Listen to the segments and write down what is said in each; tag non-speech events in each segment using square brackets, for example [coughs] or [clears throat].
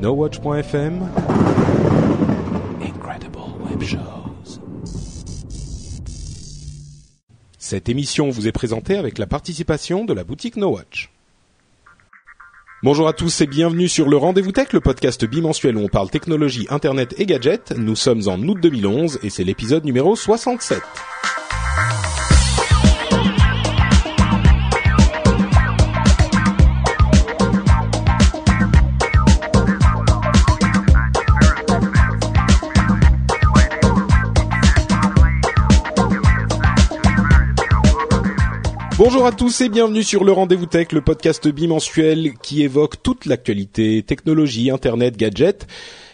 NoWatch.fm Incredible Web Shows. Cette émission vous est présentée avec la participation de la boutique NoWatch. Bonjour à tous et bienvenue sur le Rendez-vous Tech, le podcast bimensuel où on parle technologie, internet et gadgets. Nous sommes en août 2011 et c'est l'épisode numéro 67. Bonjour à tous et bienvenue sur le Rendez-vous Tech, le podcast bimensuel qui évoque toute l'actualité, technologie, internet, gadgets.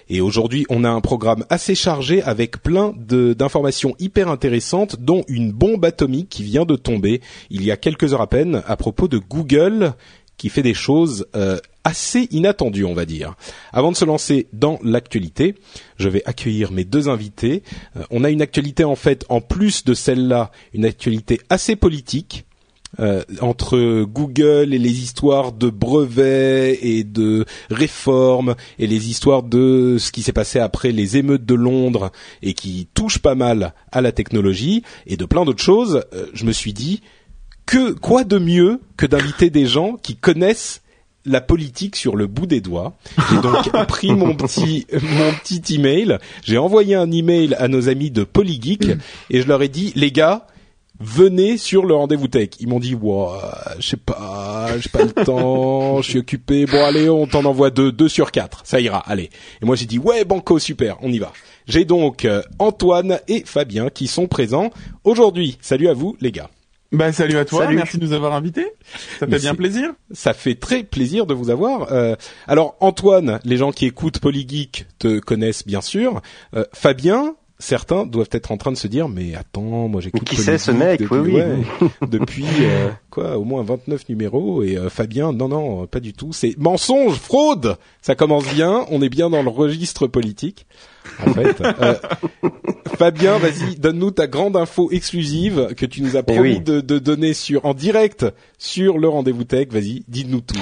Et aujourd'hui, on a un programme assez chargé avec plein d'informations hyper intéressantes, dont une bombe atomique qui vient de tomber il y a quelques heures à peine à propos de Google qui fait des choses euh, assez inattendues, on va dire. Avant de se lancer dans l'actualité, je vais accueillir mes deux invités. Euh, on a une actualité en fait, en plus de celle-là, une actualité assez politique. Euh, entre Google et les histoires de brevets et de réformes et les histoires de ce qui s'est passé après les émeutes de Londres et qui touchent pas mal à la technologie et de plein d'autres choses, euh, je me suis dit que quoi de mieux que d'inviter des gens qui connaissent la politique sur le bout des doigts. J'ai donc [laughs] pris mon petit mon petit email, j'ai envoyé un email à nos amis de Polygeek et je leur ai dit les gars, venez sur le rendez-vous tech. Ils m'ont dit, ouah, je sais pas, j'ai pas le temps, je suis occupé. Bon, allez, on t'en envoie deux, deux sur quatre. Ça ira, allez. Et moi, j'ai dit, ouais, banco, super, on y va. J'ai donc euh, Antoine et Fabien qui sont présents aujourd'hui. Salut à vous, les gars. Bah salut à toi, Salut. merci de nous avoir invités. Ça Mais fait bien plaisir. Ça fait très plaisir de vous avoir. Euh, alors, Antoine, les gens qui écoutent Polygeek te connaissent bien sûr. Euh, Fabien, certains doivent être en train de se dire, mais attends, moi j'écoute qui c'est, ce mec Oui, depuis, oui. ouais, [laughs] depuis euh, quoi, au moins 29 numéros. Et euh, Fabien, non, non, pas du tout. C'est mensonge, fraude. Ça commence bien. On est bien dans le registre politique. En fait, Euh, [laughs] Fabien, vas-y, donne-nous ta grande info exclusive que tu nous as Eh promis oui. de, de donner sur en direct sur le rendez-vous tech. Vas-y, dis-nous tout.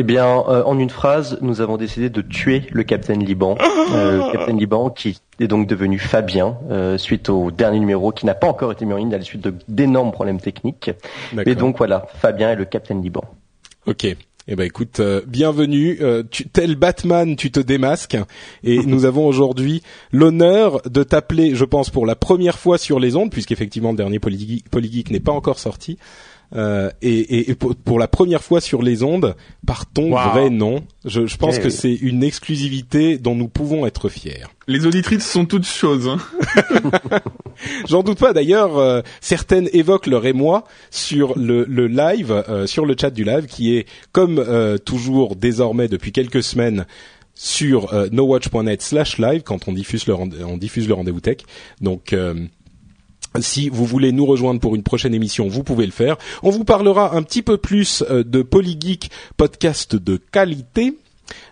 Eh bien, euh, en une phrase, nous avons décidé de tuer le Capitaine Liban. Euh, le Capitaine Liban qui est donc devenu Fabien euh, suite au dernier numéro qui n'a pas encore été mis en ligne à la suite de- d'énormes problèmes techniques. Et donc voilà, Fabien est le Capitaine Liban. Ok. Eh ben écoute, euh, bienvenue. Euh, tu, tel Batman, tu te démasques. Et [laughs] nous avons aujourd'hui l'honneur de t'appeler, je pense, pour la première fois sur les ondes, puisqu'effectivement le dernier Polygeek, Polygeek n'est pas encore sorti. Euh, et, et- et pour, pour la première fois sur les ondes, par ton Wow. vrai nom. Je, je pense Eh que c'est une exclusivité dont nous pouvons être fiers. Les auditrices sont toutes choses. Hein. [laughs] J'en doute pas. D'ailleurs, euh, certaines évoquent leur émoi sur le, le live, euh, sur le chat du live, qui est comme euh, toujours désormais depuis quelques semaines sur euh, nowatch.net slash live quand on diffuse le rend- on diffuse le rendez-vous tech. Donc euh, si vous voulez nous rejoindre pour une prochaine émission, vous pouvez le faire. On vous parlera un petit peu plus euh, de Polygeek, podcast de qualité.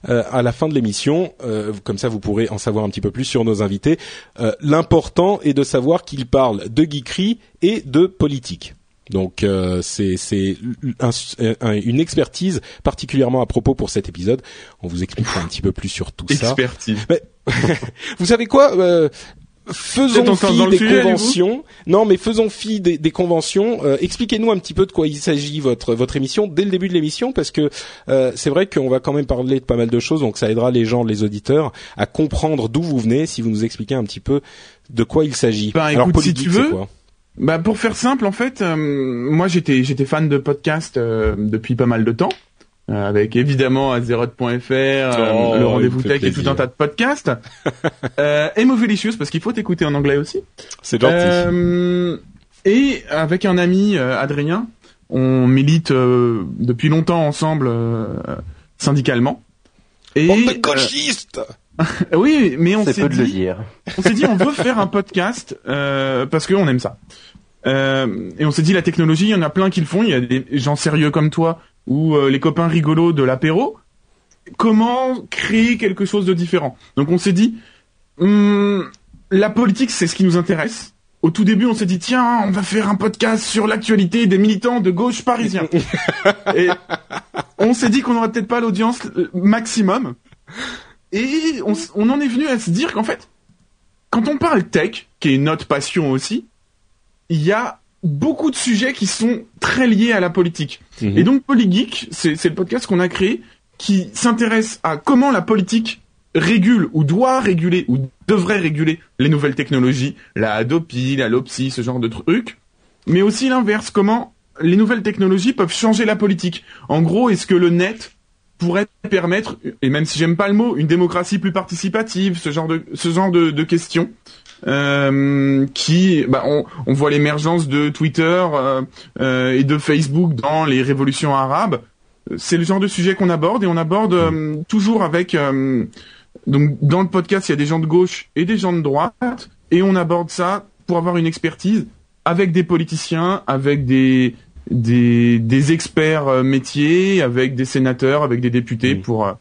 euh, à la fin de l'émission, euh, comme ça vous pourrez en savoir un petit peu plus sur nos invités. Euh, L'important est de savoir qu'ils parlent de geekery et de politique. Donc c'est c'est un- un- une expertise particulièrement à propos pour cet épisode. On vous expliquera un petit peu plus sur tout ça. Expertise. [laughs] Vous savez quoi Faisons fi des sujet, conventions. Non, mais faisons fi des, des conventions. Euh, Expliquez-nous un petit peu de quoi il s'agit votre votre émission dès le début de l'émission, parce que euh, c'est vrai qu'on va quand même parler de pas mal de choses, donc ça aidera les gens, les auditeurs, à comprendre d'où vous venez si vous nous expliquez un petit peu de quoi il s'agit. Alors, écoute, si tu veux, quoi Bah pour faire simple, en fait, euh, moi j'étais j'étais fan de podcast euh, depuis pas mal de temps. Euh, avec évidemment Azeroth.fr, euh, Oh, le rendez-vous tech et tout un tas de podcasts. [laughs] euh, et Movelicious parce qu'il faut écouter en anglais aussi. C'est gentil. Euh, et avec un ami, euh, Adrien, on milite depuis longtemps ensemble syndicalement. Et, Bande de gauchistes [laughs] Oui, mais on s'est dit, de le dire. on s'est dit, on veut [laughs] faire un podcast parce qu'on aime ça. et on s'est dit, la technologie, il y en a plein qui le font. Il y a des gens sérieux comme toi ou les copains rigolos de l'apéro comment créer quelque chose de différent? Donc on s'est dit, hum, la politique c'est ce qui nous intéresse. Au tout début, on s'est dit tiens, on va faire un podcast sur l'actualité des militants de gauche parisiens. [laughs] et on s'est dit qu'on n'aurait peut-être pas l'audience euh, maximum. Et on, on, en est venu à se dire qu'en fait, quand on parle tech, qui est notre passion aussi, il y a beaucoup de sujets qui sont très liés à la politique. Mhm. Et donc Polygeek, c'est le podcast qu'on a créé qui s'intéresse à comment la politique régule ou doit réguler ou devrait réguler les nouvelles technologies, la Adopi, la Lopsi, ce genre de trucs, mais aussi l'inverse, comment les nouvelles technologies peuvent changer la politique. En gros, est-ce que le net pourrait permettre, et même si j'aime pas le mot, une démocratie plus participative, ce genre de ce genre de, de questions, euh, qui, bah, on, on, voit l'émergence de Twitter euh, euh, et de Facebook dans les révolutions arabes. C'est le genre de sujet qu'on aborde et on aborde euh, toujours avec euh, donc dans le podcast il y a des gens de gauche et des gens de droite et on aborde ça pour avoir une expertise avec des politiciens, avec des des, des experts métiers, avec des sénateurs, avec des députés pour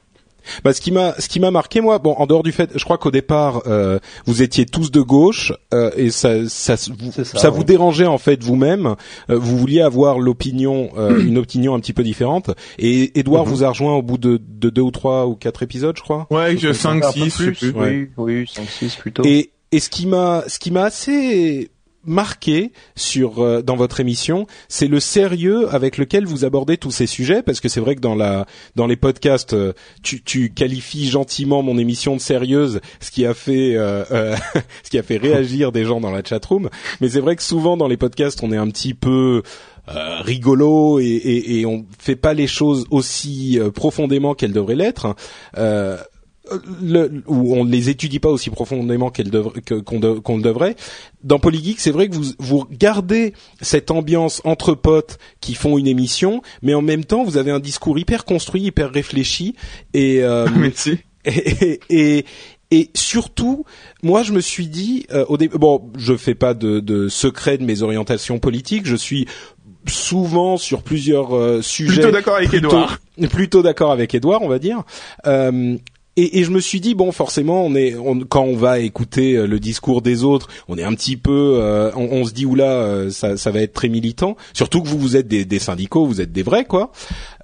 bah, ce qui m'a ce qui m'a marqué moi, bon, en dehors du fait, je crois qu'au départ euh, vous étiez tous de gauche euh, et ça ça vous, ça, vous dérangeait en fait vous-même. Euh, vous vouliez avoir l'opinion une opinion un petit peu différente. Et Edouard mhm. vous a rejoint au bout de, de deux ou trois ou quatre épisodes, je crois. Ouais, je 5 6 plus. Oui, oui, 5 6 plutôt. Et et ce qui m'a ce qui m'a assez marqué sur euh, dans votre émission, c'est le sérieux avec lequel vous abordez tous ces sujets parce que c'est vrai que dans la dans les podcasts euh, tu, tu qualifies gentiment mon émission de sérieuse, ce qui a fait euh, [laughs] ce qui a fait réagir des gens dans la chatroom, mais c'est vrai que souvent dans les podcasts, on est un petit peu rigolo et, et, et, on fait pas les choses aussi profondément qu'elles devraient l'être. Euh, le, où on ne les étudie pas aussi profondément qu'on, le devrait. Dans Polygeek, c'est vrai que vous, vous gardez cette ambiance entre potes qui font une émission, mais en même temps, vous avez un discours hyper construit, hyper réfléchi, et, euh, [laughs] et, et, et, surtout, moi, je me suis dit, euh, au début, bon, je fais pas de, de secret de mes orientations politiques, je suis souvent sur plusieurs euh, sujets. Plutôt d'accord avec Edouard. Plutôt d'accord avec Edouard, on va dire. Euh, et, et, je me suis dit bon forcément on est quand on va écouter euh, le discours des autres on est un petit peu euh, on, se dit oula euh, ça, ça va être très militant. Surtout que vous vous êtes des, des syndicaux vous êtes des vrais quoi.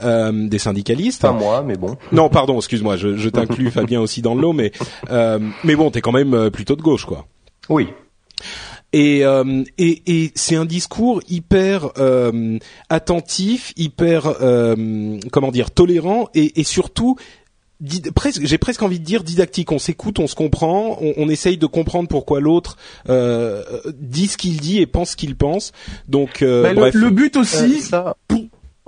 Euh, des syndicalistes. Pas moi mais bon. Non pardon excuse-moi je, je t'inclus [laughs] Fabien aussi dans le lot mais mais bon t'es quand même plutôt de gauche quoi. Oui. Et, euh, et, et c'est un discours hyper euh, attentif, hyper euh, comment dire tolérant et, et surtout presque, j'ai presque envie de dire didactique. On s'écoute, on se comprend, on, on, essaye de comprendre pourquoi l'autre euh, dit ce qu'il dit et pense ce qu'il pense. Donc, euh, bah, bref. Le, but aussi. Euh, ça...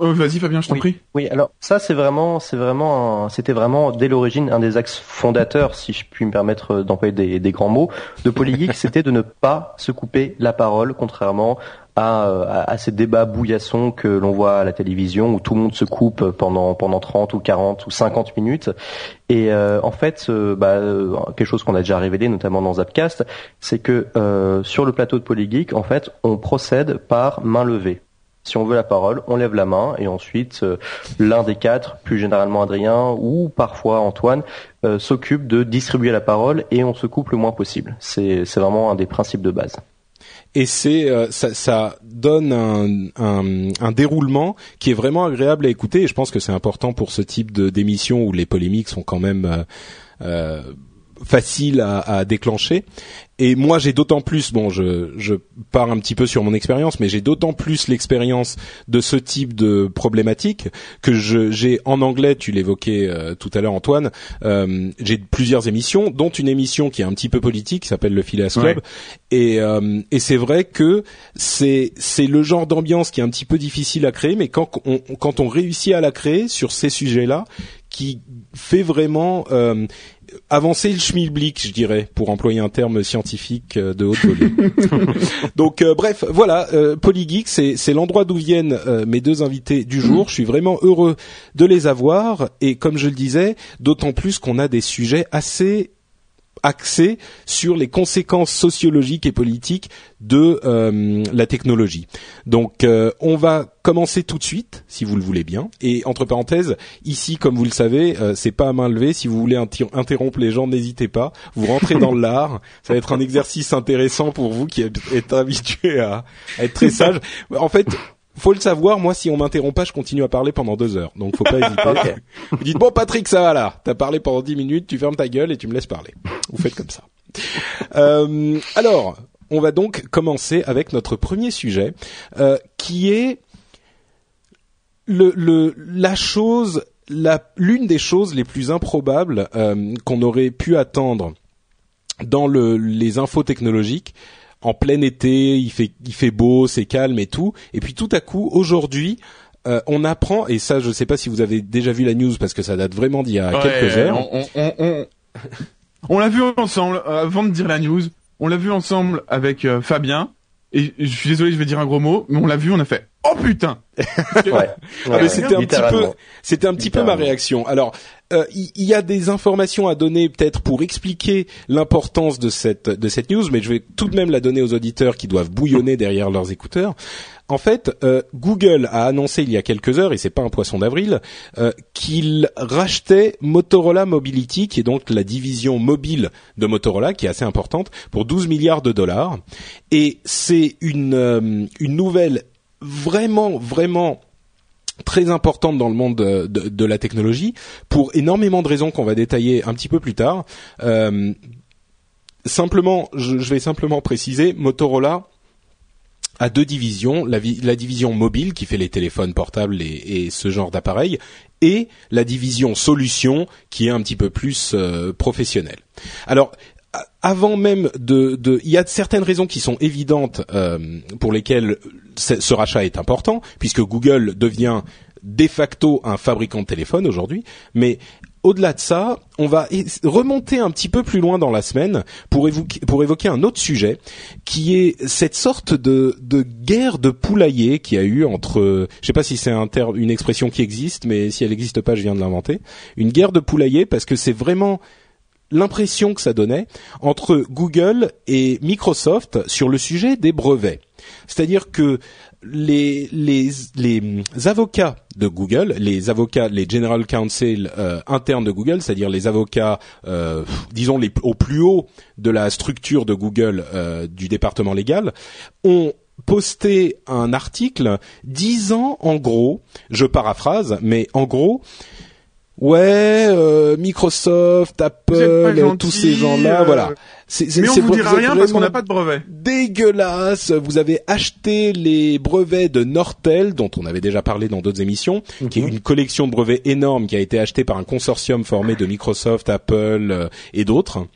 Euh, vas-y Fabien, je t'en prie. Oui, alors ça c'est vraiment, c'est vraiment, c'était vraiment dès l'origine un des axes fondateurs, si je puis me permettre d'employer des, des, grands mots, de Polygeek, [laughs] c'était de ne pas se couper la parole, contrairement à, à, ces débats bouillassons que l'on voit à la télévision où tout le monde se coupe pendant pendant 30 ou 40 ou 50 minutes. Et euh, en fait, euh, bah, quelque chose qu'on a déjà révélé, notamment dans Zapcast, c'est que euh, sur le plateau de Polygeek, en fait, on procède par main levée. Si on veut la parole, on lève la main et ensuite l'un des quatre, plus généralement Adrien ou parfois Antoine, s'occupe de distribuer la parole et on se coupe le moins possible. C'est vraiment un des principes de base et c'est euh, ça, donne un, déroulement qui est vraiment agréable à écouter et je pense que c'est important pour ce type de d'émission où les polémiques sont quand même euh, euh faciles à, déclencher et moi j'ai d'autant plus bon je, je pars un petit peu sur mon expérience mais j'ai d'autant plus l'expérience de ce type de problématique que je j'ai en anglais tu l'évoquais euh, tout à l'heure Antoine euh, j'ai plusieurs émissions dont une émission qui est un petit peu politique qui s'appelle le Phileas Club et euh, et c'est vrai que c'est c'est le genre d'ambiance qui est un petit peu difficile à créer mais quand on quand on réussit à la créer sur ces sujets là qui fait vraiment avancer le schmilblick, je dirais, pour employer un terme scientifique euh, de haute volée. [laughs] Donc euh, bref, voilà, euh, Polygeek, c'est c'est l'endroit d'où viennent euh, mes deux invités du jour. Je suis vraiment heureux de les avoir et comme je le disais, d'autant plus qu'on a des sujets assez axés sur les conséquences sociologiques et politiques de euh, la technologie. Donc euh, on va commencer tout de suite, si vous le voulez bien. Et entre parenthèses, ici, comme vous le savez, euh, c'est pas à main levée. Si vous voulez interrompre les gens, n'hésitez pas. Vous rentrez dans l'art. Ça va être un exercice intéressant pour vous qui êtes êtes habitué à, à être très sage. En fait. Faut le savoir, moi, si on m'interrompt pas, je continue à parler pendant deux heures. Donc, faut pas hésiter. [laughs] Vous dites, bon, Patrick, ça va là. T'as parlé pendant dix minutes, tu fermes ta gueule et tu me laisses parler. Vous faites comme ça. [laughs] Euh, alors, on va donc commencer avec notre premier sujet, euh, qui est le, le, la chose, la, l'une des choses les plus improbables euh, qu'on aurait pu attendre dans le, les infos technologiques. En plein été, il fait, il fait beau, c'est calme et tout. Et puis tout à coup, aujourd'hui, euh, on apprend, et ça, je ne sais pas si vous avez déjà vu la news parce que ça date vraiment d'il y a Ouais, quelques heures. On, on, on, on l'a vu ensemble, euh, avant de dire la news, on l'a vu ensemble avec euh, Fabien, et je suis désolé, je vais dire un gros mot, mais on l'a vu, on a fait « Oh putain [laughs] Ouais. Ah, Ouais, c'était un petit peu, c'était un petit peu ma réaction. Alors, euh, il y, a des informations à donner peut-être pour expliquer l'importance de cette de cette news, mais je vais tout de même la donner aux auditeurs qui doivent bouillonner derrière leurs écouteurs. En fait, euh, Google a annoncé il y a quelques heures, et c'est pas un poisson d'avril, euh, qu'il rachetait Motorola Mobility, qui est donc la division mobile de Motorola, qui est assez importante, pour 12 milliards de dollars. Et c'est une euh, une nouvelle vraiment vraiment très importante dans le monde de, la technologie pour énormément de raisons qu'on va détailler un petit peu plus tard. Euh, simplement, je, vais simplement préciser, Motorola a deux divisions, la, vi- la division mobile qui fait les téléphones portables et, ce genre d'appareils, et la division solutions qui est un petit peu plus euh, professionnelle. Alors, avant même de, de, il y a certaines raisons qui sont évidentes euh, pour lesquelles ce rachat est important, puisque Google devient de facto un fabricant de téléphones aujourd'hui, mais au-delà de ça, on va remonter un petit peu plus loin dans la semaine pour évoquer, un autre sujet qui est cette sorte de, guerre de poulailler qui a eu entre, je sais pas si c'est un terme, une expression qui existe, mais si elle n'existe pas, je viens de l'inventer, une guerre de poulailler parce que c'est vraiment l'impression que ça donnait entre Google et Microsoft sur le sujet des brevets. C'est-à-dire que les, avocats de Google, les avocats, les general counsel euh, internes de Google, c'est-à-dire les avocats, euh, disons au plus haut de la structure de Google euh, du département légal, ont posté un article disant en gros, je paraphrase, mais en gros, ouais, euh, Microsoft, Apple, euh, gentil, tous ces gens-là, euh, voilà. C'est, c'est- Mais on c'est vous dira rien parce qu'on n'a pas de brevet. dégueulasse. Vous avez acheté les brevets de Nortel, dont on avait déjà parlé dans d'autres émissions, qui est une collection de brevets énorme qui a été achetée par un consortium formé de Microsoft, Apple euh, et d'autres.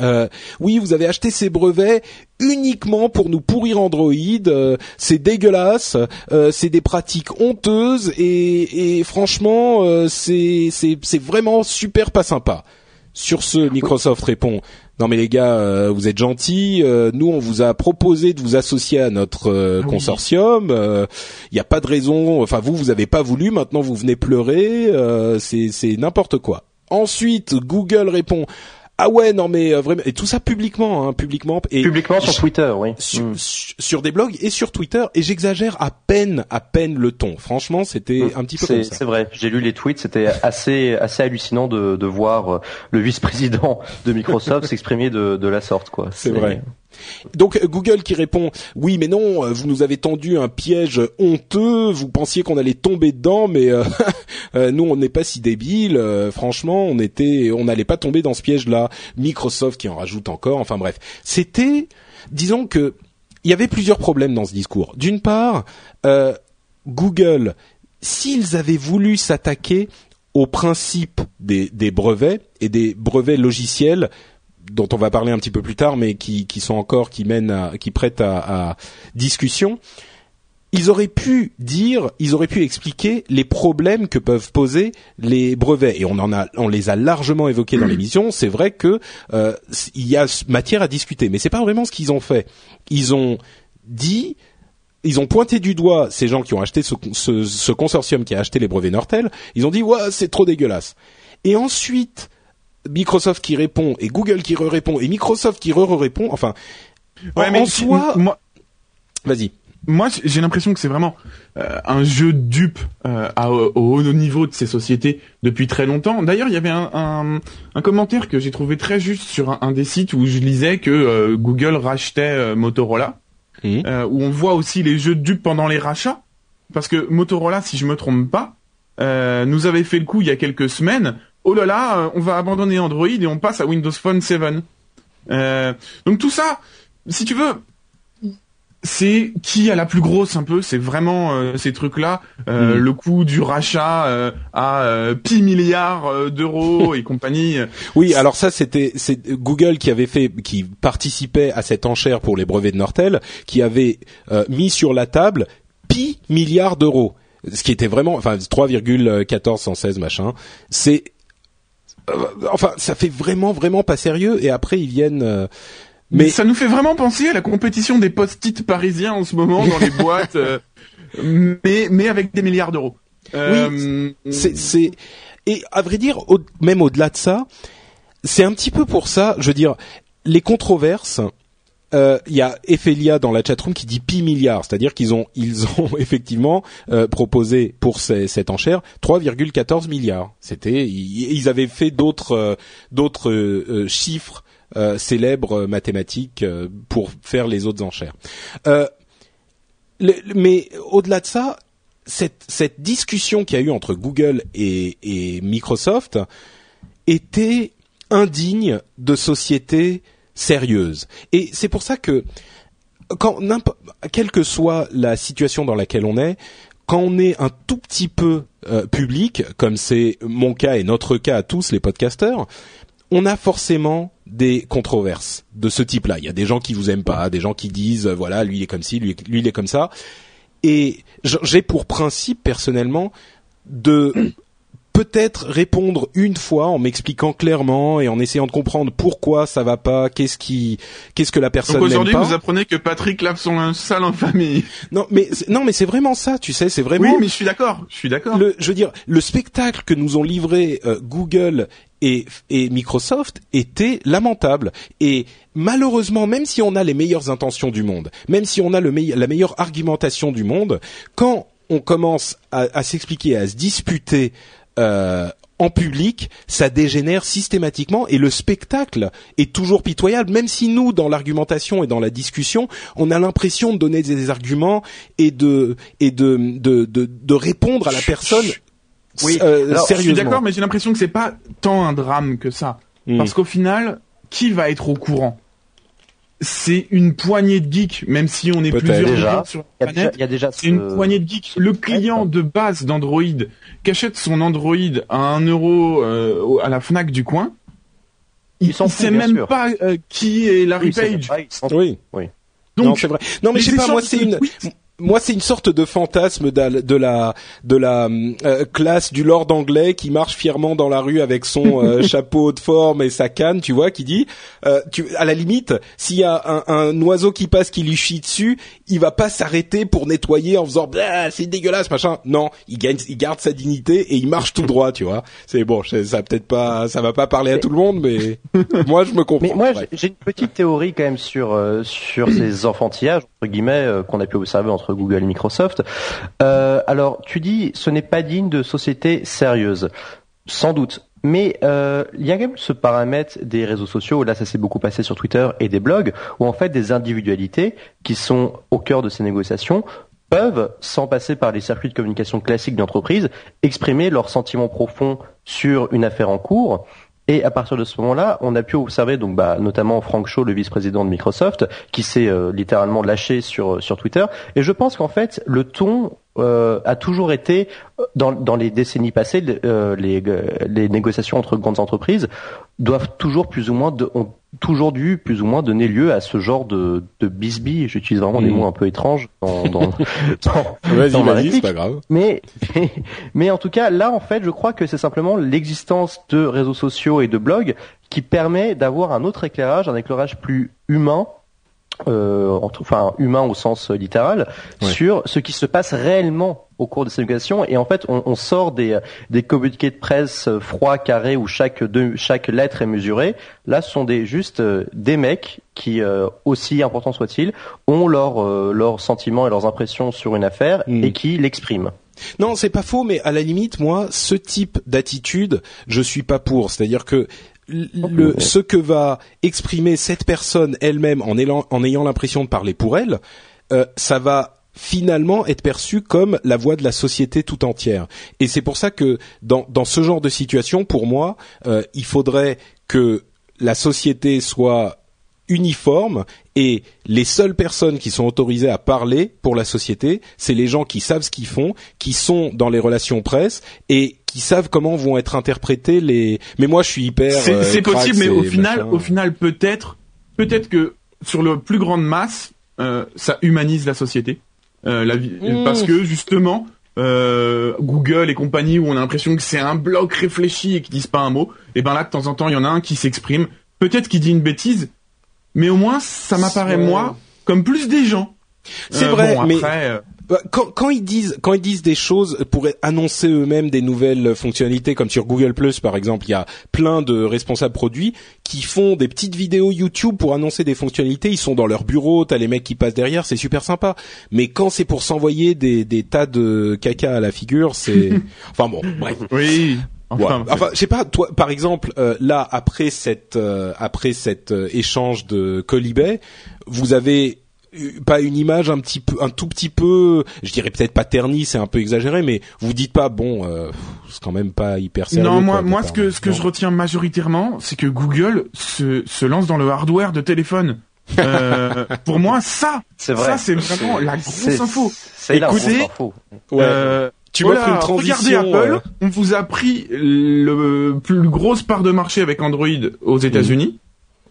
Euh, oui, vous avez acheté ces brevets uniquement pour nous pourrir Android. euh, c'est dégueulasse. euh, c'est des pratiques honteuses et, et franchement, euh, c'est c'est vraiment super pas sympa. Sur ce, Microsoft répond non mais les gars, euh, vous êtes gentils. euh, nous, on vous a proposé de vous associer à notre euh, consortium. Il n'y a pas de raison. Enfin, vous, vous avez pas voulu. Maintenant, vous venez pleurer. euh, c'est n'importe quoi. Ensuite, Google répond. Ah ouais, non mais euh, vraiment et tout ça publiquement, hein, publiquement et Publiquement sur Twitter, oui. sur, Mm. sur- des blogs et sur Twitter et j'exagère à peine, à peine le ton. Franchement, c'était un petit peu comme C'est ça. c'est vrai, j'ai lu les tweets, c'était assez assez hallucinant de, de voir euh, le vice-président de Microsoft [laughs] s'exprimer de, de la sorte, quoi. C'est vrai. Donc euh, Google qui répond oui mais non euh, vous nous avez tendu un piège honteux vous pensiez qu'on allait tomber dedans mais euh, [laughs] nous on n'est pas si débiles euh, franchement on n'allait pas tomber dans ce piège là Microsoft qui en rajoute encore enfin bref. C'était disons que il y avait plusieurs problèmes dans ce discours. D'une part Google s'ils avaient voulu s'attaquer au principe des brevets et des brevets logiciels dont on va parler un petit peu plus tard, mais qui, qui sont encore qui mènent à, qui prêtent à, à discussion. ils auraient pu dire, ils auraient pu expliquer les problèmes que peuvent poser les brevets. Et on en a, on les a largement évoqués dans l'émission. C'est vrai que euh, il y a matière à discuter, mais c'est pas vraiment ce qu'ils ont fait. Ils ont dit, ils ont pointé du doigt ces gens qui ont acheté ce, ce, ce consortium qui a acheté les brevets Nortel. Ils ont dit, ouais, c'est trop dégueulasse. Et ensuite, Microsoft qui répond et Google qui répond et Microsoft qui re-répond. Enfin, Ouais, en, mais en soi, moi, vas-y. moi, j'ai l'impression que c'est vraiment euh, un jeu de dupe euh, à- au haut niveau de ces sociétés depuis très longtemps. D'ailleurs, il y avait un, un, un commentaire que j'ai trouvé très juste sur un, un des sites où je lisais que euh, Google rachetait euh, Motorola, euh, où on voit aussi les jeux de dupe pendant les rachats, parce que Motorola, si je me trompe pas, euh, nous avait fait le coup il y a quelques semaines. Oh là là, on va abandonner Android et on passe à Windows Phone 7. Euh, donc tout ça, si tu veux, c'est qui a la plus grosse un peu, c'est vraiment euh, ces trucs-là, euh, Mm. le coût du rachat euh, à euh, pi milliards euh, d'euros et compagnie. [laughs] Oui, alors ça c'était c'est Google qui avait fait qui participait à cette enchère pour les brevets de Nortel, qui avait euh, mis sur la table pi milliards d'euros, ce qui était vraiment enfin 3,1416 machin. C'est enfin ça fait vraiment vraiment pas sérieux et après ils viennent euh, Mais mais ça nous fait vraiment penser à la compétition des post-it parisiens en ce moment dans les [laughs] boîtes, euh, mais mais avec des milliards d'euros. Euh, c'est c'est et à vrai dire au- même au-delà de ça c'est un petit peu pour ça je veux dire les controverses euh, il y a Ephelia dans la chatroom qui dit pi milliards, c'est-à-dire qu'ils ont [laughs] ils ont effectivement euh, proposé pour cette enchère 3,14 milliards. C'était ils, avaient fait d'autres euh, d'autres euh, euh, chiffres euh, célèbres euh, mathématiques euh, pour faire les autres enchères. Euh, le- mais au-delà de ça, cette, cette discussion qu'il y a eu entre Google et, et Microsoft était indigne de sociétés sérieuses. Et c'est pour ça que, quand quelle que soit la situation dans laquelle on est, quand on est un tout petit peu euh, public, comme c'est mon cas et notre cas à tous les podcasteurs, on a forcément des controverses de ce type-là. Il y a des gens qui vous aiment pas, des gens qui disent euh, voilà lui il est comme ci, lui, lui il est comme ça. Et j'ai pour principe personnellement de peut-être répondre une fois en m'expliquant clairement et en essayant de comprendre pourquoi ça va pas, qu'est-ce qui, qu'est-ce que la personne n'aime aujourd'hui, pas. vous apprenez que Patrick lave son linge sale en famille. Non mais non mais c'est vraiment ça, tu sais, c'est vraiment Oui, mais je suis d'accord. Je suis d'accord. je veux dire, le spectacle que nous ont livré euh, Google et, et Microsoft était lamentable. Et malheureusement, même si on a les meilleures intentions du monde, même si on a le meille- la meilleure argumentation du monde, quand on commence à, à s'expliquer, à se disputer euh, en public, ça dégénère systématiquement et le spectacle est toujours pitoyable, même si nous, dans l'argumentation et dans la discussion, on a l'impression de donner des arguments et de et de de de, de répondre à la personne Oui. euh, Alors, je suis sérieusement. d'accord, mais j'ai l'impression que c'est pas tant un drame que ça. Mm. Parce qu'au final, qui va être au courant? C'est une poignée de geeks, même si on est Peut-être. plusieurs Déjà, sur Il y la a déjà, planète. il y a déjà C'est une poignée de geeks. Le client de base d'Android qui achète son Android à 1 euro euh, à la Fnac du coin, il, fout, sait même sûr. pas euh, qui est Larry Oui, Page. vrai, Oui. Oui. non, Donc, c'est vrai. Non, mais je sais pas. Moi, c'est une. Moi, c'est une sorte de fantasme de la de la, de la euh, classe du lord anglais qui marche fièrement dans la rue avec son euh, [laughs] chapeau de forme et sa canne, tu vois, qui dit, euh, tu, à la limite, s'il y a un, un oiseau qui passe qui lui chie dessus, il va pas s'arrêter pour nettoyer en faisant, Bah, c'est dégueulasse, machin. Non, il gagne, il garde sa dignité et il marche tout droit, tu vois. C'est bon, ça peut-être pas, ça va pas parler à tout le monde, mais [laughs] moi, je me comprends. Mais moi, j'ai une petite théorie quand même sur euh, sur [clears throat] ces enfantillages entre guillemets euh, qu'on a pu observer entre Google et Microsoft. Euh, alors, tu dis, ce n'est pas digne de société sérieuse, sans doute. Mais euh, il y a quand même ce paramètre des réseaux sociaux. Là, ça s'est beaucoup passé sur Twitter et des blogs, où en fait des individualités qui sont au cœur de ces négociations peuvent, sans passer par les circuits de communication classiques d'entreprise, exprimer leurs sentiments profonds sur une affaire en cours. Et à partir de ce moment-là, on a pu observer donc bah, notamment Frank Shaw, le vice-président de Microsoft, qui s'est euh, littéralement lâché sur sur Twitter. Et je pense qu'en fait, le ton euh, a toujours été dans, dans les décennies passées, euh, les, les négociations entre grandes entreprises doivent toujours plus ou moins de, ont toujours dû plus ou moins donner lieu à ce genre de, de. J'utilise vraiment des hmm. mots un peu étranges dans, dans, [laughs] dans, vas-y, c'est pas grave. Mais, [laughs] mais en tout cas, là, en fait, je crois que c'est simplement l'existence de réseaux sociaux et de blogs qui permet d'avoir un autre éclairage, un éclairage plus humain euh, enfin humain au sens littéral, sur ce qui se passe réellement au cours de ces négociations. Et en fait, on, on, sort des, des communiqués de presse froids, carrés, où chaque, chaque lettre est mesurée. Là, ce sont des, juste euh, des mecs qui, euh, aussi importants soient-ils, ont leurs euh, leurs sentiments et leurs impressions sur une affaire mm. et qui l'expriment. Non, c'est pas faux, mais à la limite, moi, ce type d'attitude, je suis pas pour. C'est-à-dire que le, ce que va exprimer cette personne elle-même en, en ayant l'impression de parler pour elle, euh, ça va finalement être perçu comme la voix de la société tout entière. Et c'est pour ça que dans, dans ce genre de situation, pour moi, euh, il faudrait que la société soit uniforme et les seules personnes qui sont autorisées à parler pour la société, c'est les gens qui savent ce qu'ils font, qui sont dans les relations presse et qui savent comment vont être interprétés les. Mais moi, je suis hyper. C'est euh, possible, mais au final, au final, peut-être, peut-être que sur le plus grande masse, euh, ça humanise la société, euh, la vie, mmh. parce que justement. Euh, Google et compagnie où on a l'impression que c'est un bloc réfléchi et qu'ils disent pas un mot, et ben là de temps en temps il y en a un qui s'exprime, peut-être qu'il dit une bêtise, mais au moins ça m'apparaît moi comme plus des gens. C'est euh, vrai, mais euh, bah, quand, quand, ils disent quand ils disent des choses pour annoncer eux-mêmes des nouvelles fonctionnalités, comme sur Google Plus par exemple, il y a plein de responsables produits qui font des petites vidéos YouTube pour annoncer des fonctionnalités. Ils sont dans leur bureau, t'as les mecs qui passent derrière, c'est super sympa. Mais quand c'est pour s'envoyer des, des tas de caca à la figure, c'est [laughs] enfin bon, bref. Oui. Enfin, enfin, je sais pas. Toi, par exemple, euh, là après cette euh, après cet euh, échange de Colibet, vous avez pas une image un petit peu, un tout petit peu, je dirais peut-être pas ternie, c'est un peu exagéré, mais vous dites pas bon, c'est quand même pas hyper sérieux. Non, moi, moi, ce que ce que je retiens majoritairement, c'est que Google se se lance dans le hardware de téléphone. [laughs] pour moi, ça, ça c'est vraiment la grosse info. C'est la grosse info. Ouais. Tu pris une transition. Regardez Apple, euh. on vous a pris le plus grosse part de marché avec Android aux États-Unis,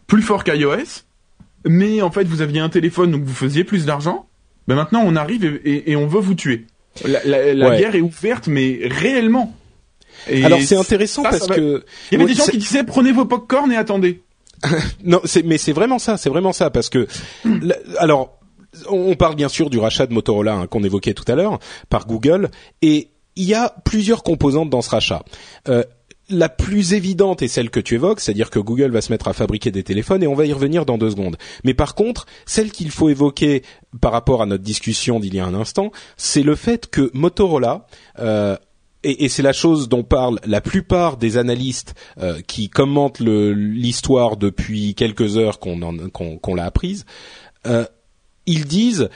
plus fort qu'iOS, mais en fait vous aviez un téléphone donc vous faisiez plus d'argent. Ben maintenant on arrive et, on veut vous tuer. La, guerre est ouverte, mais réellement. Alors c'est intéressant parce que il y avait des gens qui disaient prenez vos popcorn et attendez. [laughs] non, mais c'est vraiment ça, c'est vraiment ça parce que [clears throat] alors on parle bien sûr du rachat de Motorola hein, qu'on évoquait tout à l'heure par Google, et il y a plusieurs composantes dans ce rachat. Euh, la plus évidente est celle que tu évoques, c'est-à-dire que Google va se mettre à fabriquer des téléphones et on va y revenir dans deux secondes. Mais par contre, celle qu'il faut évoquer par rapport à notre discussion d'il y a un instant, c'est le fait que Motorola euh, et, c'est la chose dont parlent la plupart des analystes euh, qui commentent l'histoire depuis quelques heures qu'on l'a apprise, ils disent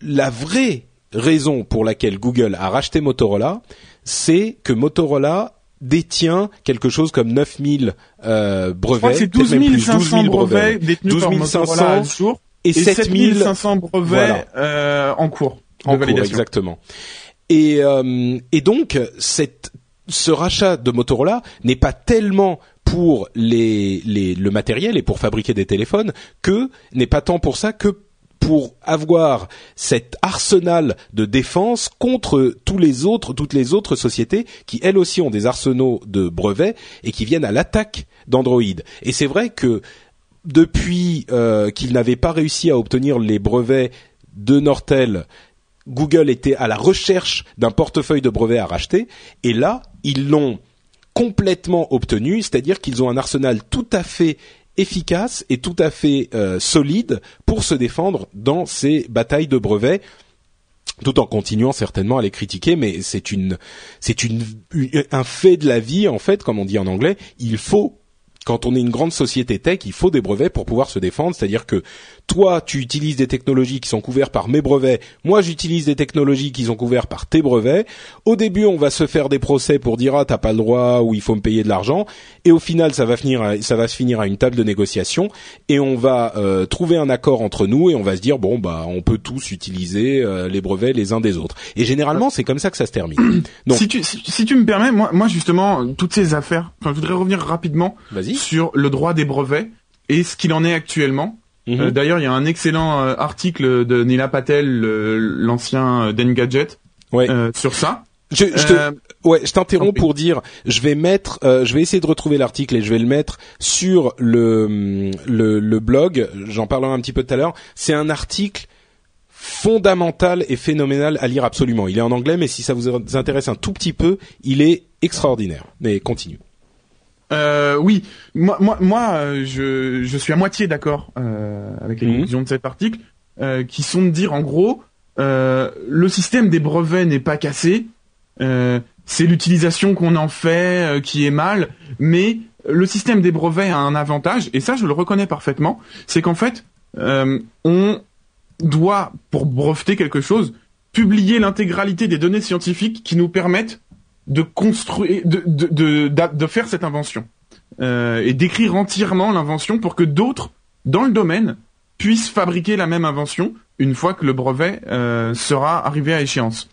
la vraie raison pour laquelle Google a racheté Motorola, c'est que Motorola détient quelque chose comme 9000 euh, brevets, c'est 12 500 brevets détenus 12 Motorola jour et, 7500 brevets euh, en cours en cours, exactement. Et, euh, et donc cette, ce rachat de Motorola n'est pas tellement pour les, les, le matériel et pour fabriquer des téléphones que n'est pas tant pour ça que pour avoir cet arsenal de défense contre tous les autres, toutes les autres sociétés qui elles aussi ont des arsenaux de brevets et qui viennent à l'attaque d'Android. Et c'est vrai que depuis euh, qu'ils n'avaient pas réussi à obtenir les brevets de Nortel, Google était à la recherche d'un portefeuille de brevets à racheter, et là, ils l'ont complètement obtenu, c'est-à-dire qu'ils ont un arsenal tout à fait efficace et tout à fait euh, solide pour se défendre dans ces batailles de brevets tout en continuant certainement à les critiquer, mais c'est une, c'est une, un fait de la vie en fait, comme on dit en anglais. Il faut quand on est une grande société tech, il faut des brevets pour pouvoir se défendre. C'est-à-dire que toi, tu utilises des technologies qui sont couvertes par mes brevets. Moi, j'utilise des technologies qui sont couvertes par tes brevets. Au début, on va se faire des procès pour dire ah t'as pas le droit ou il faut me payer de l'argent. Et au final, ça va finir, ça va se finir à une table de négociation et on va euh, trouver un accord entre nous et on va se dire bon bah on peut tous utiliser euh, les brevets les uns des autres. Et généralement, c'est comme ça que ça se termine. [clears throat] Donc, si tu si, tu me permets, moi moi justement toutes ces affaires. Enfin, je voudrais revenir rapidement. Vas-y sur le droit des brevets et ce qu'il en est actuellement. Mhm. Euh, d'ailleurs, il y a un excellent euh, article de Nila Patel, l'ancien d'Engadget, ouais. Euh, sur ça. Je, je te, ouais, je t'interromps pour dire, je vais mettre, je vais essayer de retrouver l'article et je vais le mettre sur le le, le blog. J'en parlerai un petit peu tout à l'heure. C'est un article fondamental et phénoménal à lire absolument. Il est en anglais, mais si ça vous intéresse un tout petit peu, il est extraordinaire. Mais continue. Euh, oui, moi, moi, moi euh, je, je suis à moitié d'accord euh, avec les mhm. conclusions de cet article, euh, qui sont de dire en gros, euh, le système des brevets n'est pas cassé, c'est l'utilisation qu'on en fait qui est mal, mais le système des brevets a un avantage, et ça je le reconnais parfaitement, c'est qu'en fait, on doit, pour breveter quelque chose, publier l'intégralité des données scientifiques qui nous permettent de construire, de, de, de, de faire cette invention euh, et d'écrire entièrement l'invention pour que d'autres dans le domaine puissent fabriquer la même invention une fois que le brevet euh, sera arrivé à échéance.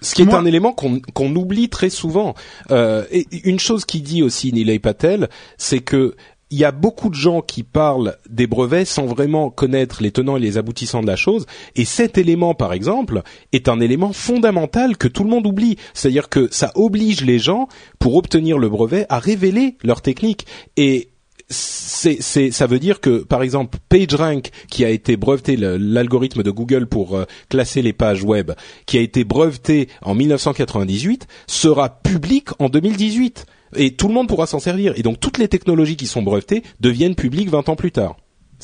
Ce qui est un élément qu'on oublie très souvent. Euh, et une chose qui dit aussi Nilay Patel, c'est que il y a beaucoup de gens qui parlent des brevets sans vraiment connaître les tenants et les aboutissants de la chose. Et cet élément, par exemple, est un élément fondamental que tout le monde oublie. C'est-à-dire que ça oblige les gens, pour obtenir le brevet, à révéler leur technique. Et c'est, ça veut dire que, par exemple, PageRank, qui a été breveté, l'algorithme de Google pour euh, classer les pages web, qui a été breveté en 1998, sera public en 2018 et tout le monde pourra s'en servir. Et donc toutes les technologies qui sont brevetées deviennent publiques 20 ans plus tard.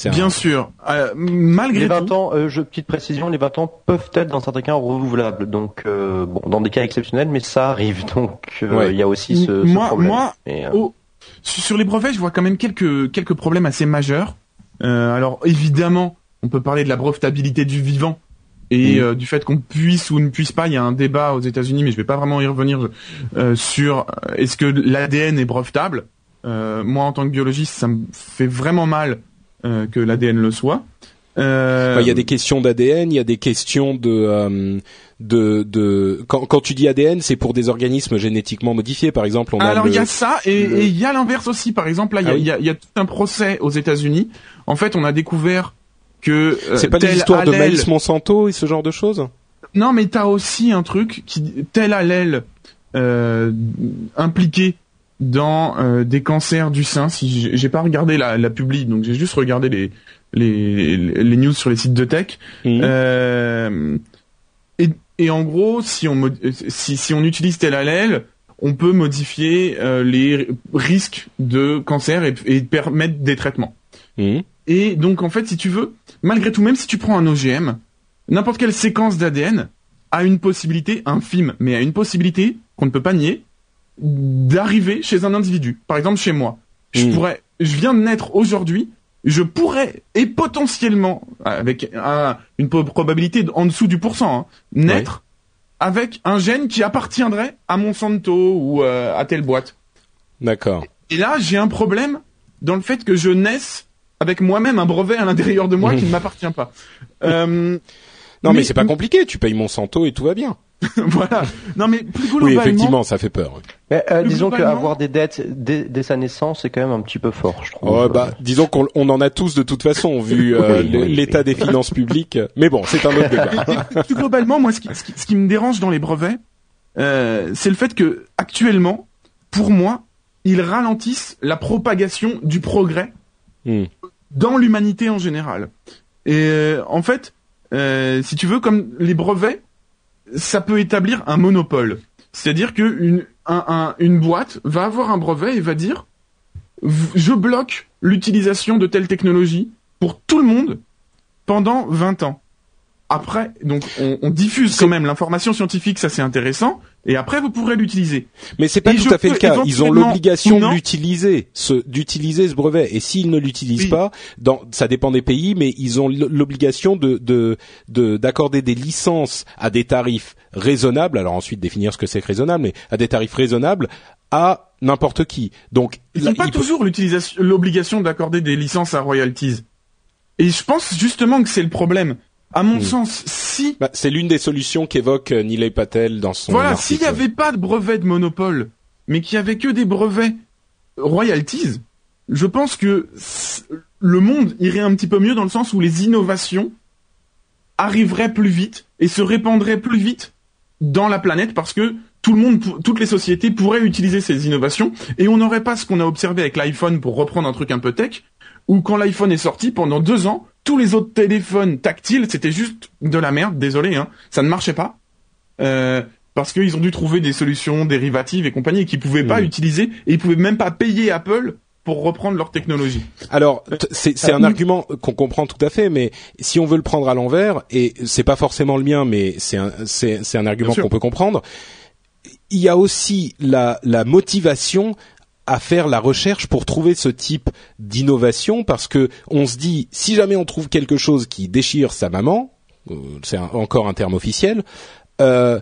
Bien sûr. Euh, malgré les 20 ans, euh, je, petite précision, les 20 ans peuvent être dans certains cas renouvelables. Donc euh, bon, dans des cas exceptionnels, mais ça arrive. [laughs] Donc euh, il y a aussi ce, moi, problème. Moi, sur les brevets, je vois quand même quelques quelques problèmes assez majeurs. alors évidemment, on peut parler de la brevetabilité du vivant et mm. euh, du fait qu'on puisse ou ne puisse pas, il y a un débat aux États-Unis, mais je vais pas vraiment y revenir euh, sur euh, est-ce que l'ADN est brevetable? moi, en tant que biologiste, ça me fait vraiment mal que l'ADN le soit. Bah, il y a des questions d'ADN, il y a des questions de de, de quand, quand tu dis ADN, c'est pour des organismes génétiquement modifiés, par exemple. On Alors il y a ça et il y a l'inverse aussi. Par exemple, là, il y, a, ah y a tout un procès aux États-Unis. En fait, on a découvert que euh, c'est pas des histoires de maïs Monsanto et ce genre de choses Non, mais t'as aussi un truc qui tel allèle euh, impliqué dans euh, des cancers du sein. Si j'ai pas regardé la, la publi, donc j'ai juste regardé les, les, les news sur les sites de tech. Mhm. Euh, et, et en gros, si on si, si on utilise tel allèle, on peut modifier euh, les risques de cancer et, et permettre des traitements. Mhm. Et donc en fait, si tu veux, malgré tout, même si tu prends un OGM, n'importe quelle séquence d'ADN a une possibilité infime, mais a une possibilité qu'on ne peut pas nier d'arriver chez un individu. Par exemple, chez moi, je hmm. pourrais, je viens de naître aujourd'hui, je pourrais et potentiellement avec une probabilité en dessous du pourcent hein, naître avec un gène qui appartiendrait à Monsanto ou euh, à telle boîte. D'accord. Et là, j'ai un problème dans le fait que je naisse avec moi-même un brevet à l'intérieur de moi qui ne [laughs] m'appartient pas. Euh, non, mais, c'est pas compliqué. Tu payes Monsanto et tout va bien. [laughs] voilà. Non, mais plus globalement. Oui, effectivement, ça fait peur. euh, disons qu'avoir des dettes dès, sa naissance, c'est quand même un petit peu fort, je trouve. Oh, bah, disons qu'on on en a tous de toute façon, vu [laughs] euh, l'état des finances publiques. Mais bon, c'est un autre débat. plus globalement, moi, ce qui, ce qui, me dérange dans les brevets, euh, c'est le fait que actuellement, pour moi, ils ralentissent la propagation du progrès Hmm. Dans l'humanité en général. Et euh, en fait, euh, si tu veux, comme les brevets, ça peut établir un monopole. C'est-à-dire que une, une boîte va avoir un brevet et va dire je bloque l'utilisation de telle technologie pour tout le monde pendant 20 ans. Après, donc on, on diffuse quand même l'information scientifique, ça c'est intéressant, et après vous pourrez l'utiliser. Mais c'est pas Et tout à fait le cas. Ils ont l'obligation de Non. l'utiliser, ce, d'utiliser ce brevet. Et s'ils ne l'utilisent Oui. pas, dans, ça dépend des pays, mais ils ont l'obligation de, de, de- d'accorder des licences à des tarifs raisonnables. Alors ensuite définir ce que c'est que raisonnable, mais à des tarifs raisonnables à n'importe qui. Donc Ils n'ont pas il toujours l'utilisation, l'obligation d'accorder des licences à royalties. Et je pense justement que c'est le problème. À mon Hmm. sens, si bah, c'est l'une des solutions qu'évoque euh, Nilay Patel dans son voilà, s'il n'y avait pas de brevet de monopole, mais qu'il y avait que des brevets royalties, je pense que le monde irait un petit peu mieux dans le sens où les innovations arriveraient plus vite et se répandraient plus vite dans la planète parce que tout le monde, toutes les sociétés pourraient utiliser ces innovations et on n'aurait pas ce qu'on a observé avec l'iPhone pour reprendre un truc un peu tech, où quand l'iPhone est sorti pendant deux ans, tous les autres téléphones tactiles c'était juste de la merde, désolé, hein, ça ne marchait pas. Euh, parce qu'ils ont dû trouver des solutions dérivatives et compagnie qu'ils pouvaient pas Mm. utiliser et ils pouvaient même pas payer Apple pour reprendre leur technologie. Alors, t- c'est c'est un Euh, argument qu'on comprend tout à fait, mais si on veut le prendre à l'envers, et c'est pas forcément le mien, mais c'est un, c'est, c'est un argument qu'on peut comprendre, il y a aussi la, la motivation à faire la recherche pour trouver ce type d'innovation, parce que on se dit, si jamais on trouve quelque chose qui déchire sa maman, euh, c'est encore un terme officiel, euh,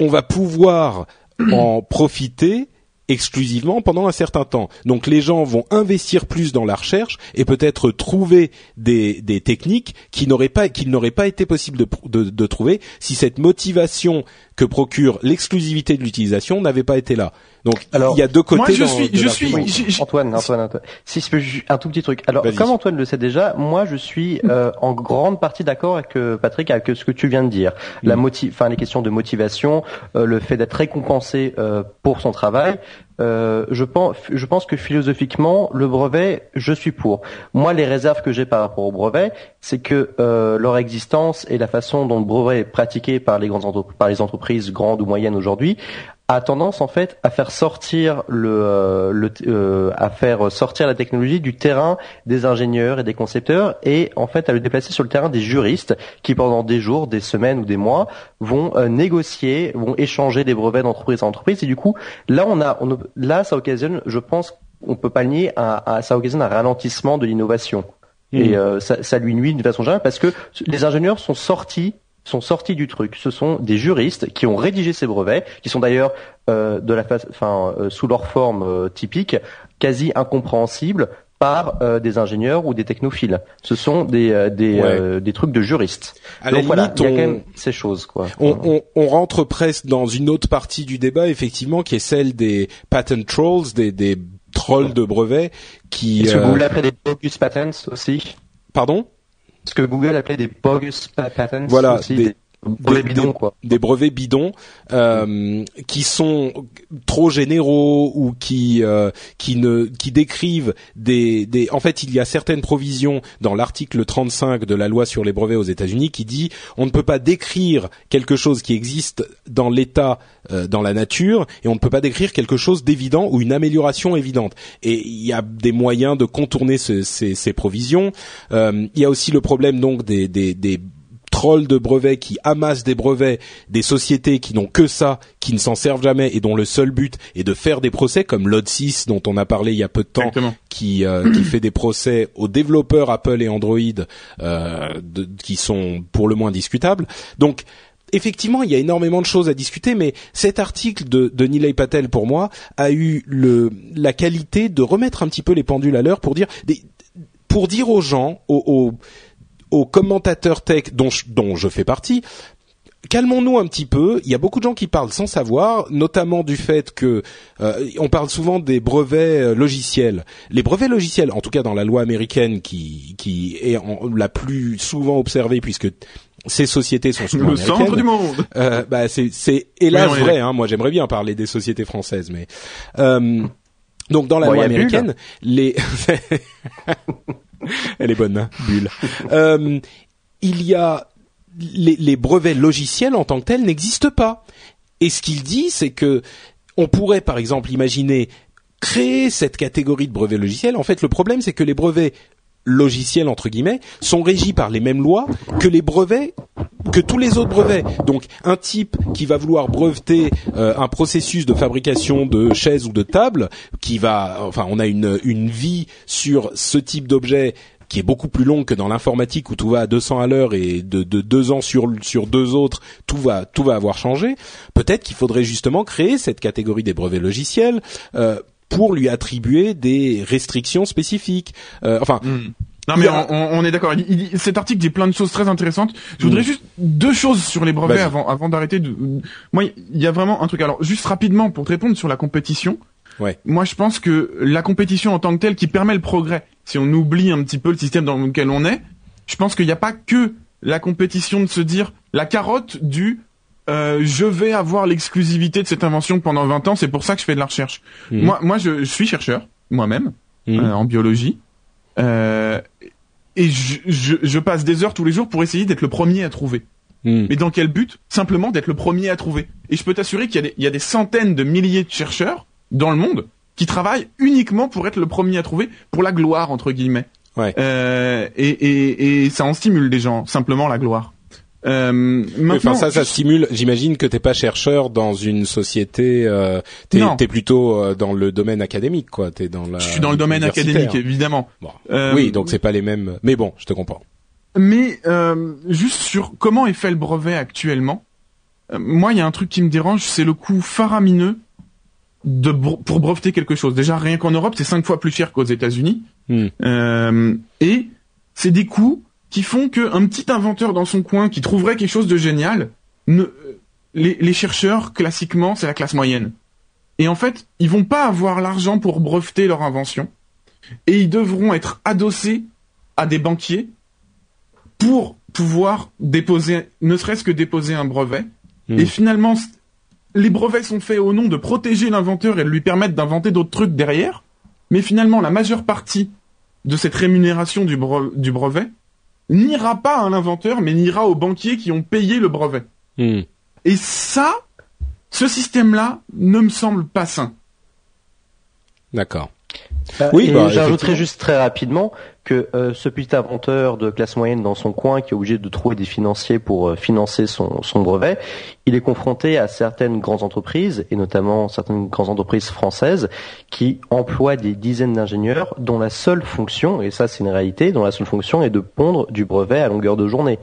on va pouvoir [clears throat] en profiter exclusivement pendant un certain temps. Donc les gens vont investir plus dans la recherche et peut-être trouver des, des techniques qui n'auraient pas qu'ils n'auraient pas été possible de, de trouver si cette motivation que procure l'exclusivité de l'utilisation n'avait pas été là. Donc Alors, il y a deux côtés. moi, je dans- suis- je suis- Antoine, Antoine, Antoine. Si je peux un tout petit truc. Alors, comme Antoine le sait déjà, moi je suis [laughs] euh, en grande partie d'accord avec euh, Patrick avec ce que tu viens de dire. La Mm. moti enfin les questions de motivation, euh, le fait d'être récompensé euh, pour son travail. Euh, je pense, je pense que philosophiquement, le brevet, je suis pour. Moi, les réserves que j'ai par rapport au brevet, c'est que euh, leur existence et la façon dont le brevet est pratiqué par les grandes entre- par les entreprises grandes ou moyennes aujourd'hui a tendance en fait à faire sortir le, euh, le euh, à faire sortir la technologie du terrain des ingénieurs et des concepteurs et en fait à le déplacer sur le terrain des juristes qui pendant des jours, des semaines ou des mois vont euh, négocier, vont échanger des brevets d'entreprise à entreprise et du coup là on a on, là ça occasionne, je pense on peut pas le nier, un- ça occasionne un ralentissement de l'innovation. Et Mhm. euh, ça, ça lui nuit d'une façon générale parce que les ingénieurs sont sortis sont sortis du truc. Ce sont des juristes qui ont rédigé ces brevets, qui sont d'ailleurs euh, de la face, enfin euh, sous leur forme euh, typique, quasi incompréhensibles par euh, des ingénieurs ou des technophiles. Ce sont des euh, des, Ouais. euh, des trucs de juristes. À la Donc voilà, il y a on- quand même ces choses quoi. on, on, on rentre presque dans une autre partie du débat, effectivement, qui est celle des patent trolls, des, des trolls de brevets qui. Est-ce que Google appelait des bogus patents aussi? Pardon? Ce que Google appelait des bogus pa- patents Voilà, aussi, des, brevets des- bidons. quoi. des brevets bidons euh, qui sont trop généraux ou qui euh, qui ne qui décrivent des des en fait il y a certaines provisions dans l'article 35 de la loi sur les brevets aux États-Unis qui dit on ne peut pas décrire quelque chose qui existe dans l'état euh, dans la nature et on ne peut pas décrire quelque chose d'évident ou une amélioration évidente. Et il y a des moyens de contourner ce- ces, ces provisions. Euh, il y a aussi le problème donc des des, des trolls de brevets qui amassent des brevets des sociétés qui n'ont que ça, qui ne s'en servent jamais et dont le seul but est de faire des procès comme l'Od6 dont on a parlé il y a peu de temps, Exactement. qui, euh, qui fait des procès aux développeurs Apple et Android euh, de- qui sont pour le moins discutables. Donc effectivement, il y a énormément de choses à discuter, mais cet article de, de Nilay Patel, pour moi, a eu le, la qualité de remettre un petit peu les pendules à l'heure pour dire, des, pour dire aux gens, aux, aux, aux commentateurs tech dont je, dont je fais partie, calmons-nous un petit peu. Il y a beaucoup de gens qui parlent sans savoir, notamment du fait que euh, on parle souvent des brevets euh, logiciels. Les brevets logiciels, en tout cas dans la loi américaine qui qui est en- la plus souvent observée puisque ces sociétés sont souvent Le centre du monde. Euh, bah c'est c'est hélas Oui, est vrai. Hein, moi j'aimerais bien parler des sociétés françaises, mais euh, donc dans la Bon, loi américaine, les [laughs] [laughs] elle est bonne, hein, Bulle. Euh, il y a les, les brevets logiciels en tant que tels n'existent pas. Et ce qu'il dit, c'est que on pourrait par exemple imaginer créer cette catégorie de brevets logiciels. En fait, le problème, c'est que les brevets logiciels entre guillemets sont régis par les mêmes lois que les brevets que tous les autres brevets. Donc un type qui va vouloir breveter euh, un processus de fabrication de chaises ou de tables, qui va, enfin, on a une une vie sur ce type d'objet qui est beaucoup plus longue que dans l'informatique où tout va à 200 à l'heure et de, de deux ans sur sur deux autres, tout va tout va avoir changé. Peut-être qu'il faudrait justement créer cette catégorie des brevets logiciels. Euh, pour lui attribuer des restrictions spécifiques. Euh, enfin, Hmm. Non mais on, on- on est d'accord. Cet article dit plein de choses très intéressantes. Je voudrais Mm. juste deux choses sur les brevets avant d'arrêter. De... Moi, il y a vraiment un truc. Alors, juste rapidement pour te répondre sur la compétition. Ouais. Moi, je pense que la compétition en tant que telle qui permet le progrès, si on oublie un petit peu le système dans lequel on est, je pense qu'il n'y a pas que la compétition de se dire la carotte du euh, je vais avoir l'exclusivité de cette invention pendant 20 ans, c'est pour ça que je fais de la recherche. Mhm. Moi, moi, je, je suis chercheur moi-même Mhm. euh, en biologie. Euh, et je, je, je passe des heures tous les jours pour essayer d'être le premier à trouver. hmm. Mais dans quel but? Simplement d'être le premier à trouver. Et je peux t'assurer qu'il y, a des- il y a des centaines de milliers de chercheurs dans le monde qui travaillent uniquement pour être le premier à trouver, pour la gloire entre guillemets. Ouais. Euh, et, et, et ça en stimule des gens, simplement la gloire. Euh, maintenant, Enfin, ça, ça stimule. J'imagine que t'es pas chercheur dans une société. Euh, t'es, plutôt euh, dans le domaine académique, quoi. T'es dans la. je suis dans le domaine académique évidemment. Bon. Euh, oui, donc c'est pas les mêmes. Mais bon, je te comprends. Mais euh, juste sur comment est fait le brevet actuellement, euh, moi il y a un truc qui me dérange, c'est le coût faramineux de pour breveter quelque chose. Déjà rien qu'en Europe, c'est cinq fois plus cher qu'aux États-Unis, Hmm. Euh, et c'est des coûts qui font qu'un petit inventeur dans son coin qui trouverait quelque chose de génial, ne, les, les chercheurs classiquement c'est la classe moyenne. Et en fait, ils vont pas avoir l'argent pour breveter leur invention, et ils devront être adossés à des banquiers pour pouvoir déposer, ne serait-ce que déposer un brevet. Hmm. Et finalement, les brevets sont faits au nom de protéger l'inventeur et de lui permettre d'inventer d'autres trucs derrière. Mais finalement, la majeure partie de cette rémunération du brevet n'ira pas à l'inventeur, mais n'ira aux banquiers qui ont payé le brevet. Hmm. Et ça, ce système-là ne me semble pas sain. D'accord. Euh, Oui, et bah, j'ajouterais juste très rapidement que euh, ce petit inventeur de classe moyenne dans son coin qui est obligé de trouver des financiers pour euh, financer son, son brevet, il est confronté à certaines grandes entreprises, et notamment certaines grandes entreprises françaises, qui emploient des dizaines d'ingénieurs dont la seule fonction, et ça c'est une réalité, dont la seule fonction est de pondre du brevet à longueur de journée.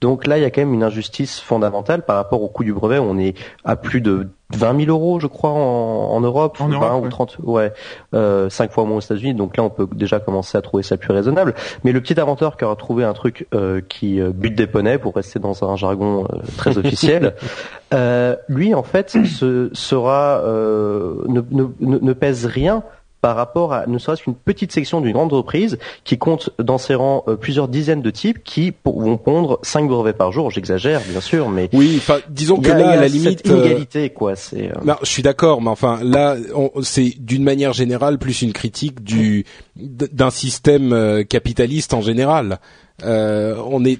Donc là, il y a quand même une injustice fondamentale par rapport au coût du brevet. On est à plus de 20 000 euros, je crois, en, en Europe, En 20 Europe, ou ouais. 30, ouais, euh, 5 fois moins aux États-Unis. Donc là, on peut déjà commencer à trouver ça plus raisonnable. Mais le petit inventeur qui aura trouvé un truc euh, qui euh, bute des poneys, pour rester dans un jargon euh, très [laughs] officiel, euh, lui, en fait, se, sera euh, ne, ne, ne- ne pèse rien par rapport à ne serait-ce qu'une petite section d'une grande entreprise qui compte dans ses rangs euh, plusieurs dizaines de types qui vont pondre 5 brevets par jour. J'exagère, bien sûr, mais Oui, enfin, disons que a, là, à la cette limite. euh, inégalité, quoi. C'est euh, Non, je suis d'accord, mais enfin là, c'est d'une manière générale plus une critique du d'un système euh, capitaliste en général. Euh, on est,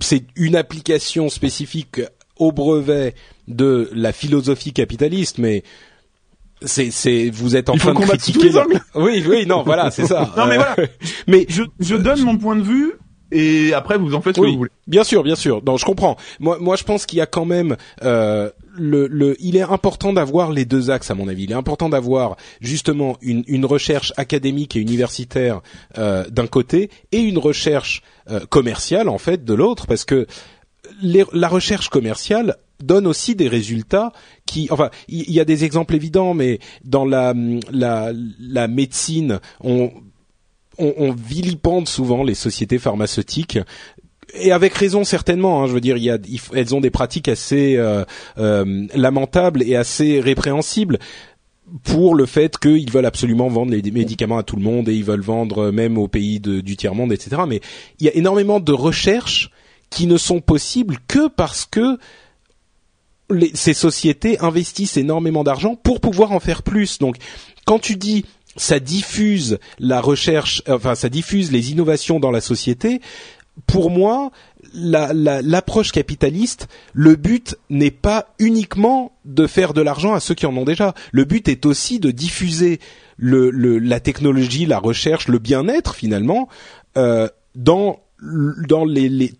c'est une application spécifique au brevet de la philosophie capitaliste, mais c'est, c'est, vous êtes en Il train de critiquer. tous les angles. [laughs] Oui, oui, non, voilà, c'est ça. Non, mais Euh, voilà. [laughs] mais Je, je donne mon point de vue, et après vous en faites ce que oui, vous voulez. bien sûr, bien sûr. Non, je comprends. Moi, moi, je pense qu'il y a quand même euh, le, le, il est important d'avoir les deux axes à mon avis. Il est important d'avoir justement une, une recherche académique et universitaire euh, d'un côté et une recherche euh, commerciale en fait de l'autre, parce que les- la recherche commerciale donne aussi des résultats qui, enfin, il y, a des exemples évidents, mais dans la la, la médecine, on on, on vilipende souvent les sociétés pharmaceutiques et avec raison certainement. Hein, je veux dire, il y a, il elles ont des pratiques assez euh, euh, lamentables et assez répréhensibles pour le fait qu'ils veulent absolument vendre les médicaments à tout le monde et ils veulent vendre euh, même aux pays du tiers monde, etc. Mais il y a énormément de recherches qui ne sont possibles que parce que ces sociétés investissent énormément d'argent pour pouvoir en faire plus. Donc, quand tu dis ça diffuse la recherche, enfin ça diffuse les innovations dans la société, pour moi, la- la- l'approche capitaliste, le but n'est pas uniquement de faire de l'argent à ceux qui en ont déjà. Le but est aussi de diffuser la technologie, la recherche, le bien-être finalement euh, dans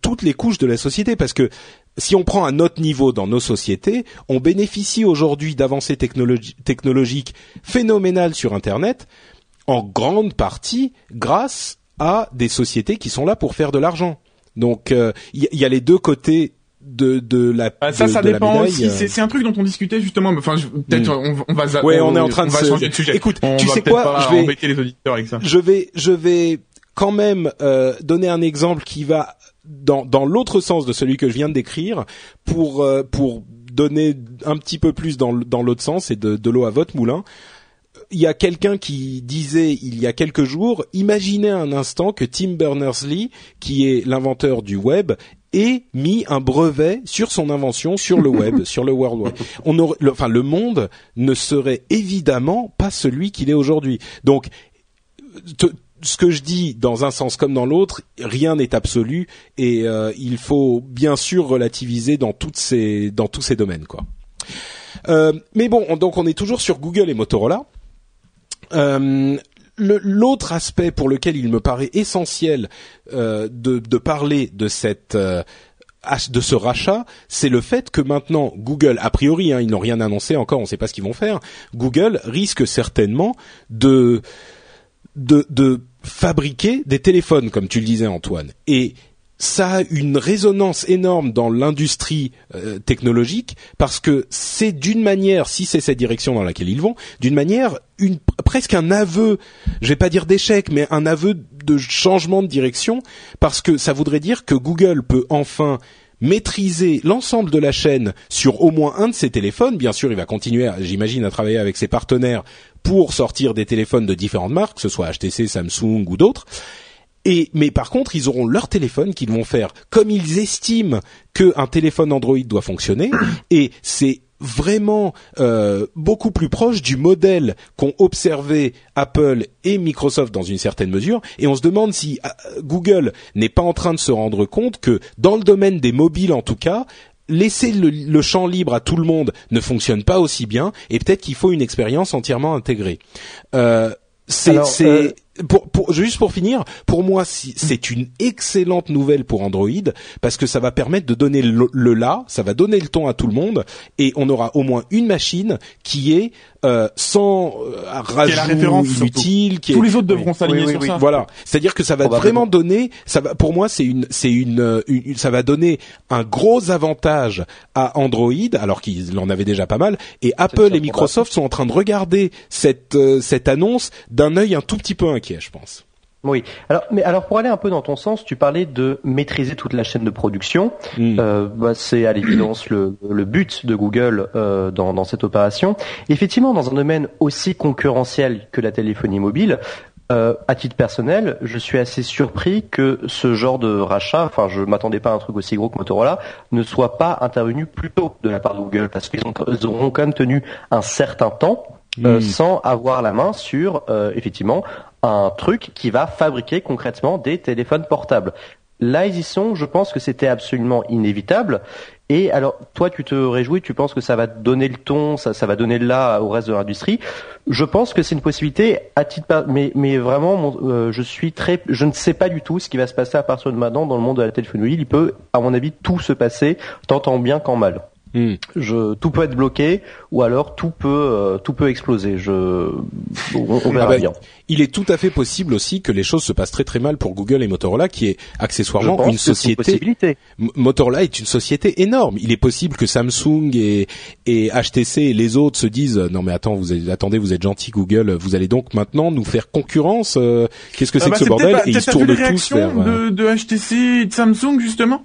toutes les couches de la société parce que si on prend un autre niveau dans nos sociétés, on bénéficie aujourd'hui d'avancées technologiques phénoménales sur Internet, en grande partie grâce à des sociétés qui sont là pour faire de l'argent. Donc il euh, y, a les deux côtés de de la ah, ça ça dépend aussi euh. c'est un truc dont on discutait justement enfin peut-être hmm. on, va ouais on, est en train de changer de sujet écoute tu sais quoi je vais les auditeurs avec ça. je vais je vais quand même euh, donner un exemple qui va dans dans l'autre sens de celui que je viens de décrire pour euh, pour donner un petit peu plus dans dans l'autre sens et de de l'eau à votre moulin il y a quelqu'un qui disait il y a quelques jours, imaginez un instant que Tim Berners-Lee, qui est l'inventeur du web, ait mis un brevet sur son invention sur le web, [laughs] sur le World Wide. On aurait, le, enfin, le monde ne serait évidemment pas celui qu'il est aujourd'hui. Donc, ce que je dis dans un sens comme dans l'autre, rien n'est absolu et euh, il faut bien sûr relativiser dans toutes ces dans tous ces domaines quoi. Euh, mais bon, donc on est toujours sur Google et Motorola. Euh, l'autre aspect pour lequel il me paraît essentiel de, de, parler de cette de ce rachat, c'est le fait que maintenant Google, a priori, hein, ils n'ont rien annoncé encore, on ne sait pas ce qu'ils vont faire. Google risque certainement de de, de fabriquer des téléphones, comme tu le disais Antoine. Et ça a une résonance énorme dans l'industrie euh, technologique parce que c'est d'une manière, si c'est cette direction dans laquelle ils vont, d'une manière presque un aveu, je vais pas dire d'échec, mais un aveu de changement de direction parce que ça voudrait dire que Google peut enfin maîtriser l'ensemble de la chaîne sur au moins un de ses téléphones. Bien sûr, il va continuer, j'imagine, à travailler avec ses partenaires pour sortir des téléphones de différentes marques, que ce soit HTC, Samsung ou d'autres. Et mais par contre, ils auront leur téléphone qu'ils vont faire comme ils estiment qu'un téléphone Android doit fonctionner. Et c'est vraiment euh, beaucoup plus proche du modèle qu'ont observé Apple et Microsoft dans une certaine mesure. Et on se demande si euh, Google n'est pas en train de se rendre compte que dans le domaine des mobiles, en tout cas, laisser le, champ libre à tout le monde ne fonctionne pas aussi bien. Et peut-être qu'il faut une expérience entièrement intégrée. Euh, c'est pour, pour, juste pour finir, pour moi, c'est une excellente nouvelle pour Android parce que ça va permettre de donner le, le, là, ça va donner le ton à tout le monde et on aura au moins une machine qui est euh, sans euh, rajout inutile. Qui Tous les autres devront s'aligner sur ça. Voilà, c'est-à-dire que ça va vraiment donner, ça va, pour moi, c'est une, c'est une, une, ça va donner un gros avantage à Android, alors qu'il en avait déjà pas mal. Et Apple et Microsoft sont en train de regarder cette euh, cette annonce d'un œil un tout petit peu inquiet, je pense. Oui. Alors, mais alors pour aller un peu dans ton sens, tu parlais de maîtriser toute la chaîne de production. Hmm. Euh, bah, c'est à l'évidence le, le, but de Google euh, dans, dans, cette opération. Effectivement, dans un domaine aussi concurrentiel que la téléphonie mobile, euh, à titre personnel, je suis assez surpris que ce genre de rachat, enfin je m'attendais pas à un truc aussi gros que Motorola, ne soit pas intervenu plus tôt de la part de Google, parce qu'ils auront quand même tenu un certain temps euh, hmm. sans avoir la main sur euh, effectivement un truc qui va fabriquer concrètement des téléphones portables. Là, ils y sont. Je pense que c'était absolument inévitable. Et alors, toi, tu te réjouis, tu penses que ça va donner le ton, ça, ça va donner le là au reste de l'industrie. Je pense que c'est une possibilité à titre, mais, mais vraiment, euh, je suis très, je ne sais pas du tout ce qui va se passer à partir de maintenant dans le monde de la téléphonie. Il peut, à mon avis, tout se passer, tant en bien qu'en mal. Hmm. Je, tout peut être bloqué ou alors tout peut euh, tout peut exploser. Je, on, on verra ah bah, bien. Il est tout à fait possible aussi que les choses se passent très très mal pour Google et Motorola, qui est accessoirement une société. Une Motorola est une société énorme. Il est possible que Samsung et, et HTC et les autres se disent non mais attends vous attendez vous êtes gentil Google, vous allez donc maintenant nous faire concurrence. Euh, qu'est-ce que c'est ah que bah, ce bordel Et ils se tournent tous vers de, de HTC et de Samsung justement?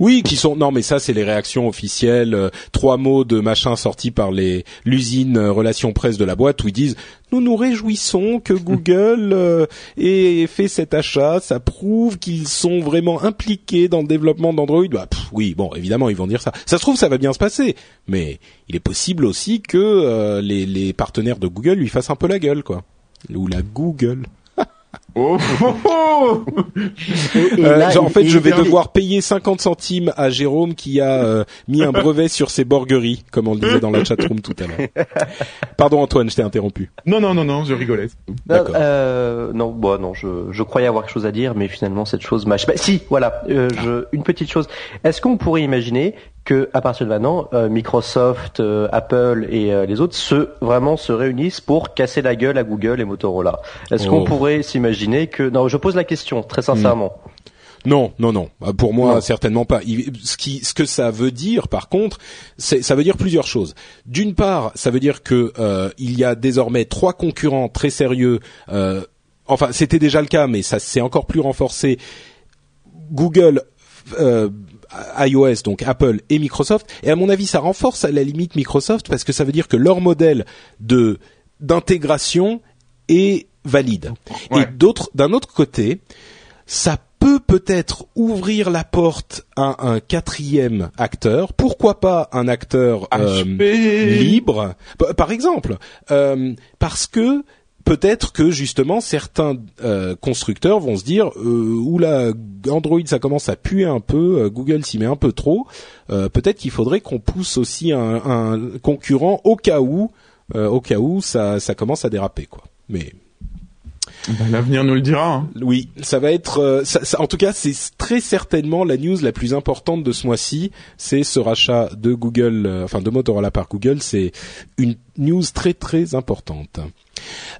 Oui, qui sont non, mais ça c'est les réactions officielles. Euh, trois mots de machin sortis par les l'usine euh, relations presse de la boîte où ils disent nous nous réjouissons que Google euh, ait fait cet achat. Ça prouve qu'ils sont vraiment impliqués dans le développement d'Android. Bah, oui, bon, évidemment ils vont dire ça. Ça se trouve ça va bien se passer, mais il est possible aussi que les, les partenaires de Google lui fassent un peu la gueule, quoi, ou la Google. [laughs] Oh, [laughs] oh, oh Et Euh, là, genre, en fait, je vais devoir payer 50 centimes à Jérôme qui a euh, mis un brevet sur ses borgueries, comme on le disait dans la chatroom tout à l'heure. [laughs] Pardon Antoine, je t'ai interrompu. Non, non, non, non, je rigolais. D'accord. Euh, non, bon, non, je, je croyais avoir quelque chose à dire, mais finalement cette chose m'a. Bah, si, voilà, euh, je, une petite chose. Est-ce qu'on pourrait imaginer que à partir de maintenant, euh, Microsoft, euh, Apple et euh, les autres se vraiment se réunissent pour casser la gueule à Google et Motorola? Est-ce Oh. qu'on pourrait s'imaginer que Non, je pose la question très sincèrement. Non, non, non. Euh, Pour moi, Non. certainement pas. Il- Ce qui, ce que ça veut dire, par contre, ça veut dire plusieurs choses. D'une part, ça veut dire que euh, il y a désormais trois concurrents très sérieux. euh, enfin, c'était déjà le cas, mais ça s'est encore plus renforcé. Google, euh, iOS, donc Apple et Microsoft. Et à mon avis, ça renforce à la limite Microsoft parce que ça veut dire que leur modèle de d'intégration est valide. Ouais. Et d'autre, d'un autre côté, ça peut peut-être ouvrir la porte à un quatrième acteur. Pourquoi pas un acteur euh, HP. libre, par exemple, euh, parce que peut-être que justement certains euh, constructeurs vont se dire euh, oula Android ça commence à puer un peu, euh, Google s'y met un peu trop. Euh, peut-être qu'il faudrait qu'on pousse aussi un, un concurrent au cas où, euh, au cas où ça ça commence à déraper quoi. Mais Bah, L'avenir nous le dira. Hein. oui, ça va être. euh, ça- ça- en tout cas, c'est très certainement la news la plus importante de ce mois-ci. C'est ce rachat de Google, euh, enfin de Motorola par Google. C'est une news très très importante.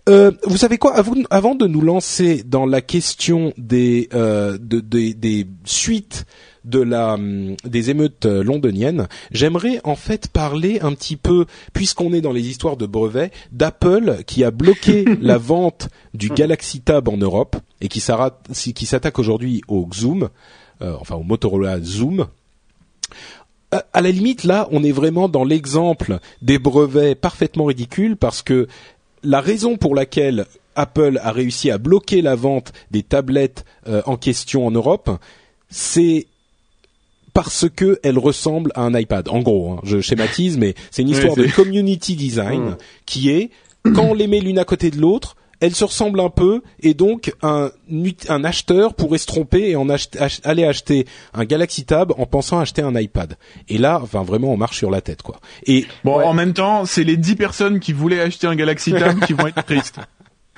Euh, vous savez quoi? Avant, de nous lancer dans la question des euh, de- des- des suites de la hum, des émeutes euh, londoniennes, j'aimerais en fait parler un petit peu, puisqu'on est dans les histoires de brevets, d'Apple qui a bloqué [laughs] la vente du Galaxy Tab en Europe et qui s'attaque aujourd'hui au Zoom, euh, enfin au Motorola Zoom. Euh, À la limite, là, on est vraiment dans l'exemple des brevets parfaitement ridicules parce que la raison pour laquelle Apple a réussi à bloquer la vente des tablettes euh, en question en Europe, c'est parce que elle ressemble à un iPad. En gros, hein, je schématise, mais c'est une Oui, histoire de community design Mm. qui est quand on les met l'une à côté de l'autre, elles se ressemblent un peu et donc un, un acheteur pourrait se tromper et en ach- ach- aller acheter un Galaxy Tab en pensant acheter un iPad. Et là, enfin vraiment, on marche sur la tête quoi. Et Bon, Ouais. en même temps, c'est les 10 personnes qui voulaient acheter un Galaxy Tab qui vont être tristes.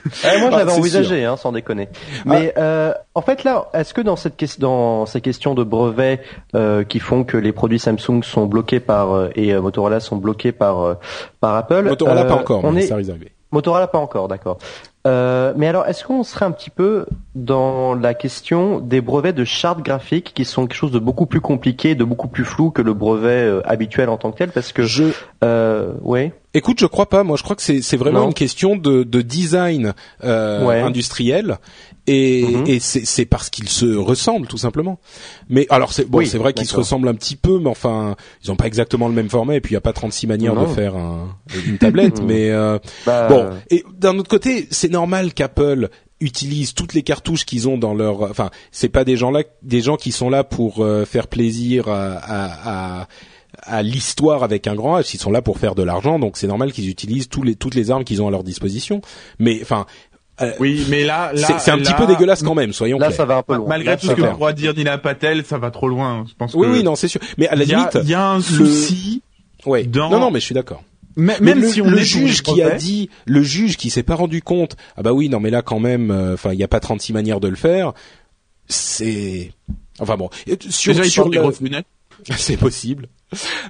Euh, moi, je Ah, l'avais c'est envisagé, hein, sans déconner. Mais euh, en fait, là, est-ce que dans cette ques- dans ces questions de brevets euh, qui font que les produits Samsung sont bloqués par euh, et euh, Motorola sont bloqués par euh, par Apple, Motorola pas encore, on mais est ça risque d'arriver. Motorola pas encore, d'accord. Euh, mais alors, est-ce qu'on serait un petit peu dans la question des brevets de charte graphique qui sont quelque chose de beaucoup plus compliqué, de beaucoup plus flou que le brevet habituel en tant que tel? Parce que, Je euh, ouais, Écoute, je crois pas. Moi, je crois que c'est vraiment Non. une question de, de design euh, Ouais. industriel et, Mhm. et c'est parce qu'ils se ressemblent tout simplement. Mais alors c'est bon, Oui, c'est vrai qu'ils se ressemblent un petit peu, mais enfin, ils ont pas exactement le même format et puis il y a pas 36 manières de faire un, une tablette. [laughs] Mhm. mais euh, bah, bon, et d'un autre côté, c'est normal qu'Apple utilise toutes les cartouches qu'ils ont dans leur enfin c'est pas des gens là des gens qui sont là pour euh, faire plaisir à, à, à à l'histoire avec un grand H, ils sont là pour faire de l'argent, donc c'est normal qu'ils utilisent tous les, toutes les armes qu'ils ont à leur disposition. Mais enfin, euh, Oui, mais là, là c'est c'est un petit peu dégueulasse quand même, soyons là, clairs. ça va un peu loin. Malgré Là, tout ce que pourra dire Nina Patel, ça va trop loin. Je pense Oui, que oui, non, c'est sûr. Mais à la il y, a- limite, il y a un souci. ouais. dans- Non, non, mais je suis d'accord. Même, Mais même le, si on le est juge les qui a dit, le juge qui s'est pas rendu compte, ah bah oui, non, mais là quand même, euh, enfin, il y a pas 36 manières de le faire. C'est, enfin bon, sur, déjà il sur porte des le- grosses lunettes. [laughs] C'est possible.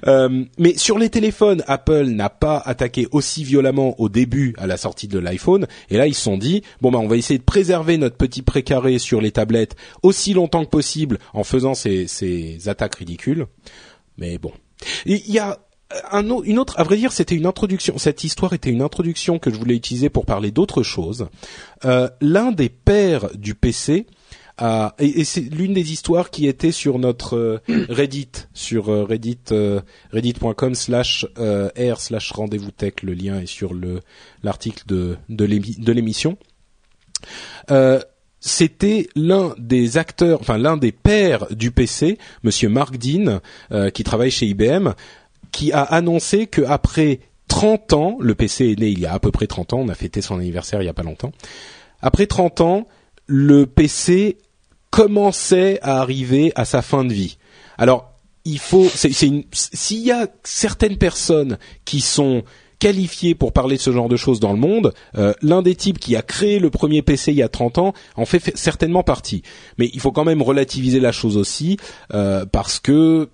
Euh, mais sur les téléphones, Apple n'a pas attaqué aussi violemment au début à la sortie de l'iPhone. Et là, ils se sont dit bon bah on va essayer de préserver notre petit précaré sur les tablettes aussi longtemps que possible en faisant ces, ces attaques ridicules. Mais bon, il y a un une autre. À vrai dire, c'était une introduction. Cette histoire était une introduction que je voulais utiliser pour parler d'autre chose. Euh, L'un des pères du PC et, et c'est l'une des histoires qui était sur notre euh, [clears throat] Reddit, sur euh, Reddit, euh, reddit.com slash r slash rendez-vous tech. Le lien est sur le l'article de de l'émi- de l'émission. C'était l'un des acteurs, enfin l'un des pères du PC, Monsieur Mark Dean, qui travaille chez IBM, qui a annoncé que après 30 ans, le PC est né il y a à peu près 30 ans, on a fêté son anniversaire il y a pas longtemps. Après 30 ans, le PC commençait à arriver à sa fin de vie. Alors, il faut, c'est, s'il y a certaines personnes qui sont qualifiées pour parler de ce genre de choses dans le monde, euh, l'un des types qui a créé le premier PC il y a 30 ans en fait, certainement partie. Mais il faut quand même relativiser la chose aussi, euh, parce que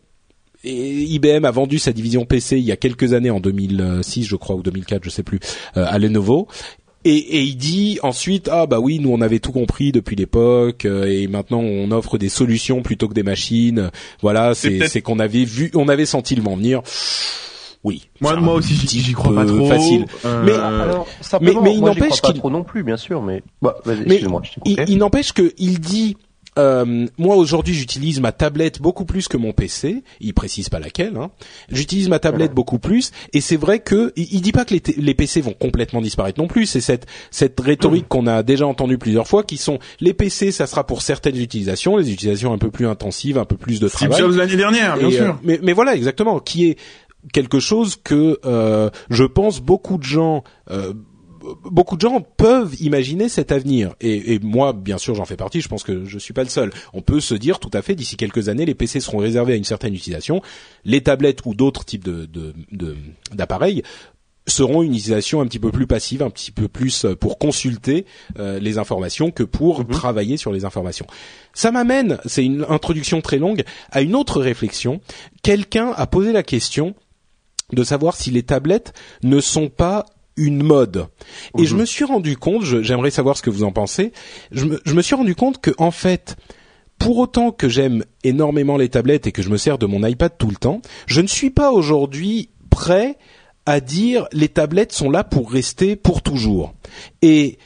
IBM a vendu sa division PC il y a quelques années, en 2006 je crois ou 2004, je sais plus, euh, à Lenovo. Et, et, il dit ensuite ah bah oui nous on avait tout compris depuis l'époque euh, et maintenant on offre des solutions plutôt que des machines. Voilà c'est c'est qu'on avait vu on avait senti le vent venir. Oui. Moi moi aussi j'y crois pas trop. facile. Euh... mais alors, mais, mais il n'empêche qu'il trop non plus bien sûr mais bah, mais il, il n'empêche que il dit euh, moi aujourd'hui j'utilise ma tablette beaucoup plus que mon PC. Il précise pas laquelle. Hein. J'utilise ma tablette beaucoup plus et c'est vrai que il, dit pas que les, les, PC vont complètement disparaître non plus. C'est cette cette rhétorique qu'on a déjà entendue plusieurs fois, qui sont les PC, ça sera pour certaines utilisations, les utilisations un peu plus intensives, un peu plus de travail. Steve l'année dernière, bien sûr. Euh, mais, mais voilà exactement, qui est quelque chose que euh, je pense beaucoup de gens euh, beaucoup de gens peuvent imaginer cet avenir. Et, et moi, bien sûr, j'en fais partie. Je pense que je suis pas le seul. On peut se dire tout à fait, d'ici quelques années, les PC seront réservés à une certaine utilisation. Les tablettes ou d'autres types de, d'appareils seront une utilisation un petit peu plus passive, un petit peu plus euh, pour consulter euh, les informations que pour mhm. travailler sur les informations. Ça m'amène, c'est une introduction très longue, à une autre réflexion. Quelqu'un a posé la question de savoir si les tablettes ne sont pas une mode. Et je mhm. me suis rendu compte, j'aimerais savoir ce que vous en pensez, je me, je me suis rendu compte que en fait, pour autant que j'aime énormément les tablettes et que je me sers de mon iPad tout le temps, je ne suis pas aujourd'hui prêt à dire les tablettes sont là pour rester pour toujours. Et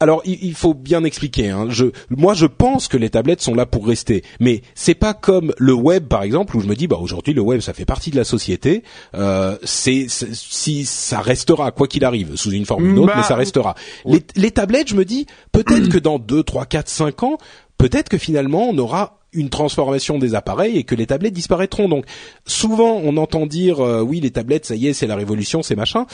alors il, faut bien expliquer. Hein. Je, moi, je pense que les tablettes sont là pour rester, mais c'est pas comme le web, par exemple, où je me dis, bah aujourd'hui le web, ça fait partie de la société. Euh, c'est si ça restera quoi qu'il arrive, sous une forme ou une autre, mais ça bah, restera. Les, les, tablettes, je me dis, peut-être que dans 2, 3, 4, 5 ans, peut-être que finalement on aura une transformation des appareils et que les tablettes disparaîtront. Donc souvent on entend dire euh, oui les tablettes ça y est c'est la révolution c'est machin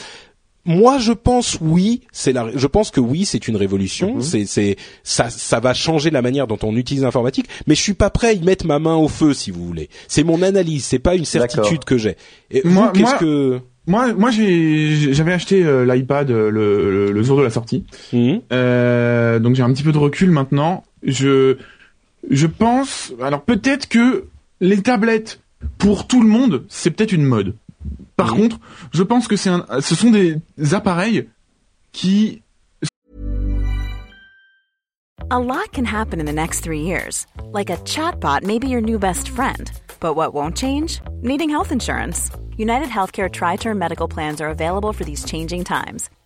moi, je pense oui, c'est la. Je pense que oui, c'est une révolution. Mhm. C'est, c'est, ça, ça va changer la manière dont on utilise l'informatique. Mais je suis pas prêt à y mettre ma main au feu, si vous voulez. C'est mon analyse. C'est pas une certitude que j'ai. Et moi, qu'est-ce que moi, moi, j'ai, j'avais acheté euh, l'iPad euh, le, le, jour de la sortie. Mhm. Euh, donc j'ai un petit peu de recul maintenant. Je, je pense. Alors peut-être que les tablettes pour tout le monde, c'est peut-être une mode. Par contre, je pense que c'est un, ce sont des appareils qui A lot can happen in the next three years. Like a chatbot may be your new best friend. But what won't change? Needing health insurance. United Healthcare Tri Term Medical Plans are available for these changing times.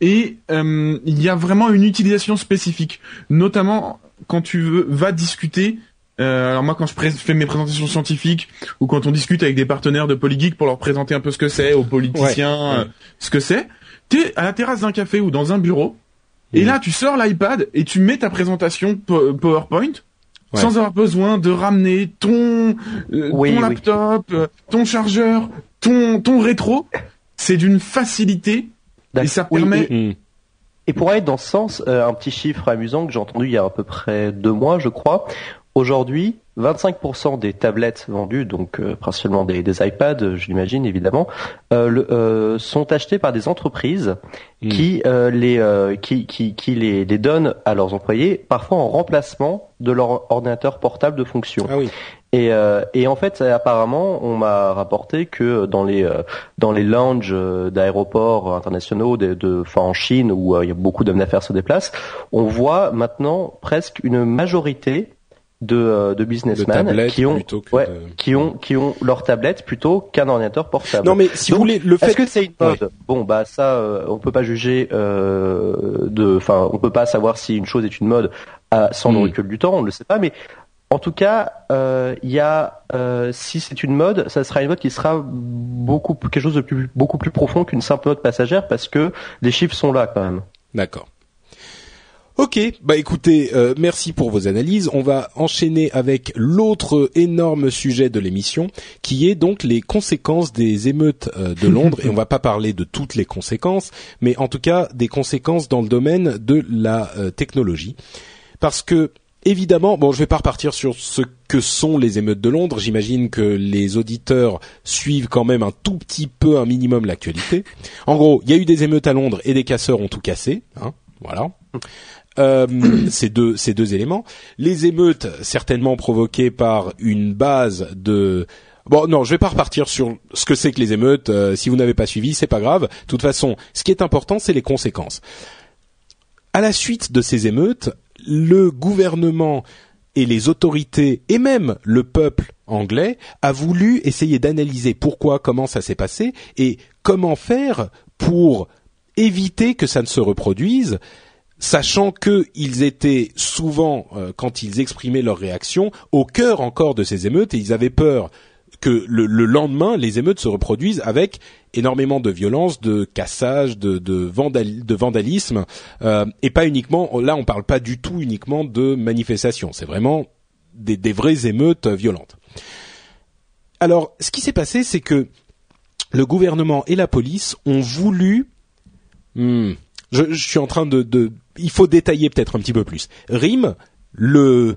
et euh, il y a vraiment une utilisation spécifique, notamment quand tu veux, vas discuter. Euh, alors moi, quand je fais mes présentations scientifiques ou quand on discute avec des partenaires de Polygeek pour leur présenter un peu ce que c'est aux politiciens, euh, ce que c'est, t'es à la terrasse d'un café ou dans un bureau, et là tu sors l'iPad et tu mets ta présentation PowerPoint sans avoir besoin de ramener ton ton laptop, ton chargeur, ton ton rétro. C'est d'une facilité et ça permet. Et, pour aller dans ce sens, euh, un petit chiffre amusant que j'ai entendu il y a à peu près deux mois, je crois. Aujourd'hui, 25% des tablettes vendues, donc euh, principalement des, des iPads, je l'imagine évidemment, euh, le, euh, sont achetées par des entreprises Hmm. qui les qui, qui, qui les, les donnent à leurs employés, parfois en remplacement de leur ordinateur portable de fonction. Ah oui. Et, et en fait, apparemment, on m'a rapporté que dans les dans les lounges d'aéroports internationaux, de, de, enfin en Chine où il y a beaucoup d'hommes d'affaires se déplacent, on voit maintenant presque une majorité de, de businessmen De qui ont plutôt que ouais, de- qui ont qui ont leur tablette plutôt qu'un ordinateur portable. Non, mais si vous voulez, le fait Est-ce que c'est une mode? Bon, bah ça, euh, on peut pas juger euh, de, enfin, on peut pas savoir si une chose est une mode à, sans le Hmm. recul du temps, on ne le sait pas, mais en tout cas, euh, il y a, euh, si c'est une mode, ça sera une mode qui sera beaucoup quelque chose de plus, beaucoup plus profond qu'une simple mode passagère, parce que les chiffres sont là quand même. D'accord. Ok, bah écoutez, euh, merci pour vos analyses. On va enchaîner avec l'autre énorme sujet de l'émission, qui est donc les conséquences des émeutes euh, de Londres. Et on va pas parler de toutes les conséquences, mais en tout cas des conséquences dans le domaine de la euh, technologie, parce que évidemment, bon, je vais pas repartir sur ce que sont les émeutes de Londres. J'imagine que les auditeurs suivent quand même un tout petit peu, un minimum l'actualité. En gros, il y a eu des émeutes à Londres et des casseurs ont tout cassé. Hein, voilà. Euh, [coughs] ces deux ces deux éléments. Les émeutes certainement provoquées par une base de Bon, non, je vais pas repartir sur ce que c'est que les émeutes. euh, si vous n'avez pas suivi, c'est pas grave. De toute façon, ce qui est important, c'est les conséquences. À la suite de ces émeutes, le gouvernement et les autorités et même le peuple anglais a voulu essayer d'analyser pourquoi, comment ça s'est passé et comment faire pour éviter que ça ne se reproduise sachant qu'ils étaient souvent, euh, quand ils exprimaient leur réaction, au cœur encore de ces émeutes et ils avaient peur que le, le lendemain, les émeutes se reproduisent avec énormément de violence, de cassage, de, de, vandal- de vandalisme, euh, et pas uniquement, là on parle pas du tout uniquement de manifestations, c'est vraiment des, vraies émeutes violentes. Alors, ce qui s'est passé, c'est que le gouvernement et la police ont voulu... Hmm, je, suis en train de. Il faut détailler peut-être un petit peu plus. RIM, le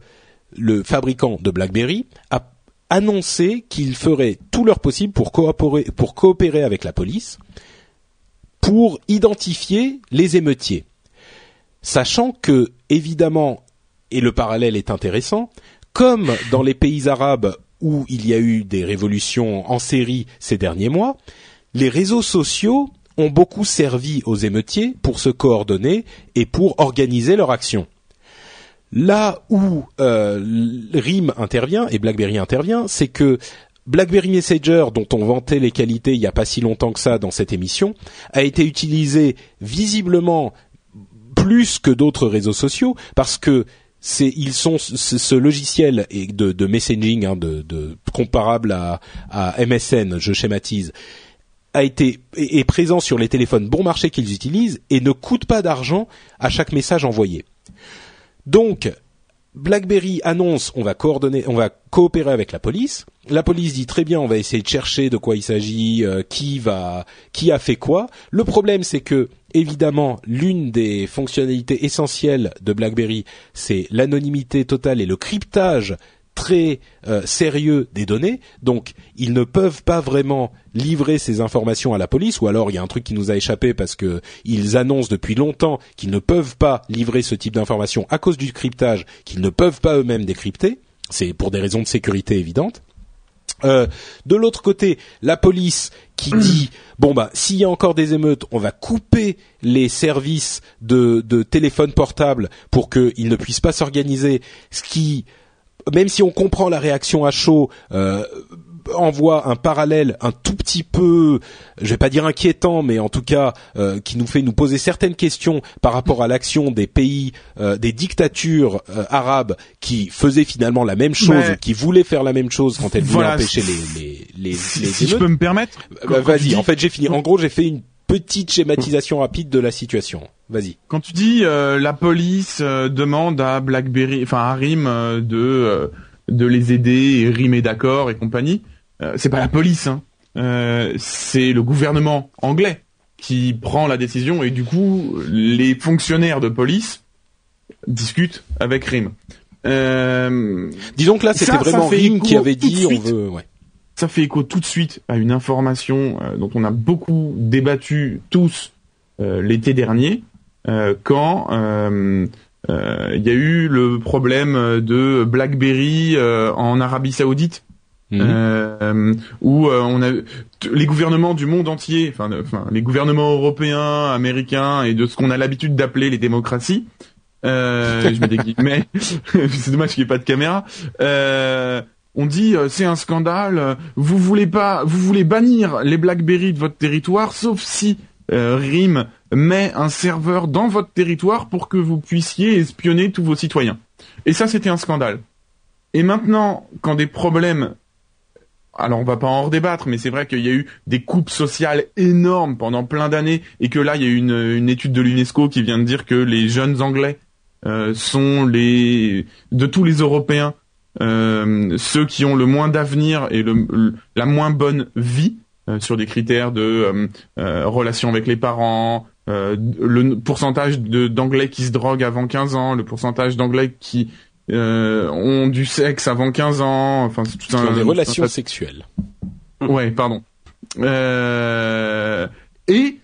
fabricant de BlackBerry, a annoncé qu'ils feraient tout leur possible pour coopérer, pour coopérer avec la police pour identifier les émeutiers. Sachant que, évidemment, et le parallèle est intéressant, comme dans les pays arabes où il y a eu des révolutions en série ces derniers mois, les réseaux sociaux ont beaucoup servi aux émeutiers pour se coordonner et pour organiser leur action. Là où euh, RIM intervient et BlackBerry intervient, c'est que BlackBerry Messenger, dont on vantait les qualités il n'y a pas si longtemps que ça dans cette émission, a été utilisé visiblement plus que d'autres réseaux sociaux parce que c'est ils sont ce, logiciel de, messaging hein, de, comparable à, à MSN, je schématise, a été est présent sur les téléphones bon marché qu'ils utilisent et ne coûte pas d'argent à chaque message envoyé. Donc BlackBerry annonce on va coordonner, on va coopérer avec la police. La police dit très bien, on va essayer de chercher de quoi il s'agit, euh, qui va, qui a fait quoi. Le problème, c'est que évidemment, l'une des fonctionnalités essentielles de BlackBerry, c'est l'anonymité totale et le cryptage très euh, sérieux des données. Donc, ils ne peuvent pas vraiment livrer ces informations à la police, ou alors il y a un truc qui nous a échappé parce que ils annoncent depuis longtemps qu'ils ne peuvent pas livrer ce type d'informations à cause du cryptage, qu'ils ne peuvent pas eux-mêmes décrypter. C'est pour des raisons de sécurité évidentes. Euh, de l'autre côté, la police qui [clears throat] dit bon bah s'il y a encore des émeutes, on va couper les services de, de téléphone portable pour qu'ils ne puissent pas s'organiser, ce qui même si on comprend la réaction à chaud, euh, envoie un parallèle un tout petit peu, je vais pas dire inquiétant, mais en tout cas euh, qui nous fait nous poser certaines questions par rapport à l'action des pays, euh, des dictatures euh, arabes qui faisaient finalement la même chose, Mais- qui voulaient faire la même chose quand elles voulaient Voilà, empêcher les les les, Si, les si je peux me permettre. Bah, Vas-y, en fait j'ai fini. En gros, j'ai fait une petite schématisation rapide de la situation. Vas-y. Quand tu dis euh, la police euh, demande à BlackBerry, enfin à RIM euh, de euh, de les aider et RIM est d'accord et compagnie, euh, c'est pas la police, hein. Euh, c'est le gouvernement anglais qui prend la décision et du coup les fonctionnaires de police discutent avec RIM. Euh, Disons que là, c'était vraiment Rim qui avait dit on veut. Ouais. Ça fait écho tout de suite à une information euh, dont on a beaucoup débattu tous euh, l'été dernier, quand il y a eu le problème de BlackBerry en Arabie Saoudite. Mhm. où on a les gouvernements du monde entier, enfin, enfin les gouvernements européens, américains et de ce qu'on a l'habitude d'appeler les démocraties, euh, je mets mais [laughs] c'est dommage qu'il n'y ait pas de caméra. Euh, on dit euh, c'est un scandale. Vous voulez pas, vous voulez bannir les BlackBerry de votre territoire, sauf si euh, RIM met un serveur dans votre territoire pour que vous puissiez espionner tous vos citoyens. Et ça, c'était un scandale. Et maintenant, quand des problèmes alors on va pas en redébattre, mais c'est vrai qu'il y a eu des coupes sociales énormes pendant plein d'années et que là il y a eu une, étude de l'UNESCO qui vient de dire que les jeunes Anglais euh, sont les de tous les Européens euh, ceux qui ont le moins d'avenir et le, la moins bonne vie euh, sur des critères de relation avec les parents, le pourcentage d'anglais qui se droguent avant 15 ans, le pourcentage d'anglais qui ont du sexe avant 15 ans, enfin c'est tout un, des relations sexuelles. Ouais, pardon. et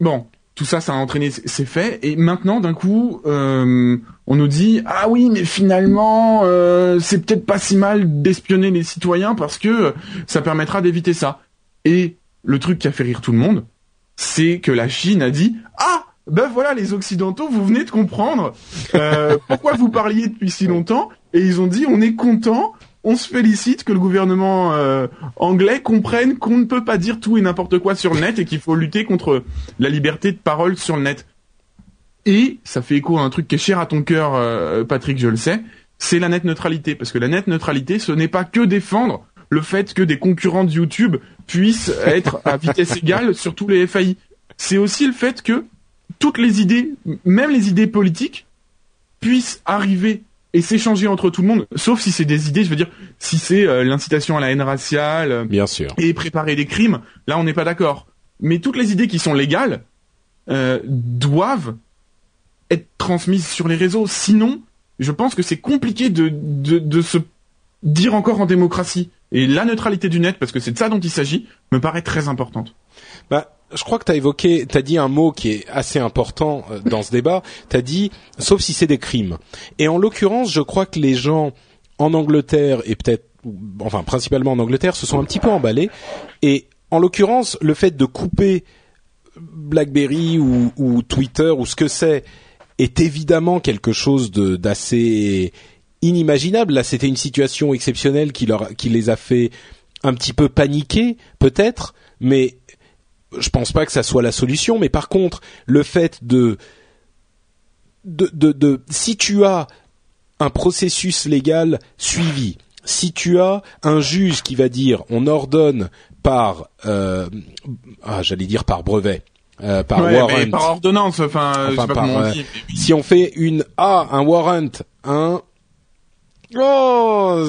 bon, tout ça, ça a entraîné ses faits. Et maintenant, d'un coup, euh, on nous dit ah oui, mais finalement, euh, c'est peut-être pas si mal d'espionner les citoyens parce que ça permettra d'éviter ça. Et le truc qui a fait rire tout le monde, c'est que la Chine a dit ah ben voilà les occidentaux, vous venez de comprendre euh, [laughs] pourquoi vous parliez depuis si longtemps. Et ils ont dit on est content on se félicite que le gouvernement euh, anglais comprenne qu'on ne peut pas dire tout et n'importe quoi sur le net et qu'il faut lutter contre la liberté de parole sur le net. Et ça fait écho à un truc qui est cher à ton cœur, euh, Patrick, je le sais, c'est la net neutralité. Parce que la net neutralité, ce n'est pas que défendre le fait que des concurrents de YouTube puissent être à vitesse égale sur tous les FAI. C'est aussi le fait que toutes les idées, même les idées politiques, puissent arriver et s'échanger entre tout le monde, sauf si c'est des idées, je veux dire, si c'est euh, l'incitation à la haine raciale, euh, bien sûr, et préparer des crimes, là on n'est pas d'accord. Mais toutes les idées qui sont légales euh, doivent être transmises sur les réseaux, sinon, je pense que c'est compliqué de, de, de se dire encore en démocratie. Et la neutralité du net, parce que c'est de ça dont il s'agit, me paraît très importante. Bah, je crois que tu as évoqué, tu as dit un mot qui est assez important euh, dans ce débat. Tu as dit, sauf si c'est des crimes. Et en l'occurrence, je crois que les gens en Angleterre et peut-être, enfin principalement en Angleterre, se sont un petit peu emballés. Et en l'occurrence, le fait de couper BlackBerry ou, ou Twitter ou ce que c'est est évidemment quelque chose d'assez inimaginable. Là, c'était une situation exceptionnelle qui leur, qui les a fait un petit peu paniquer, peut-être, mais je pense pas que ça soit la solution, mais par contre, le fait de de, de, de si tu as un processus légal suivi, si tu as un juge qui va dire on ordonne par euh, ah j'allais dire par brevet euh, par warrant. par ordonnance enfin, enfin pas par, euh, si on fait une ah un warrant un Oh,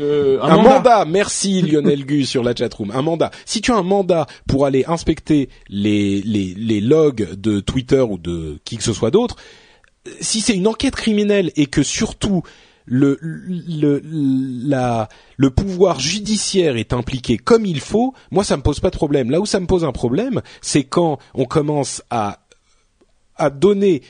euh, un, mandat. Merci Lionel [laughs] Gu sur la chatroom. Un mandat. Si tu as un mandat pour aller inspecter les, les, les logs de Twitter ou de qui que ce soit d'autre, si c'est une enquête criminelle et que surtout le, le, la, le pouvoir judiciaire est impliqué comme il faut, moi ça me pose pas de problème. Là où ça me pose un problème, c'est quand on commence à, à donner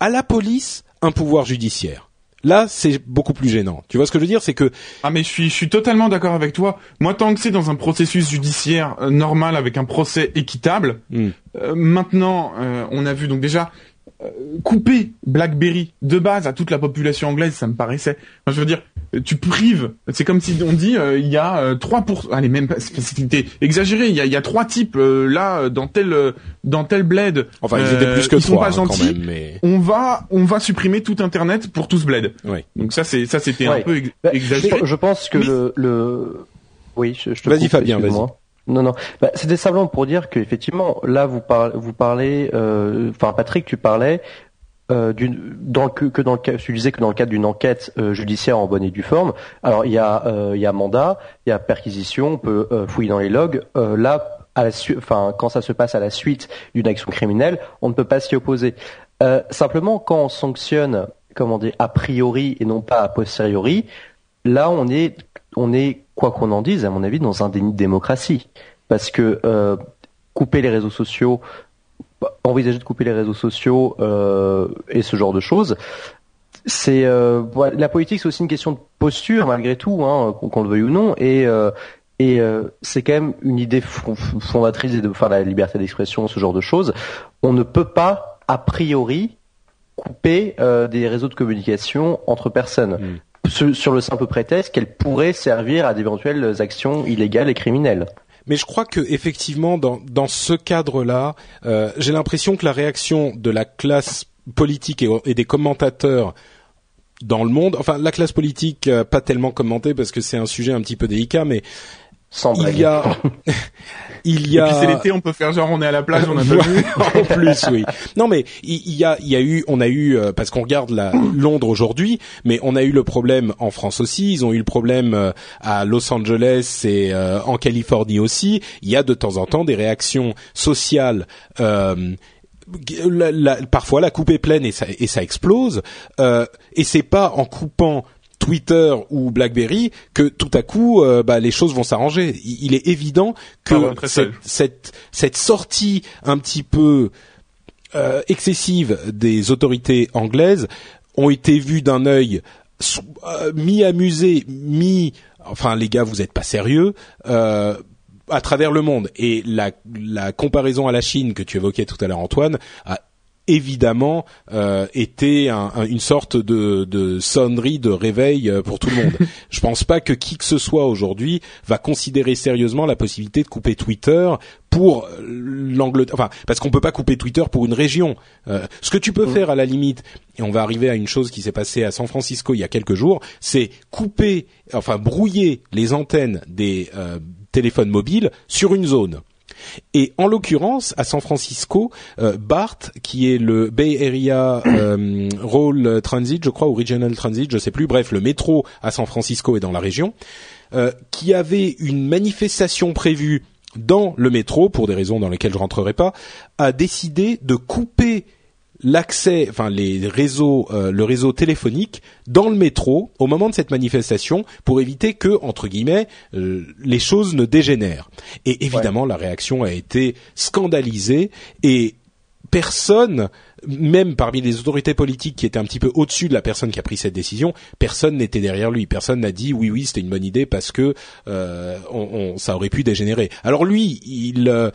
à la police un pouvoir judiciaire. Là, c'est beaucoup plus gênant. Tu vois ce que je veux dire? C'est que ah mais je suis je suis totalement d'accord avec toi. Moi, tant que c'est dans un processus judiciaire euh, normal avec un procès équitable, hmm. euh, maintenant, euh, on a vu donc déjà couper BlackBerry de base à toute la population anglaise, ça me paraissait. je veux dire, tu prives. C'est comme si on dit euh, il y a euh, trois pour. Allez, même pas. C'était exagéré. Il y a, il y a trois types là dans tel dans tel bled. Enfin, ils étaient plus que ils sont pas hein, gentils. mais... On va on va supprimer tout Internet pour tout ce bled. Oui. Donc ça c'est ça c'était un peu bah, exagéré. Je, pense que le, le oui, je, je te Vas-y Fabien, vas-y. Non, non. Bah, C'était simplement pour dire qu'effectivement, là, vous, parlez, vous parlez, euh, enfin, Patrick, tu parlais euh, dans que, dans le cas, tu disais que dans le cadre d'une enquête euh, judiciaire en bonne et due forme. Alors, il y a, euh, il y a mandat, il y a perquisition, on peut fouiller dans les logs. là, enfin, quand ça se passe à la suite d'une action criminelle, on ne peut pas s'y opposer. simplement, quand on sanctionne comment dire, a priori et non pas a posteriori, là on est, on est quoi qu'on en dise, à mon avis, dans un déni de démocratie, parce que couper les réseaux sociaux, envisager de couper les réseaux sociaux euh, et ce genre de choses, c'est euh, la politique, c'est aussi une question de posture malgré tout, hein, qu'on le veuille ou non, et euh, et c'est quand même une idée fondatrice de faire la liberté d'expression, ce genre de choses. On ne peut pas a priori couper des réseaux de communication entre personnes. Mm. Sur, le simple prétexte qu'elles pourraient servir à d'éventuelles actions illégales et criminelles. Mais je crois que effectivement, dans, ce cadre-là, euh, j'ai l'impression que la réaction de la classe politique et, et, des commentateurs dans le monde, enfin la classe politique euh, pas tellement commentée parce que c'est un sujet un petit peu délicat, mais [laughs] il y a, il y a. Et puis c'est l'été, on peut faire genre on est à la plage, on a pas vu. [laughs] en plus, oui. Non mais il y a, il y a eu, on a eu euh, parce qu'on regarde la Londres aujourd'hui, mais on a eu le problème en France aussi. Ils ont eu le problème euh, à Los Angeles et euh, en Californie aussi. Il y a de temps en temps des réactions sociales. Euh, la, la, parfois la coupe est pleine et ça, et ça explose. Euh, et c'est pas en coupant Twitter ou BlackBerry que tout à coup euh, bah, les choses vont s'arranger. Il, est évident que ah cette, cette, sortie un petit peu euh, excessive des autorités anglaises ont été vues d'un œil euh, mi-amusé, mi enfin les gars vous êtes pas sérieux à travers le monde et la, la comparaison à la Chine que tu évoquais tout à l'heure Antoine a évidemment euh, était une sorte de, de, sonnerie de réveil euh, pour tout le monde. [laughs] Je pense pas que qui que ce soit aujourd'hui va considérer sérieusement la possibilité de couper Twitter pour l'Angleterre, enfin parce qu'on peut pas couper Twitter pour une région. Euh, ce que tu peux faire à la limite, et on va arriver à une chose qui s'est passée à San Francisco il y a quelques jours, c'est couper, enfin brouiller les antennes des euh, téléphones mobiles sur une zone. Et en l'occurrence, à San Francisco, euh, BART, qui est le Bay Area euh, Roll Transit, je crois, ou Regional Transit, je sais plus, bref, le métro à San Francisco et dans la région, euh, qui avait une manifestation prévue dans le métro, pour des raisons dans lesquelles je rentrerai pas, a décidé de couper l'accès, enfin les réseaux, euh, le réseau téléphonique dans le métro au moment de cette manifestation pour éviter que, entre guillemets, euh, les choses ne dégénèrent. Et évidemment, la réaction a été scandalisée et personne même parmi les autorités politiques qui étaient un petit peu au-dessus de la personne qui a pris cette décision, personne n'était derrière lui. Personne n'a dit oui, oui, c'était une bonne idée parce que euh, on, ça aurait pu dégénérer. Alors lui, il, euh,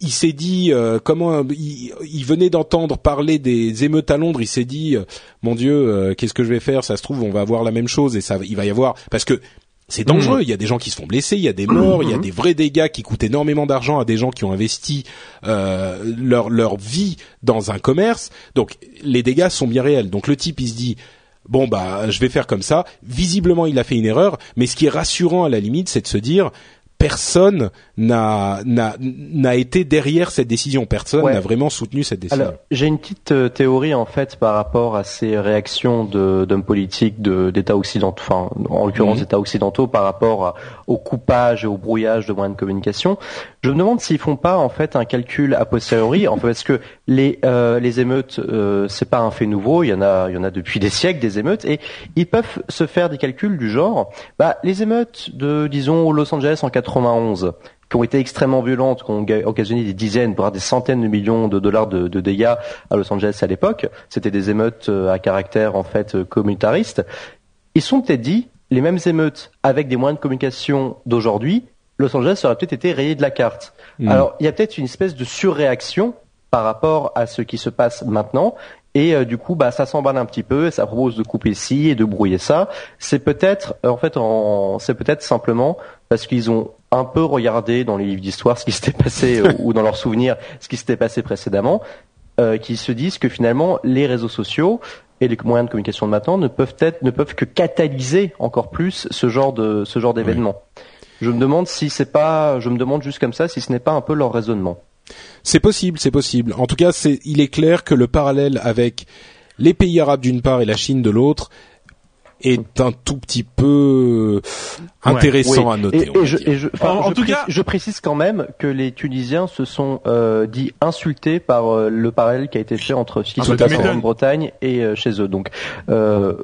il s'est dit euh, comment il, venait d'entendre parler des émeutes à Londres. Il s'est dit mon Dieu, qu'est-ce que je vais faire? Ça se trouve, on va avoir la même chose et ça, il va y avoir parce que c'est dangereux. Mm. Il y a des gens qui se font blesser, il y a des morts, il y a mm-hmm. des vrais dégâts qui coûtent énormément d'argent à des gens qui ont investi euh, leur leur vie dans un commerce. Donc les dégâts sont bien réels. Donc le type il se dit bon bah je vais faire comme ça. Visiblement il a fait une erreur, mais ce qui est rassurant à la limite, c'est de se dire personne n'a n'a été derrière cette décision. Personne n'a vraiment soutenu cette décision. Alors, j'ai une petite euh, théorie en fait par rapport à ces réactions d'hommes politiques d'États occidentaux, enfin en l'occurrence mhm. d'États occidentaux par rapport au coupage et au brouillage de moyens de communication. Je me demande s'ils font pas en fait un calcul a posteriori, en fait, parce que les euh, les émeutes euh, c'est pas un fait nouveau, il y en a il y en a depuis des siècles des émeutes et ils peuvent se faire des calculs du genre, bah les émeutes de disons Los Angeles en 91 qui ont été extrêmement violentes, qui ont occasionné des dizaines, voire des centaines de millions de dollars de, dégâts à Los Angeles à l'époque. C'était des émeutes euh, à caractère en fait euh, communautariste. Ils sont peut-être dit les mêmes émeutes avec des moyens de communication d'aujourd'hui, Los Angeles aurait peut-être été rayé de la carte. Hmm. Alors il y a peut-être une espèce de surréaction par rapport à ce qui se passe maintenant. Et euh, du coup, bah, ça s'emballe un petit peu, et ça propose de couper ci et de brouiller ça. C'est peut-être, en fait, c'est peut-être simplement parce qu'ils ont un peu regardé dans les livres d'histoire ce qui s'était passé euh, [laughs] ou dans leurs souvenirs ce qui s'était passé précédemment, euh, qui se disent que finalement les réseaux sociaux et les moyens de communication de maintenant ne peuvent être ne peuvent que catalyser encore plus ce genre de ce genre d'événement. Je me demande si c'est pas, je me demande juste comme ça si ce n'est pas un peu leur raisonnement. C'est possible, c'est possible. En tout cas, c'est, il est clair que le parallèle avec les pays arabes d'une part et la Chine de l'autre est un tout petit peu intéressant à noter. en, tout cas, je précise quand même que les Tunisiens se sont euh, dit insultés par euh, le parallèle qui a été fait entre ce qui se passe en Grande-Bretagne et euh, chez eux. Donc, euh,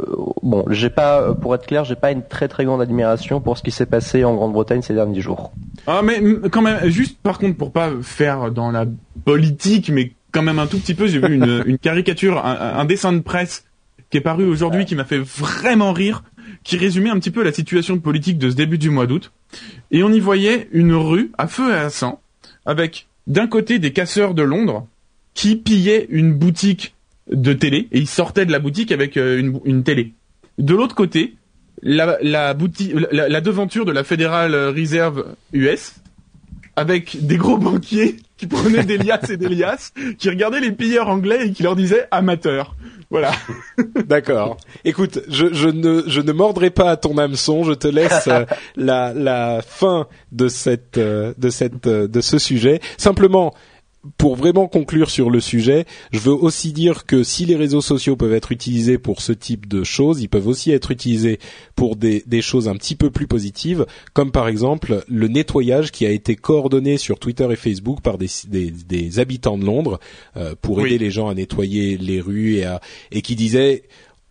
bon, j'ai pas, pour être clair, j'ai pas une très très grande admiration pour ce qui s'est passé en Grande-Bretagne ces derniers jours. Ah, mais quand même, juste par contre, pour pas faire dans la politique, mais quand même un tout petit peu, j'ai vu une, [laughs] une caricature, un, un dessin de presse qui est paru aujourd'hui qui m'a fait vraiment rire, qui résumait un petit peu la situation politique de ce début du mois d'août. Et on y voyait une rue à feu et à sang, avec d'un côté des casseurs de Londres qui pillaient une boutique de télé et ils sortaient de la boutique avec euh, une, une télé. De l'autre côté, la, la, boutique, la, la, devanture de la Federal Reserve US avec des gros banquiers qui prenaient des liasses et des liasses, qui regardaient les pilleurs anglais et qui leur disaient amateurs. Voilà. [laughs] D'accord. Écoute, je, je, ne, je ne mordrai pas à ton hameçon. Je te laisse euh, [laughs] la, la fin de cette, euh, de cette, euh, de ce sujet. Simplement, pour vraiment conclure sur le sujet, je veux aussi dire que si les réseaux sociaux peuvent être utilisés pour ce type de choses, ils peuvent aussi être utilisés pour des, des choses un petit peu plus positives, comme par exemple le nettoyage qui a été coordonné sur Twitter et Facebook par des, des, des habitants de Londres euh, pour aider les gens à nettoyer les rues et, à, et qui disaient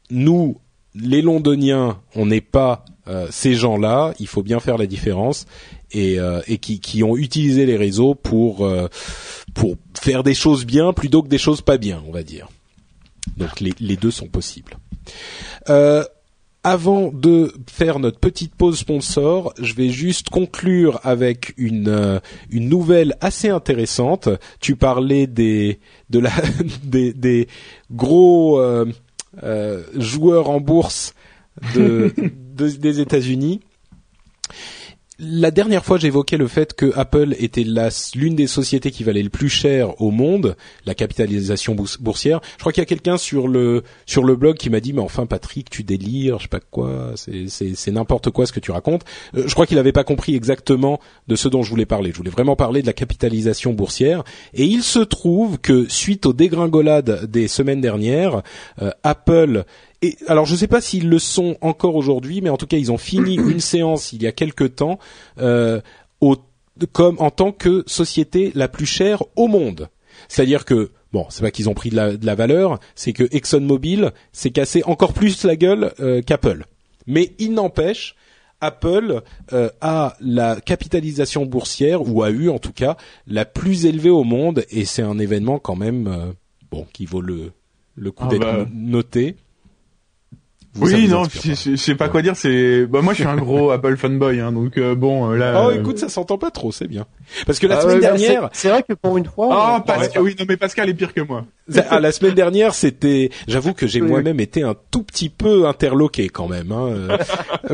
nous les Londoniens, on n'est pas euh, ces gens-là, il faut bien faire la différence et, euh, et qui, qui, ont utilisé les réseaux pour euh, pour faire des choses bien plutôt que des choses pas bien, on va dire. Donc les, les deux sont possibles. Euh, avant de faire notre petite pause sponsor, je vais juste conclure avec une euh, une nouvelle assez intéressante. Tu parlais des de la [laughs] des, des gros euh, euh, joueurs en bourse de, [laughs] de des États-Unis la dernière fois, j'évoquais le fait que Apple était l'une des sociétés qui valait le plus cher au monde, la capitalisation boursière. Je crois qu'il y a quelqu'un sur le sur le blog qui m'a dit mais enfin Patrick, tu délires, je sais pas quoi, c'est n'importe quoi ce que tu racontes. Euh, je crois qu'il n'avait pas compris exactement de ce dont je voulais parler. Je voulais vraiment parler de la capitalisation boursière. Et il se trouve que suite aux dégringolades des semaines dernières, euh, Apple et alors je ne sais pas s'ils le sont encore aujourd'hui, mais en tout cas ils ont fini [clears throat] une séance il y a quelque temps euh, au, comme en tant que société la plus chère au monde. C'est-à-dire que bon, c'est pas qu'ils ont pris de la, de la valeur, c'est que ExxonMobil s'est cassé encore plus la gueule euh, qu'Apple. Mais il n'empêche, Apple euh, a la capitalisation boursière ou a eu en tout cas la plus élevée au monde et c'est un événement quand même euh, bon qui vaut le le coup ah d'être bah. noté oui, non, je sais pas quoi dire. C'est, bah moi, je suis un gros [laughs] Apple fanboy, hein, donc euh, bon, euh, là. Oh, écoute, ça s'entend pas trop, c'est bien. Parce que la ah semaine dernière, c'est vrai que pour une fois. Ah, Pascal, oui, non, mais Pascal est pire que moi. Ah, la semaine dernière, c'était, j'avoue que j'ai moi-même été un tout petit peu interloqué quand même. Hein. Euh,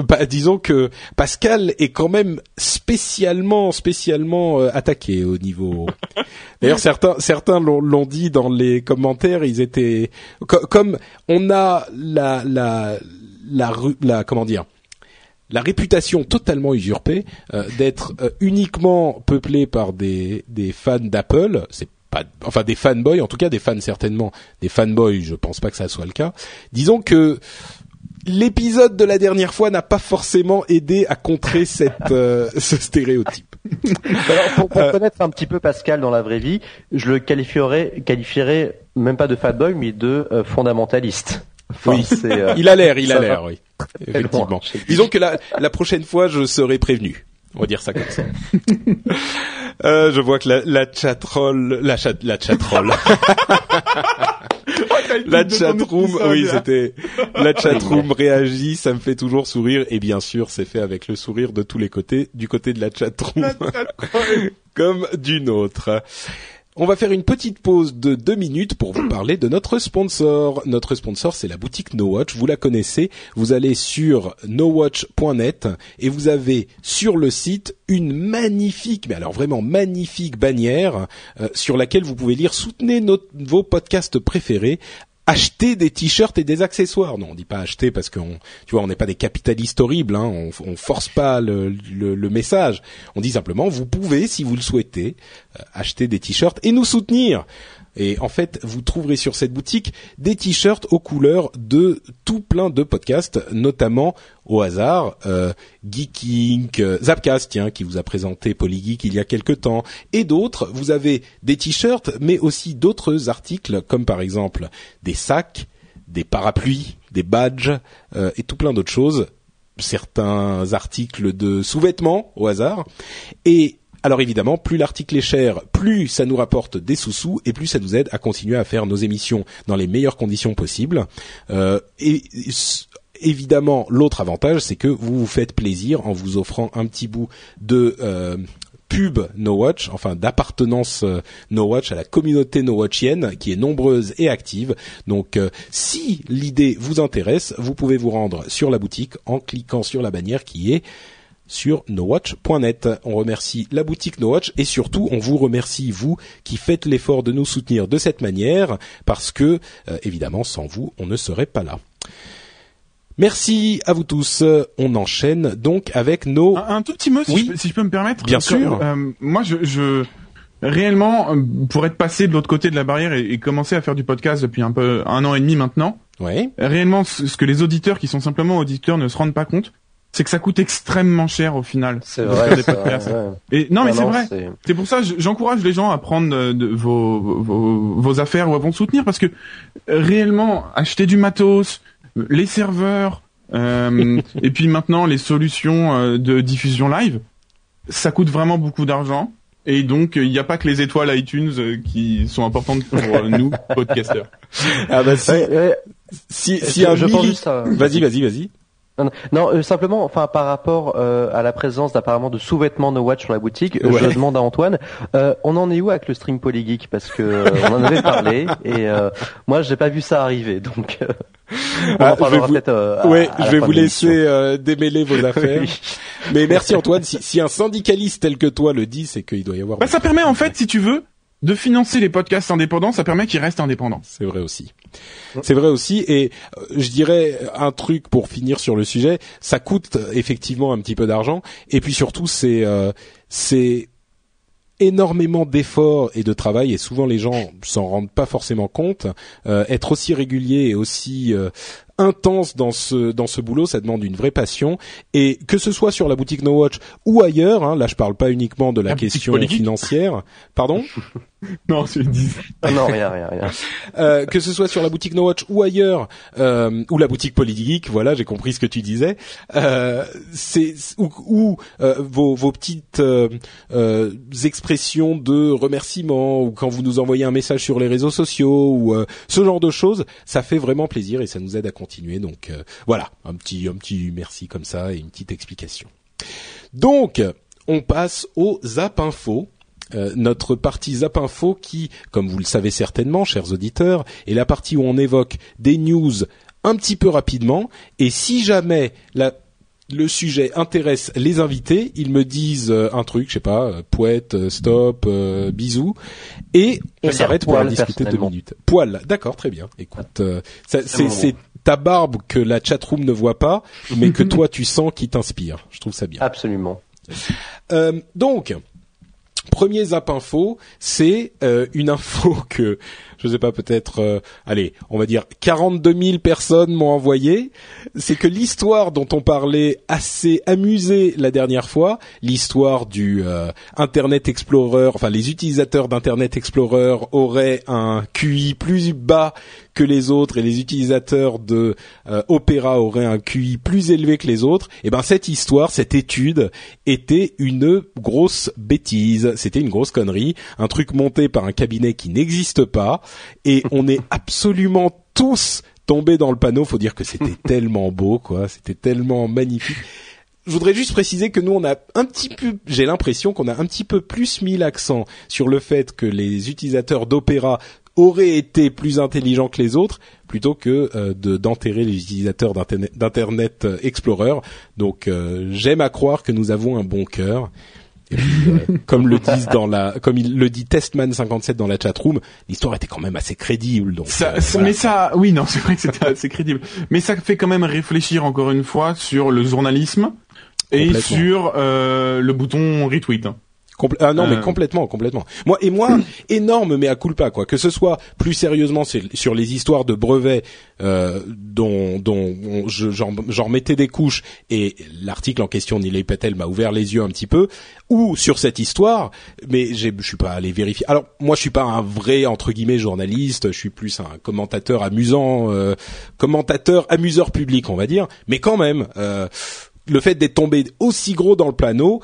bah, disons que Pascal est quand même spécialement, spécialement attaqué au niveau. D'ailleurs, certains, certains l'ont dit dans les commentaires. Ils étaient comme on a la la la, la, comment dire la réputation totalement usurpée euh, d'être euh, uniquement peuplé par des, des fans d'Apple, c'est pas enfin des fanboys en tout cas des fans certainement des fanboys, je pense pas que ça soit le cas. Disons que l'épisode de la dernière fois n'a pas forcément aidé à contrer [laughs] cette euh, ce stéréotype. pour, connaître un petit peu Pascal dans la vraie vie, je le qualifierais qualifierais même pas de fanboy mais de fondamentaliste oui, euh, [laughs] il a l'air, il a l'air, oui. Effectivement. Disons que la, la prochaine fois, je serai prévenu. On va dire ça comme ça. [laughs] euh, je vois que la, la chatroll, la chat, la chatroll. [laughs] la chatroom, oui, c'était la [laughs] chatroom réagit, ça me fait toujours sourire et bien sûr, c'est fait avec le sourire de tous les côtés, du côté de la chatroom comme d'une autre. On va faire une petite pause de deux minutes pour vous parler de notre sponsor. Notre sponsor, c'est la boutique No Watch. Vous la connaissez. Vous allez sur nowatch.net et vous avez sur le site une magnifique, mais alors vraiment magnifique bannière euh, sur laquelle vous pouvez lire soutenez vos podcasts préférés acheter des t-shirts et des accessoires. Non, on dit pas acheter parce qu'on, tu vois, on n'est pas des capitalistes horribles. Hein, on, force pas le, le, message. On dit simplement, vous pouvez, si vous le souhaitez, euh, acheter des t-shirts et nous soutenir. Et en fait, vous trouverez sur cette boutique des t-shirts aux couleurs de tout plein de podcasts, notamment au hasard euh, Geeking, euh, Zapcast, tiens, qui vous a présenté Polygeek il y a quelque temps, et d'autres. Vous avez des t-shirts, mais aussi d'autres articles, comme par exemple des sacs, des parapluies, des badges euh, et tout plein d'autres choses. Certains articles de sous-vêtements au hasard. Et alors évidemment, plus l'article est cher, plus ça nous rapporte des sous-sous et plus ça nous aide à continuer à faire nos émissions dans les meilleures conditions possibles. Euh, et, évidemment, l'autre avantage, c'est que vous vous faites plaisir en vous offrant un petit bout de euh, pub No Watch, enfin d'appartenance euh, No Watch à la communauté No Watchienne qui est nombreuse et active. Donc si l'idée vous intéresse, vous pouvez vous rendre sur la boutique en cliquant sur la bannière qui est sur nowatch.net. On remercie la boutique Nowatch et surtout on vous remercie vous qui faites l'effort de nous soutenir de cette manière parce que euh, évidemment sans vous on ne serait pas là. Merci à vous tous. On enchaîne donc avec nos. Un, tout petit mot, si, je, peux, si, je, peux me permettre. Bien sûr. Euh, moi, je, je, réellement, euh, pour être passé de l'autre côté de la barrière et, et, commencer à faire du podcast depuis un peu un an et demi maintenant. Ouais. Réellement, ce que les auditeurs qui sont simplement auditeurs ne se rendent pas compte, c'est que ça coûte extrêmement cher au final. C'est vrai. Des podcasts. Vrai, Et non, mais c'est vrai. C'est pour ça, j'encourage les gens à prendre de, vos, vos, vos affaires ou à vous soutenir parce que réellement, acheter du matos, les serveurs, euh, [laughs] et puis maintenant les solutions euh, de diffusion live, ça coûte vraiment beaucoup d'argent. Et donc, il n'y a pas que les étoiles iTunes euh, qui sont importantes pour nous, [laughs] podcasters. Ah bah si, si, si un Vas-y, vas-y, vas-y. Non, non euh, simplement, enfin par rapport euh, à la présence d'apparemment de sous-vêtements No Watch sur la boutique, je demande à Antoine, euh, on en est où avec le string polygeek parce que on en avait parlé [laughs] et moi j'ai pas vu ça arriver, donc on ah, en parlera peut-être. ouais, je vais vous laisser démêler vos [laughs] affaires. Mais merci Antoine. Si, si, un syndicaliste tel que toi le dit, c'est qu'il doit y avoir. Bah, ça permet en fait, si tu veux, de financer les podcasts indépendants, ça permet qu'ils restent indépendants. C'est vrai aussi. C'est vrai aussi. Et euh, je dirais un truc pour finir sur le sujet, ça coûte effectivement un petit peu d'argent. Et puis surtout, c'est euh, c'est énormément d'efforts et de travail et souvent les gens s'en rendent pas forcément compte. Euh, être aussi régulier et aussi intense dans ce dans ce boulot, ça demande une vraie passion et que ce soit sur la boutique No Watch ou ailleurs, hein, là je parle pas uniquement de la, question financière, pardon. [laughs] [laughs] non, je dis. Ah non, rien, rien, rien. [laughs] Euh, que ce soit sur la boutique No Watch ou ailleurs, euh, ou la boutique politique, voilà, j'ai compris ce que tu disais. Euh, c'est ou, ou euh, vos, vos petites euh, euh, expressions de remerciement ou quand vous nous envoyez un message sur les réseaux sociaux ou ce genre de choses, ça fait vraiment plaisir et ça nous aide à continuer. Donc euh, voilà, un petit un petit merci comme ça et une petite explication. Donc on passe au Zap Info. Euh, notre partie Zap Info qui, comme vous le savez certainement, chers auditeurs, est la partie où on évoque des news un petit peu rapidement. Et si jamais la, le sujet intéresse les invités, ils me disent euh, un truc, je sais pas, euh, poète, euh, stop, bisous, et on s'arrête pour en discuter deux minutes. Poil, d'accord, très bien. Écoute, c'est ta barbe que la chatroom ne voit pas, mais que [laughs] toi tu sens qui t'inspire. Je trouve ça bien. Absolument. donc, premier zap info, c'est une info [laughs] que je sais pas, peut-être, euh, allez, on va dire 42 000 personnes m'ont envoyé. C'est que l'histoire dont on parlait assez amusé la dernière fois, l'histoire du euh, Internet Explorer, enfin les utilisateurs d'Internet Explorer auraient un QI plus bas que les autres et les utilisateurs de euh, Opera auraient un QI plus élevé que les autres, et eh ben cette histoire, cette étude était une grosse bêtise, c'était une grosse connerie, un truc monté par un cabinet qui n'existe pas et [laughs] on est absolument tous tombés dans le panneau. Faut dire que c'était [laughs] tellement beau, quoi. C'était tellement magnifique. Je voudrais juste préciser que nous, on a un petit peu, j'ai l'impression qu'on a un petit peu plus mis l'accent sur le fait que les utilisateurs d'Opéra auraient été plus intelligents que les autres plutôt que euh, de d'enterrer les utilisateurs d'Internet Explorer. Donc euh, j'aime à croire que nous avons un bon cœur euh, [laughs] comme le disent dans la, comme il le dit Testman 57 dans la chatroom, l'histoire était quand même assez crédible. Donc, ça, euh, mais ça, oui, non, [laughs] c'est vrai que c'était assez crédible. Mais ça fait quand même réfléchir encore une fois sur le journalisme et sur euh, le bouton retweet. Ah non, mais Euh. complètement, complètement. Moi et moi, [clears throat] énorme, mais à culpa quoi. Que ce soit plus sérieusement sur, sur les histoires de brevets euh, dont, dont on- je- j'en remettais des couches et l'article en question, Nilay Patel m'a ouvert les yeux un petit peu, ou sur cette histoire, mais j'ai- je suis pas allé vérifier. Alors moi, je suis pas un vrai entre guillemets journaliste, je suis plus un commentateur amusant, euh, commentateur amuseur public, on va dire. Mais quand même, euh, le fait d'être tombé aussi gros dans le plano,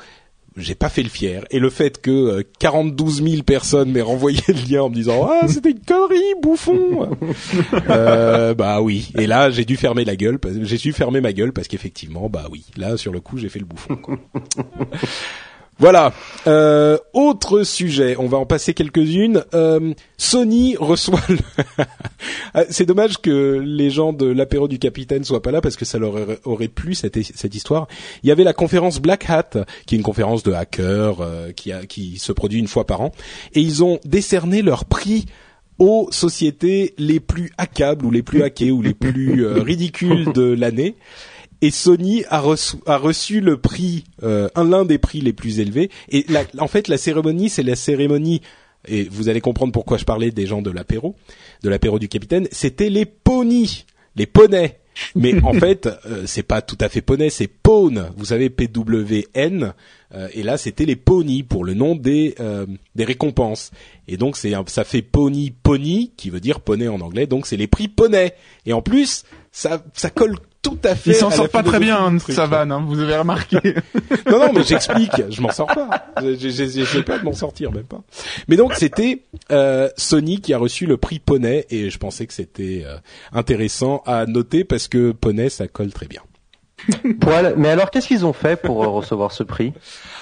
j'ai pas fait le fier. Et le fait que euh, 42 000 personnes m'aient renvoyé le lien en me disant ah [laughs] c'était une connerie bouffon, [laughs] euh, bah oui. Et là j'ai dû fermer la gueule. J'ai dû fermer ma gueule parce qu'effectivement bah oui. Là sur le coup j'ai fait le bouffon. quoi. [laughs] Voilà. Euh, autre sujet, on va en passer quelques-unes. Euh, Sony reçoit. le- [laughs] Ah, C'est dommage que les gens de l'apéro du capitaine soient pas là parce que ça leur aurait- plu cette, histoire. Il y avait la conférence Black Hat, qui est une conférence de hackers euh, qui, qui se produit une fois par an, et ils ont décerné leur prix aux sociétés les plus hackables ou les plus hackées ou les plus euh, ridicules de l'année. Et Sony a reçu, a reçu le prix, euh, un l'un des prix les plus élevés. Et la- en fait, la cérémonie, c'est la cérémonie. Et vous allez comprendre pourquoi je parlais des gens de l'apéro, de l'apéro du capitaine. C'était les ponies, les poneys. Mais en [laughs] fait, euh, c'est pas tout à fait poney, c'est pawn. Vous savez P-W-N. Euh, et là, c'était les ponies pour le nom des euh, des récompenses. Et donc, c'est ça fait pony pony qui veut dire poney en anglais. Donc, c'est les prix poney. Et en plus, ça ça colle tout à fait. Il s'en sort pas très bien, hein. Savane, hein, vous avez remarqué. Non, non, mais j'explique. Je m'en sors pas. J'ai- pas de m'en sortir, même pas. Mais donc, c'était euh, Sony qui a reçu le prix Poney et je pensais que c'était euh, intéressant à noter parce que Poney, ça colle très bien. [laughs] Poil. Mais alors, qu'est-ce qu'ils ont fait pour euh, recevoir ce prix?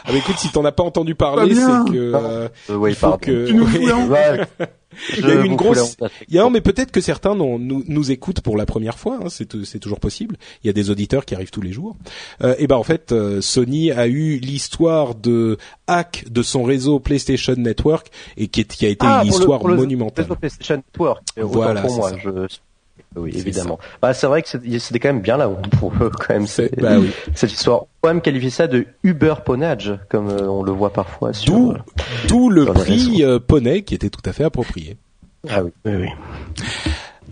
Ah, mais écoute, si t'en as pas entendu parler, c'est que euh, Euh, oui, il faut pardon. que Tu nous oui. [laughs] Il y a eu une grosse-. Il y a, mais peut-être que certains nous, nous écoutent pour la première fois. hein, c'est c'est toujours possible. Il y a des auditeurs qui arrivent tous les jours. Euh, et ben en fait, euh, Sony a eu l'histoire de hack de son réseau PlayStation Network et qui, est- qui a été Ah, une pour le- histoire le- monumentale. le PlayStation Network. Voilà, pour moi. ça. Je... Oui, évidemment. Bah, c'est vrai que c'était quand même bien là pour eux, quand même. C'est- c'est- bah oui. Cette histoire. On peut même qualifier ça de Uber ponage, comme euh, on le voit parfois. D'où euh, d'où le prix euh, Poney qui était tout à fait approprié. Ah oui, oui,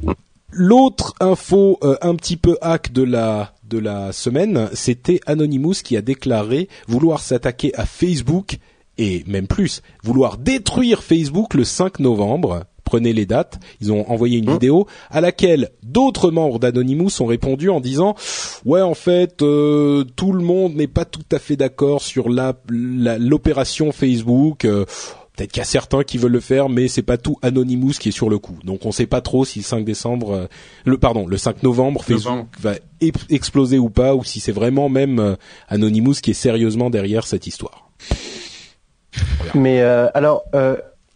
oui. L'autre info euh, un petit peu hack de la de la semaine, c'était Anonymous qui a déclaré vouloir s'attaquer à Facebook et même plus, vouloir détruire Facebook le 5 novembre. Prenez les dates. Ils ont envoyé une vidéo à laquelle d'autres membres d'Anonymous ont répondu en disant ouais en fait euh, tout le monde n'est pas tout à fait d'accord sur la la- l'opération Facebook. euh, Peut-être qu'il y a certains qui veulent le faire, mais c'est pas tout Anonymous qui est sur le coup. Donc on sait pas trop si le 5 décembre, euh, le pardon, le 5 novembre, Facebook Novembre. va exploser ou pas, ou si c'est vraiment même euh, Anonymous qui est sérieusement derrière cette histoire. Mais euh, alors,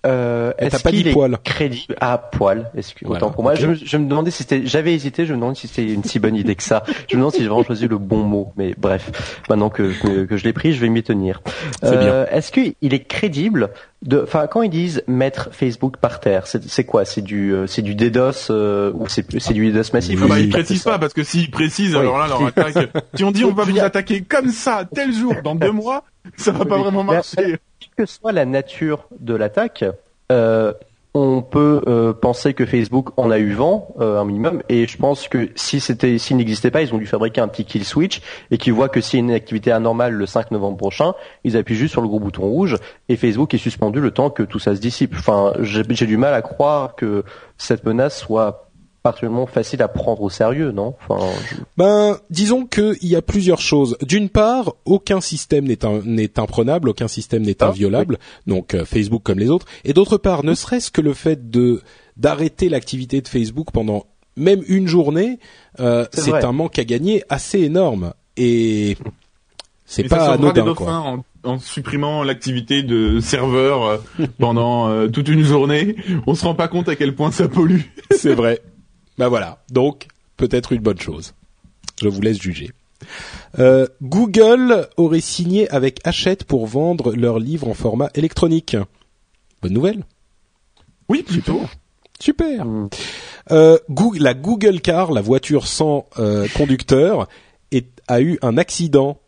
euh, euh, est-ce pas dit qu'il est poil. crédible? Ah, poil. Est-ce que Voilà, autant pour moi, ok. je, me- je me demandais si c'était. J'avais hésité. Je me demandais si c'était une si bonne idée que ça. Je me demande si j'ai vraiment choisi le bon mot. Mais bref, maintenant que que, que je l'ai pris, je vais m'y tenir. C'est bien. Est-ce qu'il est crédible de Enfin, quand ils disent mettre Facebook par terre, c'est c'est quoi? C'est du euh, c'est du DDoS euh, ou c'est c'est du DDoS massif? Oui. Ah bah, ils précisent pas parce que s'ils précisent, Oui. alors là, leur attaque. [laughs] Si on dit on va vous attaquer comme ça, tel jour, dans deux mois, ça va pas vraiment marcher. Quelle que soit la nature de l'attaque, euh, on peut euh, penser que Facebook en a eu vent euh, un minimum, et je pense que si c'était, s'il n'existait pas, ils ont dû fabriquer un petit kill switch et qu'ils voient que s'il y a une activité anormale le 5 novembre prochain, ils appuient juste sur le gros bouton rouge et Facebook est suspendu le temps que tout ça se dissipe. Enfin, j'ai j'ai du mal à croire que cette menace soit particulièrement facile à prendre au sérieux, non? Enfin, je- Ben, disons qu'il y a plusieurs choses. D'une part, aucun système n'est imprenable, aucun système n'est Ah, inviolable, donc euh, Facebook comme les autres. Et d'autre part, ne serait-ce que le fait de d'arrêter l'activité de Facebook pendant même une journée, euh, C'est un manque à gagner assez énorme. Et c'est pas anodin, quoi. en, en supprimant l'activité de serveur euh, pendant euh, toute une journée. On se rend pas compte à quel point ça pollue. C'est vrai. [laughs] Ben voilà. Donc, peut-être une bonne chose. Je vous laisse juger. Euh, Google aurait signé avec Hachette pour vendre leurs livres en format électronique. Bonne nouvelle. Oui, plutôt. Super. Euh, Google- la Google Car, la voiture sans euh, conducteur, est- a eu un accident.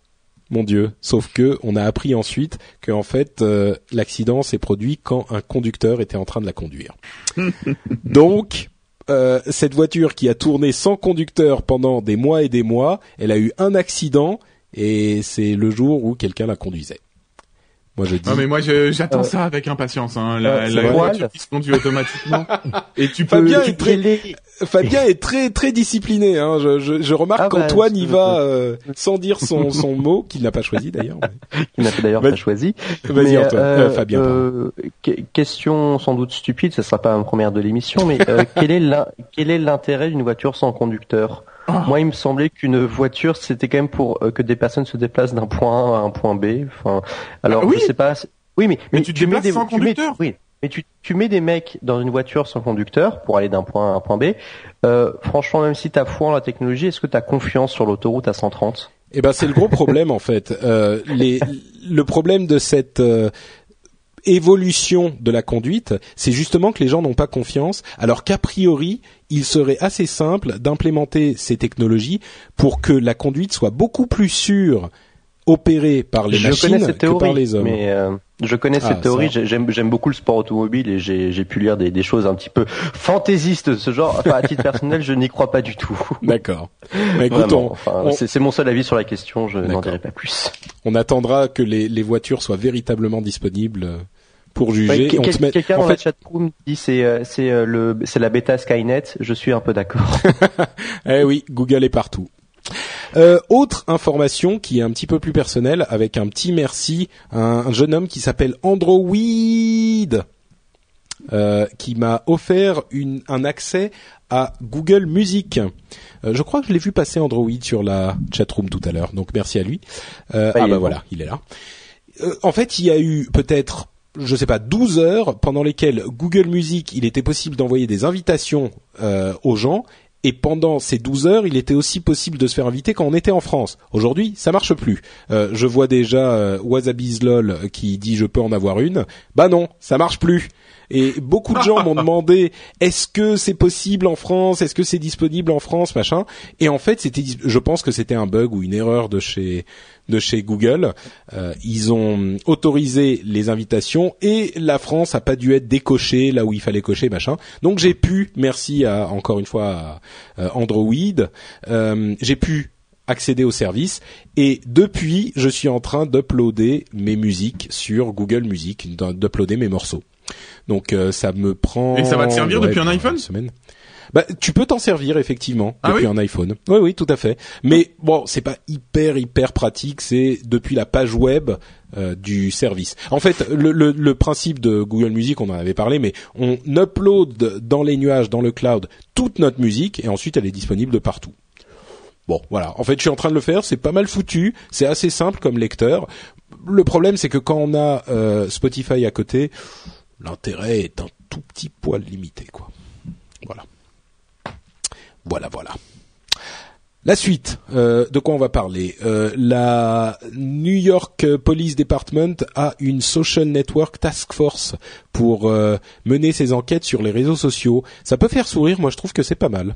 mon Dieu. Sauf que on a appris ensuite que en fait l'accident s'est produit quand un conducteur était en train de la conduire. [laughs] Donc euh, cette voiture qui a tourné sans conducteur pendant des mois et des mois, elle a eu un accident et c'est le jour où quelqu'un la conduisait. Moi je dis. Non mais moi je- j'attends ça avec impatience. Hein. La, Euh, voiture qui se conduit automatiquement. [laughs] Et tu peux. Fabien tu est très, Fabien est très très discipliné. Hein. Je, je, je remarque Ah bah, qu'Antoine y je- va euh, sans dire son, son mot qu'il n'a pas choisi d'ailleurs. qui [laughs] n'a d'ailleurs pas choisi. Vas-y Mais, Antoine, euh, Euh, Fabien. euh, que- question sans doute stupide, ce sera pas ma première de l'émission, mais euh, [laughs] quel est l'in- quel est l'intérêt d'une voiture sans conducteur? Moi, il me semblait qu'une voiture, c'était quand même pour euh, que des personnes se déplacent d'un point A à un point B. Enfin, alors Ah oui. je sais pas. Oui, mais Mais tu te déplaces sans tu mets- conducteur? oui, mais tu, tu mets des mecs dans une voiture sans conducteur pour aller d'un point A à un point B. Euh, franchement, même si t'as foi en la technologie, est-ce que t'as confiance sur l'autoroute à 130 Eh ben c'est le gros problème en fait. Euh, les, le problème de cette euh, évolution de la conduite, c'est justement que les gens n'ont pas confiance, alors qu'a priori, il serait assez simple d'implémenter ces technologies pour que la conduite soit beaucoup plus sûre opérée par les je machines cette que par les hommes. mais euh, je connais Ah, cette théorie. J'aime beaucoup le sport automobile et j'ai pu lire des, des choses un petit peu fantaisistes de ce genre. Enfin, à titre [laughs] personnel, je n'y crois pas du tout. D'accord. Bah, enfin, on- c'est mon seul avis sur la question. Je n'en dirai pas plus. on attendra que les, les voitures soient véritablement disponibles euh, pour juger. Ouais, quel- se met- Quelqu'un en dans fait, la chatroom dit c'est euh, c'est euh, le c'est la bêta Skynet. Je suis un peu d'accord. [laughs] Eh oui, Google est partout. Euh, autre information qui est un petit peu plus personnelle, avec un petit merci à un, un jeune homme qui s'appelle Android, euh, qui m'a offert une, un accès à Google Music. Euh, je crois que je l'ai vu passer Android sur la chatroom tout à l'heure, donc merci à lui. Euh, Ah, ah bah voilà, il est là. Euh, en fait, il y a eu peut-être je sais pas 12 heures pendant lesquelles Google Music, il était possible d'envoyer des invitations euh, aux gens et pendant ces 12 heures, il était aussi possible de se faire inviter quand on était en France. Aujourd'hui, ça marche plus. Euh, je vois déjà euh, Wasabizlol qui dit je peux en avoir une. Bah non, ça marche plus. Et beaucoup de gens m'ont [laughs] demandé est-ce que c'est possible en France, est-ce que c'est disponible en France, machin. Et en fait, c'était, je pense que c'était un bug ou une erreur de chez de chez Google. Euh, ils ont autorisé les invitations et la France a pas dû être décochée là où il fallait cocher, machin. Donc j'ai pu, merci à encore une fois à Android, euh, j'ai pu accéder au service et depuis je suis en train d'uploader mes musiques sur Google Music, d'uploader mes morceaux. Donc euh, ça me prend. Et ça va te servir depuis un une iPhone? semaine. Bah, tu peux t'en servir effectivement Ah depuis oui un iPhone. Oui, oui, tout à fait. Mais bon, c'est pas hyper hyper pratique. C'est depuis la page web euh, du service. En fait, le, le, le principe de Google Music, on en avait parlé, mais on upload dans les nuages, dans le cloud, toute notre musique et ensuite elle est disponible de partout. Bon, voilà. En fait, je suis en train de le faire. C'est pas mal foutu. C'est assez simple comme lecteur. Le problème, c'est que quand on a euh, Spotify à côté, l'intérêt est un tout petit poil limité, quoi. Voilà. Voilà. La suite, euh, de quoi on va parler? Euh, La New York Police Department a une social network task force pour euh, mener ses enquêtes sur les réseaux sociaux. Ça peut faire sourire, moi je trouve que c'est pas mal.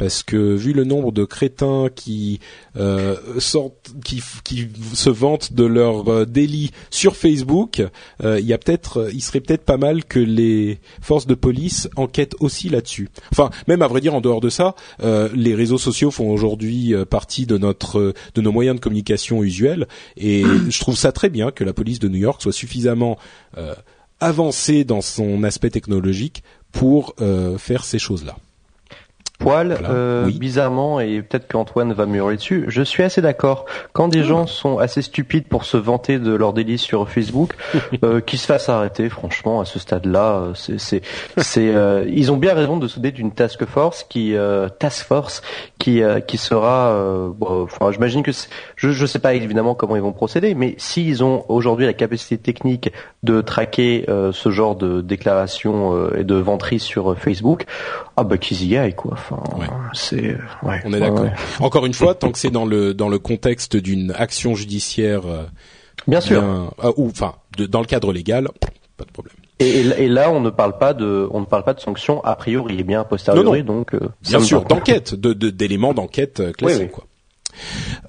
Parce que vu le nombre de crétins qui euh, sortent, qui, qui se vantent de leur euh, délit sur Facebook, euh, il y a peut-être, il serait peut-être pas mal que les forces de police enquêtent aussi là-dessus. Enfin, même à vrai dire, en dehors de ça, euh, les réseaux sociaux font aujourd'hui partie de notre, de nos moyens de communication usuels, et je trouve ça très bien que la police de New York soit suffisamment avancée dans son aspect technologique pour euh, faire ces choses-là. Poil, Voilà. euh, Oui. bizarrement, et peut-être qu'Antoine va me hurler dessus, je suis assez d'accord. Quand des gens sont assez stupides pour se vanter de leur délice sur Facebook, [laughs] euh, qu'ils se fassent arrêter, franchement, à ce stade-là, euh, c'est, c'est, c'est, euh, ils ont bien raison de se doter d'une task force qui, euh, task force, qui, euh, qui sera, euh, bon, enfin, j'imagine que, c'est- je, je sais pas évidemment comment ils vont procéder, mais s'ils ont aujourd'hui la capacité technique de traquer euh, ce genre de déclarations euh, et de vanteries sur euh, Facebook, ah bah qu'ils y aillent quoi. Enfin, Ouais. c'est, ouais. On est d'accord. ouais. Encore une fois, tant que c'est dans le dans le contexte d'une action judiciaire, euh, Bien sûr. bien- ah, ou enfin dans le cadre légal, pas de problème. Et, là, on ne parle pas de, on ne parle pas de sanctions a priori, et bien a posteriori, Non, donc. euh, Bien sûr, d'enquête, de d'éléments d'enquête euh, classiques Oui, oui. quoi.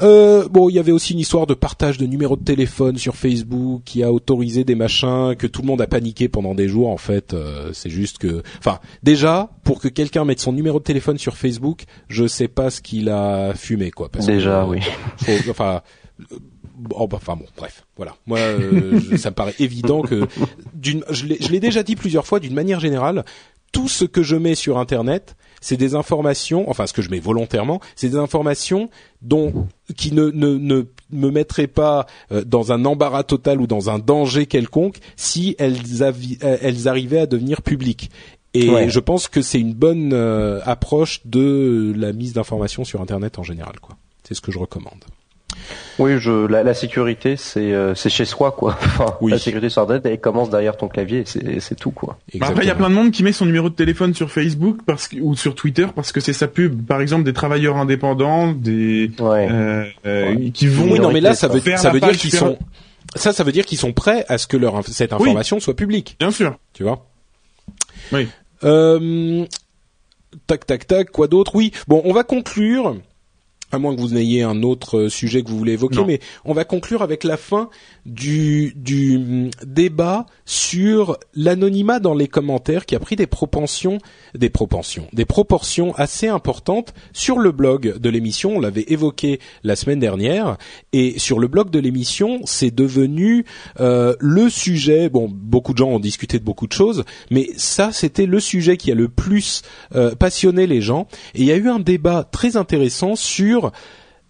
Euh, bon, il y avait aussi une histoire de partage de numéros de téléphone sur Facebook qui a autorisé des machins que tout le monde a paniqué pendant des jours. En fait, euh, c'est juste que, enfin, déjà pour que quelqu'un mette son numéro de téléphone sur Facebook, je sais pas ce qu'il a fumé, quoi. Parce Déjà, que, oui. faut- enfin. euh, bon, bah, enfin bon, bref, voilà. Moi, euh, je- ça me paraît évident que, d'une, je l'ai déjà dit plusieurs fois, d'une manière générale, tout ce que je mets sur Internet, c'est des informations, enfin ce que je mets volontairement, c'est des informations dont qui ne ne, ne me mettraient pas euh, dans un embarras total ou dans un danger quelconque si elles avi- euh, elles arrivaient à devenir publiques. Et Ouais. je pense que c'est une bonne euh, approche de la mise d'informations sur Internet en général, quoi. C'est ce que je recommande. Oui, je, la, la sécurité, c'est euh, c'est chez soi, quoi. [laughs] Enfin, Oui. La sécurité sur Internet, elle commence derrière ton clavier, c'est tout, quoi. Bah Après, il y a plein de monde qui met son numéro de téléphone sur Facebook parce que, ou sur Twitter parce que c'est sa pub. Par exemple, des travailleurs indépendants, des Ouais. euh, euh, qui vont. Oui, non, mais là, ça veut, ça veut dire qu'ils sont, ça, ça veut dire qu'ils sont prêts à ce que leur, cette Oui. information soit publique, Bien sûr. tu vois? Oui. Euh, tac, tac, tac, quoi d'autre? Oui, bon, on va conclure, à moins que vous n'ayez un autre euh, sujet que vous voulez évoquer, Non. mais on va conclure avec la fin du, du hum, débat sur l'anonymat dans les commentaires qui a pris des propensions, des propensions, des proportions assez importantes sur le blog de l'émission. On l'avait évoqué la semaine dernière, et sur le blog de l'émission, c'est devenu euh, le sujet. Bon, beaucoup de gens ont discuté de beaucoup de choses, mais ça, c'était le sujet qui a le plus euh, passionné les gens. Et il y a eu un débat très intéressant sur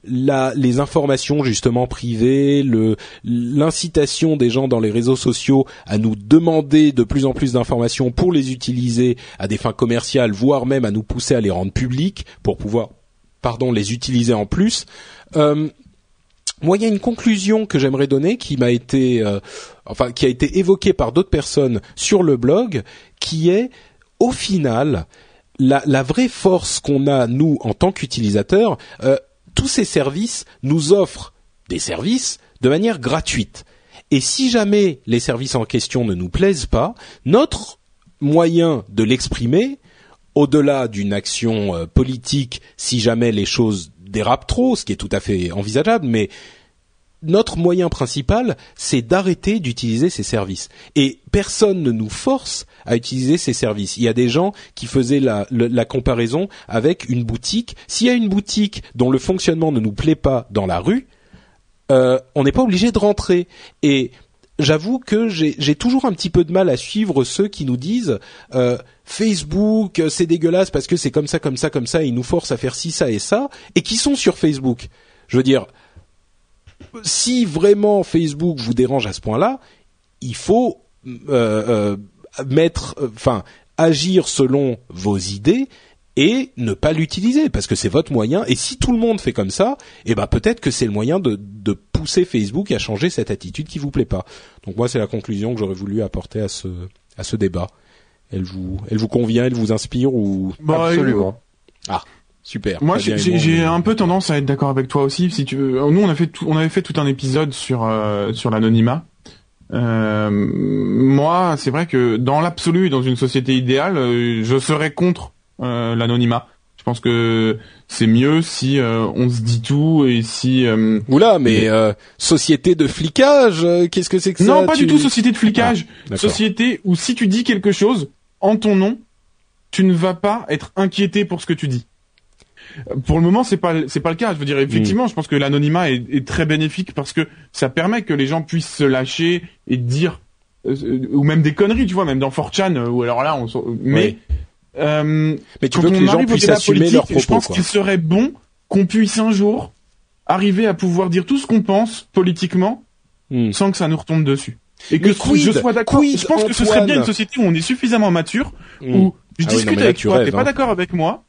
la, les informations justement privées, l'incitation des gens dans les réseaux sociaux à nous demander de plus en plus d'informations pour les utiliser à des fins commerciales, voire même à nous pousser à les rendre publiques pour pouvoir, pardon, les utiliser en plus. Euh, moi, il y a une conclusion que j'aimerais donner qui m'a été, euh, enfin, qui a été évoquée par d'autres personnes sur le blog, qui est, au final, la, la vraie force qu'on a nous en tant qu'utilisateurs. euh, tous ces services nous offrent des services de manière gratuite. Et si jamais les services en question ne nous plaisent pas, notre moyen de l'exprimer, au-delà d'une action euh, politique, si jamais les choses dérapent trop, ce qui est tout à fait envisageable, mais notre moyen principal, c'est d'arrêter d'utiliser ces services. Et personne ne nous force à utiliser ces services. Il y a des gens qui faisaient la, la comparaison avec une boutique. S'il y a une boutique dont le fonctionnement ne nous plaît pas dans la rue, euh, on n'est pas obligé de rentrer. Et j'avoue que j'ai toujours un petit peu de mal à suivre ceux qui nous disent euh, Facebook euh, c'est dégueulasse parce que c'est comme ça, comme ça, comme ça, ils nous forcent à faire ci, ça et ça, et qui sont sur Facebook. Je veux dire, si vraiment Facebook vous dérange à ce point-là, il faut euh, euh, mettre, euh, enfin, agir selon vos idées et ne pas l'utiliser parce que c'est votre moyen. Et si tout le monde fait comme ça, eh ben peut-être que c'est le moyen de, de pousser Facebook à changer cette attitude qui vous plaît pas. Donc moi, c'est la conclusion que j'aurais voulu apporter à ce à ce débat. Elle vous elle vous convient, elle vous inspire ou Bah, Absolument. ah super. Moi, j'ai un peu tendance à être d'accord avec toi aussi. Si tu veux, nous on a fait tout, on avait fait tout un épisode sur euh, sur l'anonymat. Euh, moi, c'est vrai que dans l'absolu, dans une société idéale, euh, je serais contre euh, l'anonymat. Je pense que c'est mieux si euh, on se dit tout et si euh, Oula, mais euh, société de flicage, euh, qu'est-ce que c'est que ça non, pas tu- du tout société de flicage. Ah, société où si tu dis quelque chose en ton nom, tu ne vas pas être inquiété pour ce que tu dis. Pour le moment, c'est pas c'est pas le cas. Je veux dire, Mm. effectivement, je pense que l'anonymat est, est très bénéfique parce que ça permet que les gens puissent se lâcher et dire euh, euh, ou même des conneries, tu vois, même dans 4chan euh, ou alors là, on mais euh, Mais tu quand veux que on les gens puissent assumer politique, leurs Je propos, pense quoi. qu'il serait bon qu'on puisse un jour arriver à pouvoir dire tout ce qu'on pense politiquement Hmm. sans que ça nous retombe dessus. Et que je- quid je sois d'accord. Je pense que ce serait bien une société où on est suffisamment mature, Hmm. où je Ah oui, non, discute là, avec tu toi, t'es pas hein. d'accord avec moi,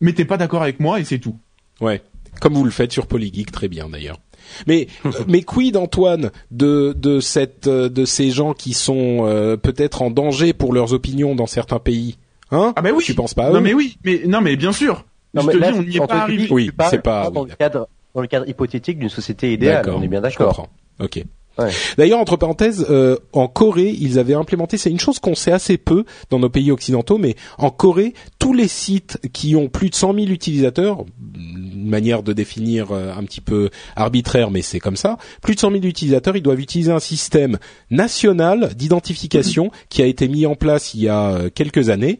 mais t'es pas d'accord avec moi et c'est tout. Ouais, comme vous le faites sur Polygeek, très bien d'ailleurs. Mais [laughs] mais quid Antoine de de cette euh, de ces gens qui sont euh, peut-être en danger pour leurs opinions dans certains pays, hein? Ah bah oui. Tu penses pas à non eux? mais oui, mais non mais bien sûr. Non, je mais te là, dis, on n'y est pas arrivé. Oui, c'est pas- dans oui, le cadre dans le cadre hypothétique d'une société idéale. On est bien je d'accord. comprends. Ok, Ouais. D'ailleurs, entre parenthèses, euh, en Corée, ils avaient implémenté, c'est une chose qu'on sait assez peu dans nos pays occidentaux, mais en Corée, tous les sites qui ont plus de 100 000 utilisateurs, une manière de définir euh, un petit peu arbitraire, mais c'est comme ça, plus de 100 000 utilisateurs, ils doivent utiliser un système national d'identification [coughs] qui a été mis en place il y a euh, quelques années.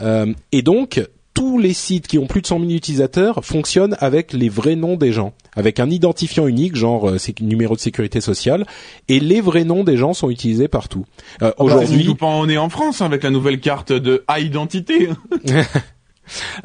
Euh, et donc, tous les sites qui ont plus de 100 000 utilisateurs fonctionnent avec les vrais noms des gens, avec un identifiant unique, genre euh, numéro de sécurité sociale, et les vrais noms des gens sont utilisés partout. Euh, Aujourd'hui, Aujourd'hui, pas on est en France hein, avec la nouvelle carte de à identité. [laughs]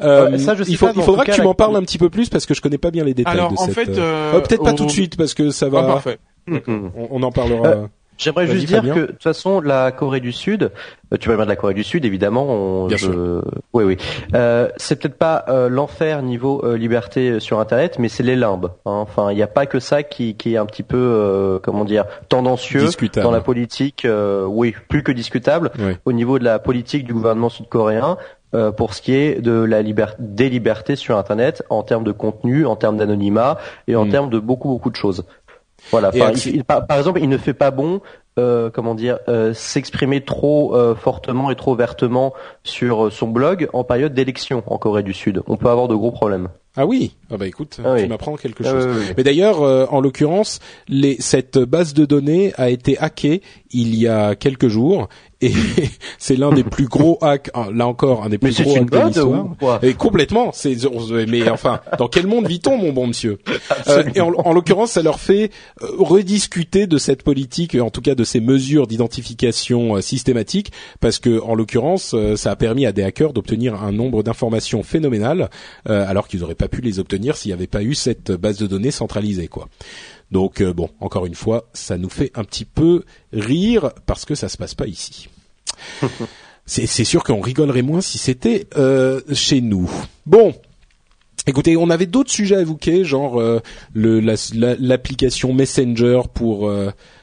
euh, Ouais, ça, je sais il, faut- pas, il mais en faudra que tu m'en parles un petit peu plus parce que je connais pas bien les détails Alors de en cette. fait, euh, euh, peut-être pas tout de suite parce que ça Ah, va. parfait. On, on en parlera. J'aimerais juste dire Fabien. que de toute façon la Corée du Sud, euh, tu vas bien de la Corée du Sud évidemment. On, Bien je- sûr. Oui oui. Euh, c'est peut-être pas euh, l'enfer niveau euh, liberté sur Internet, mais c'est les limbes. hein. Enfin, il n'y a pas que ça qui, qui est un petit peu euh, comment dire tendancieux Discutable. dans la politique. euh, oui, plus que discutable au niveau de la politique du gouvernement sud-coréen. euh, pour ce qui est de la liberté, des libertés sur Internet, en termes de contenu, en termes d'anonymat et en Mm. termes de beaucoup beaucoup de choses. Voilà. Il- il- par, par exemple, il ne fait pas bon, euh, comment dire, euh, s'exprimer trop euh, fortement et trop vertement sur son blog en période d'élection en Corée du Sud. On peut avoir de gros problèmes. Ah oui. Ah bah écoute, Ah tu oui. m'apprends quelque Ah chose. oui, oui, oui. Mais d'ailleurs, euh, en l'occurrence, les, cette base de données a été hackée il y a quelques jours et [laughs] c'est l'un des plus gros hacks. ah, Là encore, un des Mais plus c'est gros hacks de l'histoire. Et complètement. C'est mais enfin, dans quel monde vit-on, mon bon monsieur? Euh, Et en, en l'occurrence, ça leur fait euh, rediscuter de cette politique, en tout cas de ces mesures d'identification euh, systématique, parce que en l'occurrence, ça a permis à des hackers d'obtenir un nombre d'informations phénoménal, euh, alors qu'ils n'auraient pas pu les obtenir s'il n'y avait pas eu cette base de données centralisée, quoi. Donc euh, bon, encore une fois, ça nous fait un petit peu rire parce que ça se passe pas ici. [laughs] c'est sûr qu'on rigolerait moins si c'était euh, chez nous. Bon. Écoutez, on avait d'autres sujets à évoquer, genre euh, la- l'application Messenger pour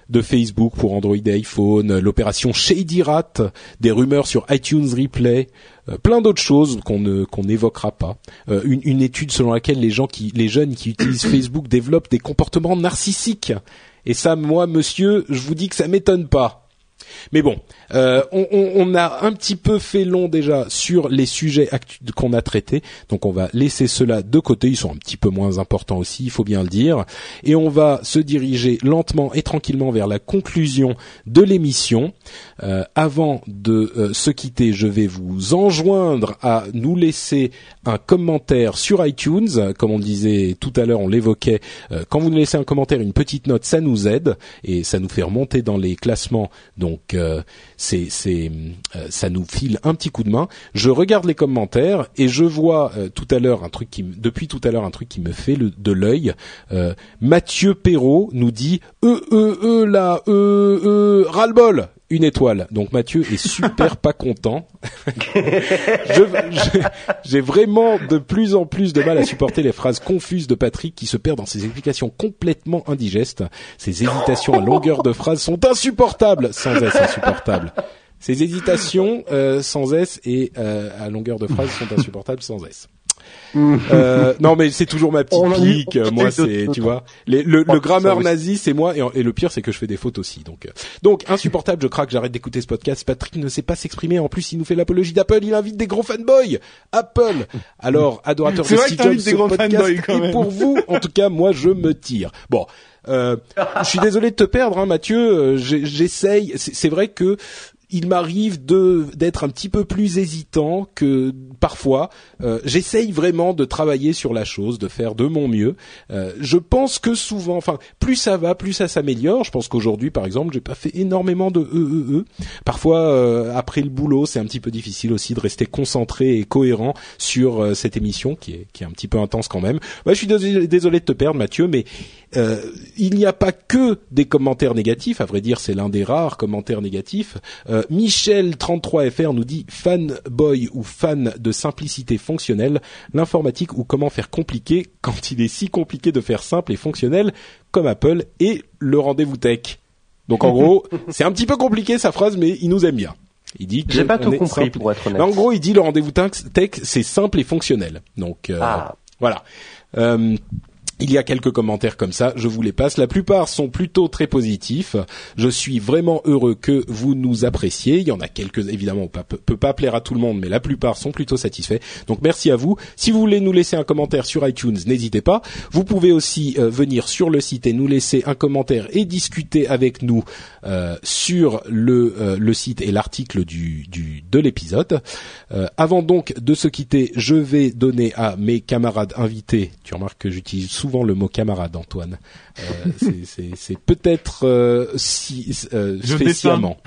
de Facebook pour Android et iPhone, euh, l'opération Shady Rat, des rumeurs sur iTunes Replay, euh, plein d'autres choses qu'on ne qu'on n'évoquera pas. Euh, une, une étude selon laquelle les gens qui les jeunes qui utilisent [coughs] Facebook développent des comportements narcissiques. Et ça, moi, monsieur, je vous dis que ça m'étonne pas. Mais bon, euh, on, on- a un petit peu fait long déjà sur les sujets qu'on a traités, donc on va laisser cela de côté. Ils sont un petit peu moins importants aussi, il faut bien le dire, et on va se diriger lentement et tranquillement vers la conclusion de l'émission. Euh, avant de euh, se quitter, je vais vous enjoindre à nous laisser un commentaire sur iTunes, comme on disait tout à l'heure, on l'évoquait. euh, quand vous nous laissez un commentaire, une petite note, ça nous aide et ça nous fait remonter dans les classements. Donc euh, c'est euh, ça nous file un petit coup de main. Je regarde les commentaires et je vois euh, tout à l'heure un truc qui depuis tout à l'heure un truc qui me fait le, de l'œil. Mathieu Perrault nous dit e e e là e e ras-le-bol une étoile. Donc Mathieu est super [laughs] pas content. J'ai vraiment de plus en plus de mal à supporter les phrases confuses de Patrick qui se perd dans ses explications complètement indigestes. Ses hésitations à longueur de phrase sont insupportables, sans S insupportables. Ses hésitations euh, sans S et euh, à longueur de phrase sont insupportables sans S. Euh, [laughs] non mais c'est toujours ma petite pique. Moi c'est tu vois. les- le, Oh, le grammeur nazi c'est moi et, et le pire c'est que je fais des fautes aussi donc euh, donc insupportable je craque j'arrête d'écouter ce podcast. Patrick ne sait pas s'exprimer en plus il nous fait l'apologie d'Apple il invite des gros fanboys. Apple. Alors [laughs] adorateur de Steve Jobs ce gros podcast fanboys, quand est même. pour vous en tout cas moi je me tire. Bon euh, je suis désolé de te perdre hein, Mathieu Euh, j'essaye c'est vrai que il m'arrive de d'être un petit peu plus hésitant que parfois. Euh, J'essaye vraiment de travailler sur la chose, de faire de mon mieux. Euh, je pense que souvent, enfin, plus ça va, plus ça s'améliore. Je pense qu'aujourd'hui, par exemple, j'ai pas fait énormément de e e e. Parfois, euh, après le boulot, c'est un petit peu difficile aussi de rester concentré et cohérent sur euh, cette émission qui est qui est un petit peu intense quand même. Bah, je suis désolé de te perdre, Mathieu, mais euh, il n'y a pas que des commentaires négatifs. À vrai dire, c'est l'un des rares commentaires négatifs. Euh, Michel 33fr nous dit fanboy ou fan de simplicité fonctionnelle, l'informatique ou comment faire compliqué quand il est si compliqué de faire simple et fonctionnel comme Apple et le rendez-vous tech. Donc en gros, [laughs] c'est un petit peu compliqué sa phrase, mais il nous aime bien. Il dit que J'ai pas tout compris simple. pour être honnête. Mais en gros, il dit le rendez-vous tech, tech, c'est simple et fonctionnel. Donc euh, Ah. voilà. Euh, Il y a quelques commentaires comme ça, je vous les passe. La plupart sont plutôt très positifs. Je suis vraiment heureux que vous nous appréciez. Il y en a quelques, évidemment, on peut, peut pas plaire à tout le monde, mais la plupart sont plutôt satisfaits. Donc merci à vous. Si vous voulez nous laisser un commentaire sur iTunes, n'hésitez pas. Vous pouvez aussi euh, venir sur le site et nous laisser un commentaire et discuter avec nous euh, sur le, euh, le site et l'article du, du, de l'épisode. avant donc de se quitter, je vais donner à mes camarades invités. Tu remarques que j'utilise souvent le mot camarade, Antoine. Euh, c'est peut-être euh, si euh, spécialement.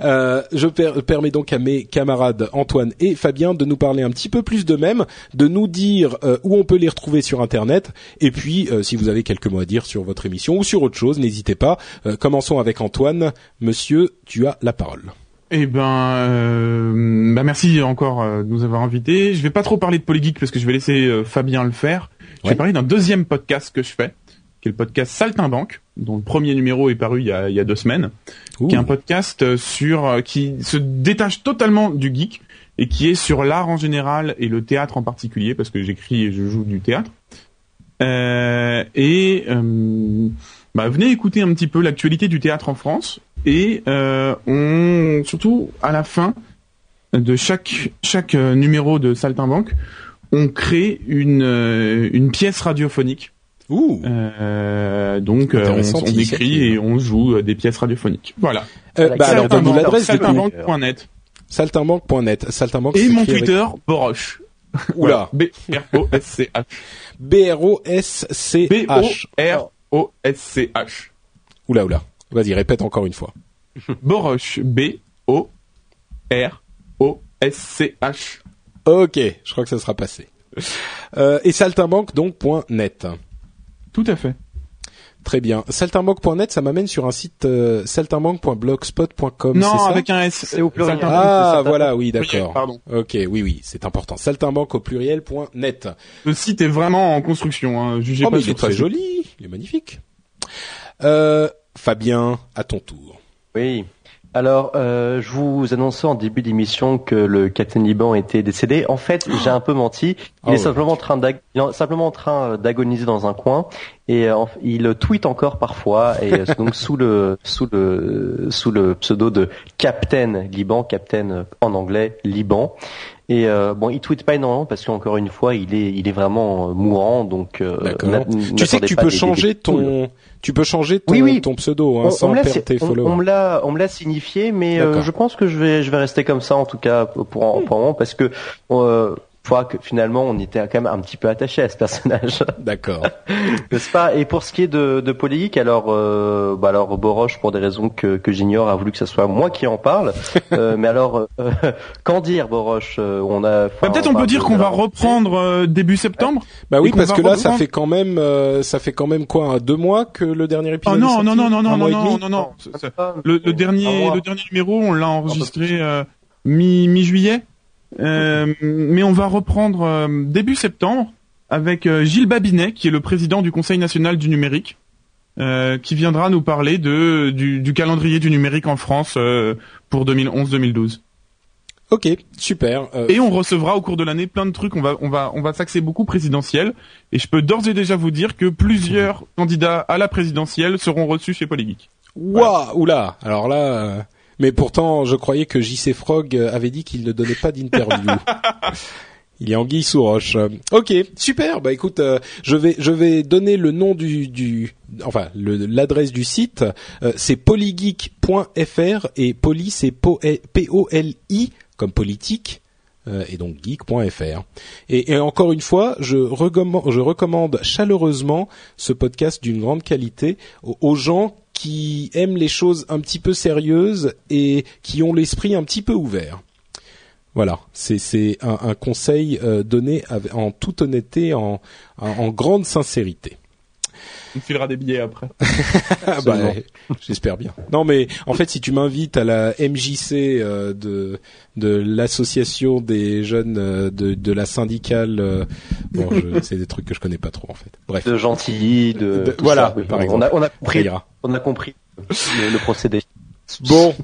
Euh, je permets donc à mes camarades Antoine et Fabien de nous parler un petit peu plus d'eux-mêmes, de nous dire où on peut les retrouver sur Internet, et puis si vous avez quelques mots à dire sur votre émission ou sur autre chose, n'hésitez pas. commençons avec Antoine. Monsieur, tu as la parole. Eh ben, bah merci encore de nous avoir invités. Je vais pas trop parler de Polygeek parce que je vais laisser Fabien le faire. Je vais parler d'un deuxième podcast que je fais, qui est le podcast Saltimbanque, dont le premier numéro est paru il y a, il y a deux semaines, qui est un podcast euh, sur euh, qui se détache totalement du geek et qui est sur l'art en général et le théâtre en particulier, parce que j'écris et je joue du théâtre. Euh, et euh, bah, venez écouter un petit peu l'actualité du théâtre en France et euh, on surtout à la fin de chaque chaque numéro de Saltimbanque, on crée une, euh, une pièce radiophonique. Ouh. Euh, donc euh, on, on, écrit et on joue des pièces radiophoniques. Voilà. Euh, bah alors donne-nous l'adresse saltimbanque.net. Saltimbanque.net. Saltimbanque. Et mon Twitter [laughs] Boroche. Oula. [laughs] B R O S C H. B R O S C H. B R O S C H. Oula oula. Vas-y répète encore une fois. Boroche. B O R O S C H. Ok, je crois que ça sera passé. Euh, et saltimbanque donc .net. Tout à fait. Très bien. Saltimbanque.net, ça m'amène sur un site euh, saltimbanque.blogspot.com. Non, avec un S, c'est au pluriel. Ah, voilà, oui, d'accord. Pardon. Ok, oui, oui, c'est important. Saltimbanque au pluriel.net. Le site est vraiment en construction. Hein. Jugez oh, pas mais il est très joli, il est magnifique. Euh, Fabien, à ton tour. Oui. Alors, euh, je vous annonçais en début d'émission que le Captain Liban était décédé. En fait, j'ai un peu menti. Il est ah simplement en train simplement en train d'agoniser dans un coin et euh, il tweet encore parfois et euh, donc sous le sous le sous le pseudo de Captain Liban, Captain en anglais Liban. Et euh, bon, il tweet pas énormément parce qu'encore une fois, il est il est vraiment mourant, donc. tu sais que tu peux changer ton tu peux changer ton, pseudo hein, on, sans perdre tes followers. On, me l'a, on me l'a signifié, mais euh, je pense que je vais, je vais rester comme ça en tout cas pour, pour, pour moment parce que euh, fois que finalement on était quand même un petit peu attaché à ce personnage. [laughs] D'accord. N'est-ce pas? Et pour ce qui est de, de Polygeek, alors euh, bah alors Boroche pour des raisons que, que j'ignore a voulu que ce soit moi qui en parle. [laughs] euh, mais alors euh, [laughs] qu'en dire Boroche? Euh, On a. Bah, peut-être on, peut dire qu'on va reprendre euh, début septembre. Bah oui parce que là ça fait quand même ça fait quand même quoi deux mois que le dernier épisode. Ah non non non non non non non non non. Le, le dernier le dernier numéro on l'a enregistré mi mi juillet. Euh, mais on va reprendre euh, début septembre avec euh, Gilles Babinet, qui est le président du Conseil national du numérique, qui viendra nous parler de du, calendrier du numérique en France pour 2011-2012. Ok, super. Et on recevra au cours de l'année plein de trucs. On va on va on va s'axer beaucoup présidentiel. Et je peux d'ores et déjà vous dire que plusieurs candidats à la présidentielle seront reçus chez Polygeek. Waouh, oula. Alors là. Mais pourtant, je croyais que JC Frog avait dit qu'il ne donnait pas d'interview. [laughs] Il est anguille sous roche. Ok, super. Bah écoute, euh, je vais je vais donner le nom du du enfin l'adresse du site. Euh, c'est polygeek.fr et poly c'est P O L I comme politique euh, et donc geek.fr. Et, encore une fois, je recommande, chaleureusement ce podcast d'une grande qualité aux gens qui aiment les choses un petit peu sérieuses et qui ont l'esprit un petit peu ouvert. Voilà, c'est un, conseil euh, donné en toute honnêteté, en, grande sincérité. On filera des billets après. [laughs] bah, J'espère bien. Non, mais en fait, si tu m'invites à la MJC euh, de de l'association des jeunes euh, de, de la syndicale, euh, bon, [laughs] c'est des trucs que je connais pas trop en fait. Bref. De gentilly, de, voilà. par exemple. On a, on a compris. On a compris le, le procédé. Bon,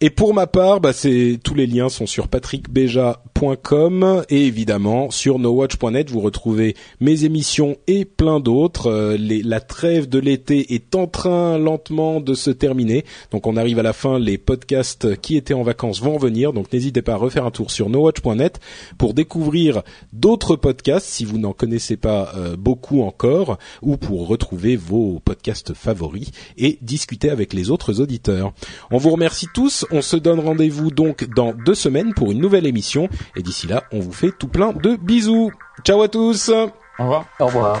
et pour ma part, bah, c'est tous les liens sont sur patrickbeja.fr et évidemment sur nowatch.net vous retrouvez mes émissions et plein d'autres. Euh, la trêve de l'été est en train lentement de se terminer, donc on arrive à la fin. Les podcasts qui étaient en vacances vont revenir, donc n'hésitez pas à refaire un tour sur nowatch.net pour découvrir d'autres podcasts si vous n'en connaissez pas euh, beaucoup encore ou pour retrouver vos podcasts favoris et discuter avec les autres auditeurs. On vous remercie tous. On se donne rendez-vous donc dans deux semaines pour une nouvelle émission. Et d'ici là, on vous fait tout plein de bisous. Ciao à tous. Au revoir. Au revoir.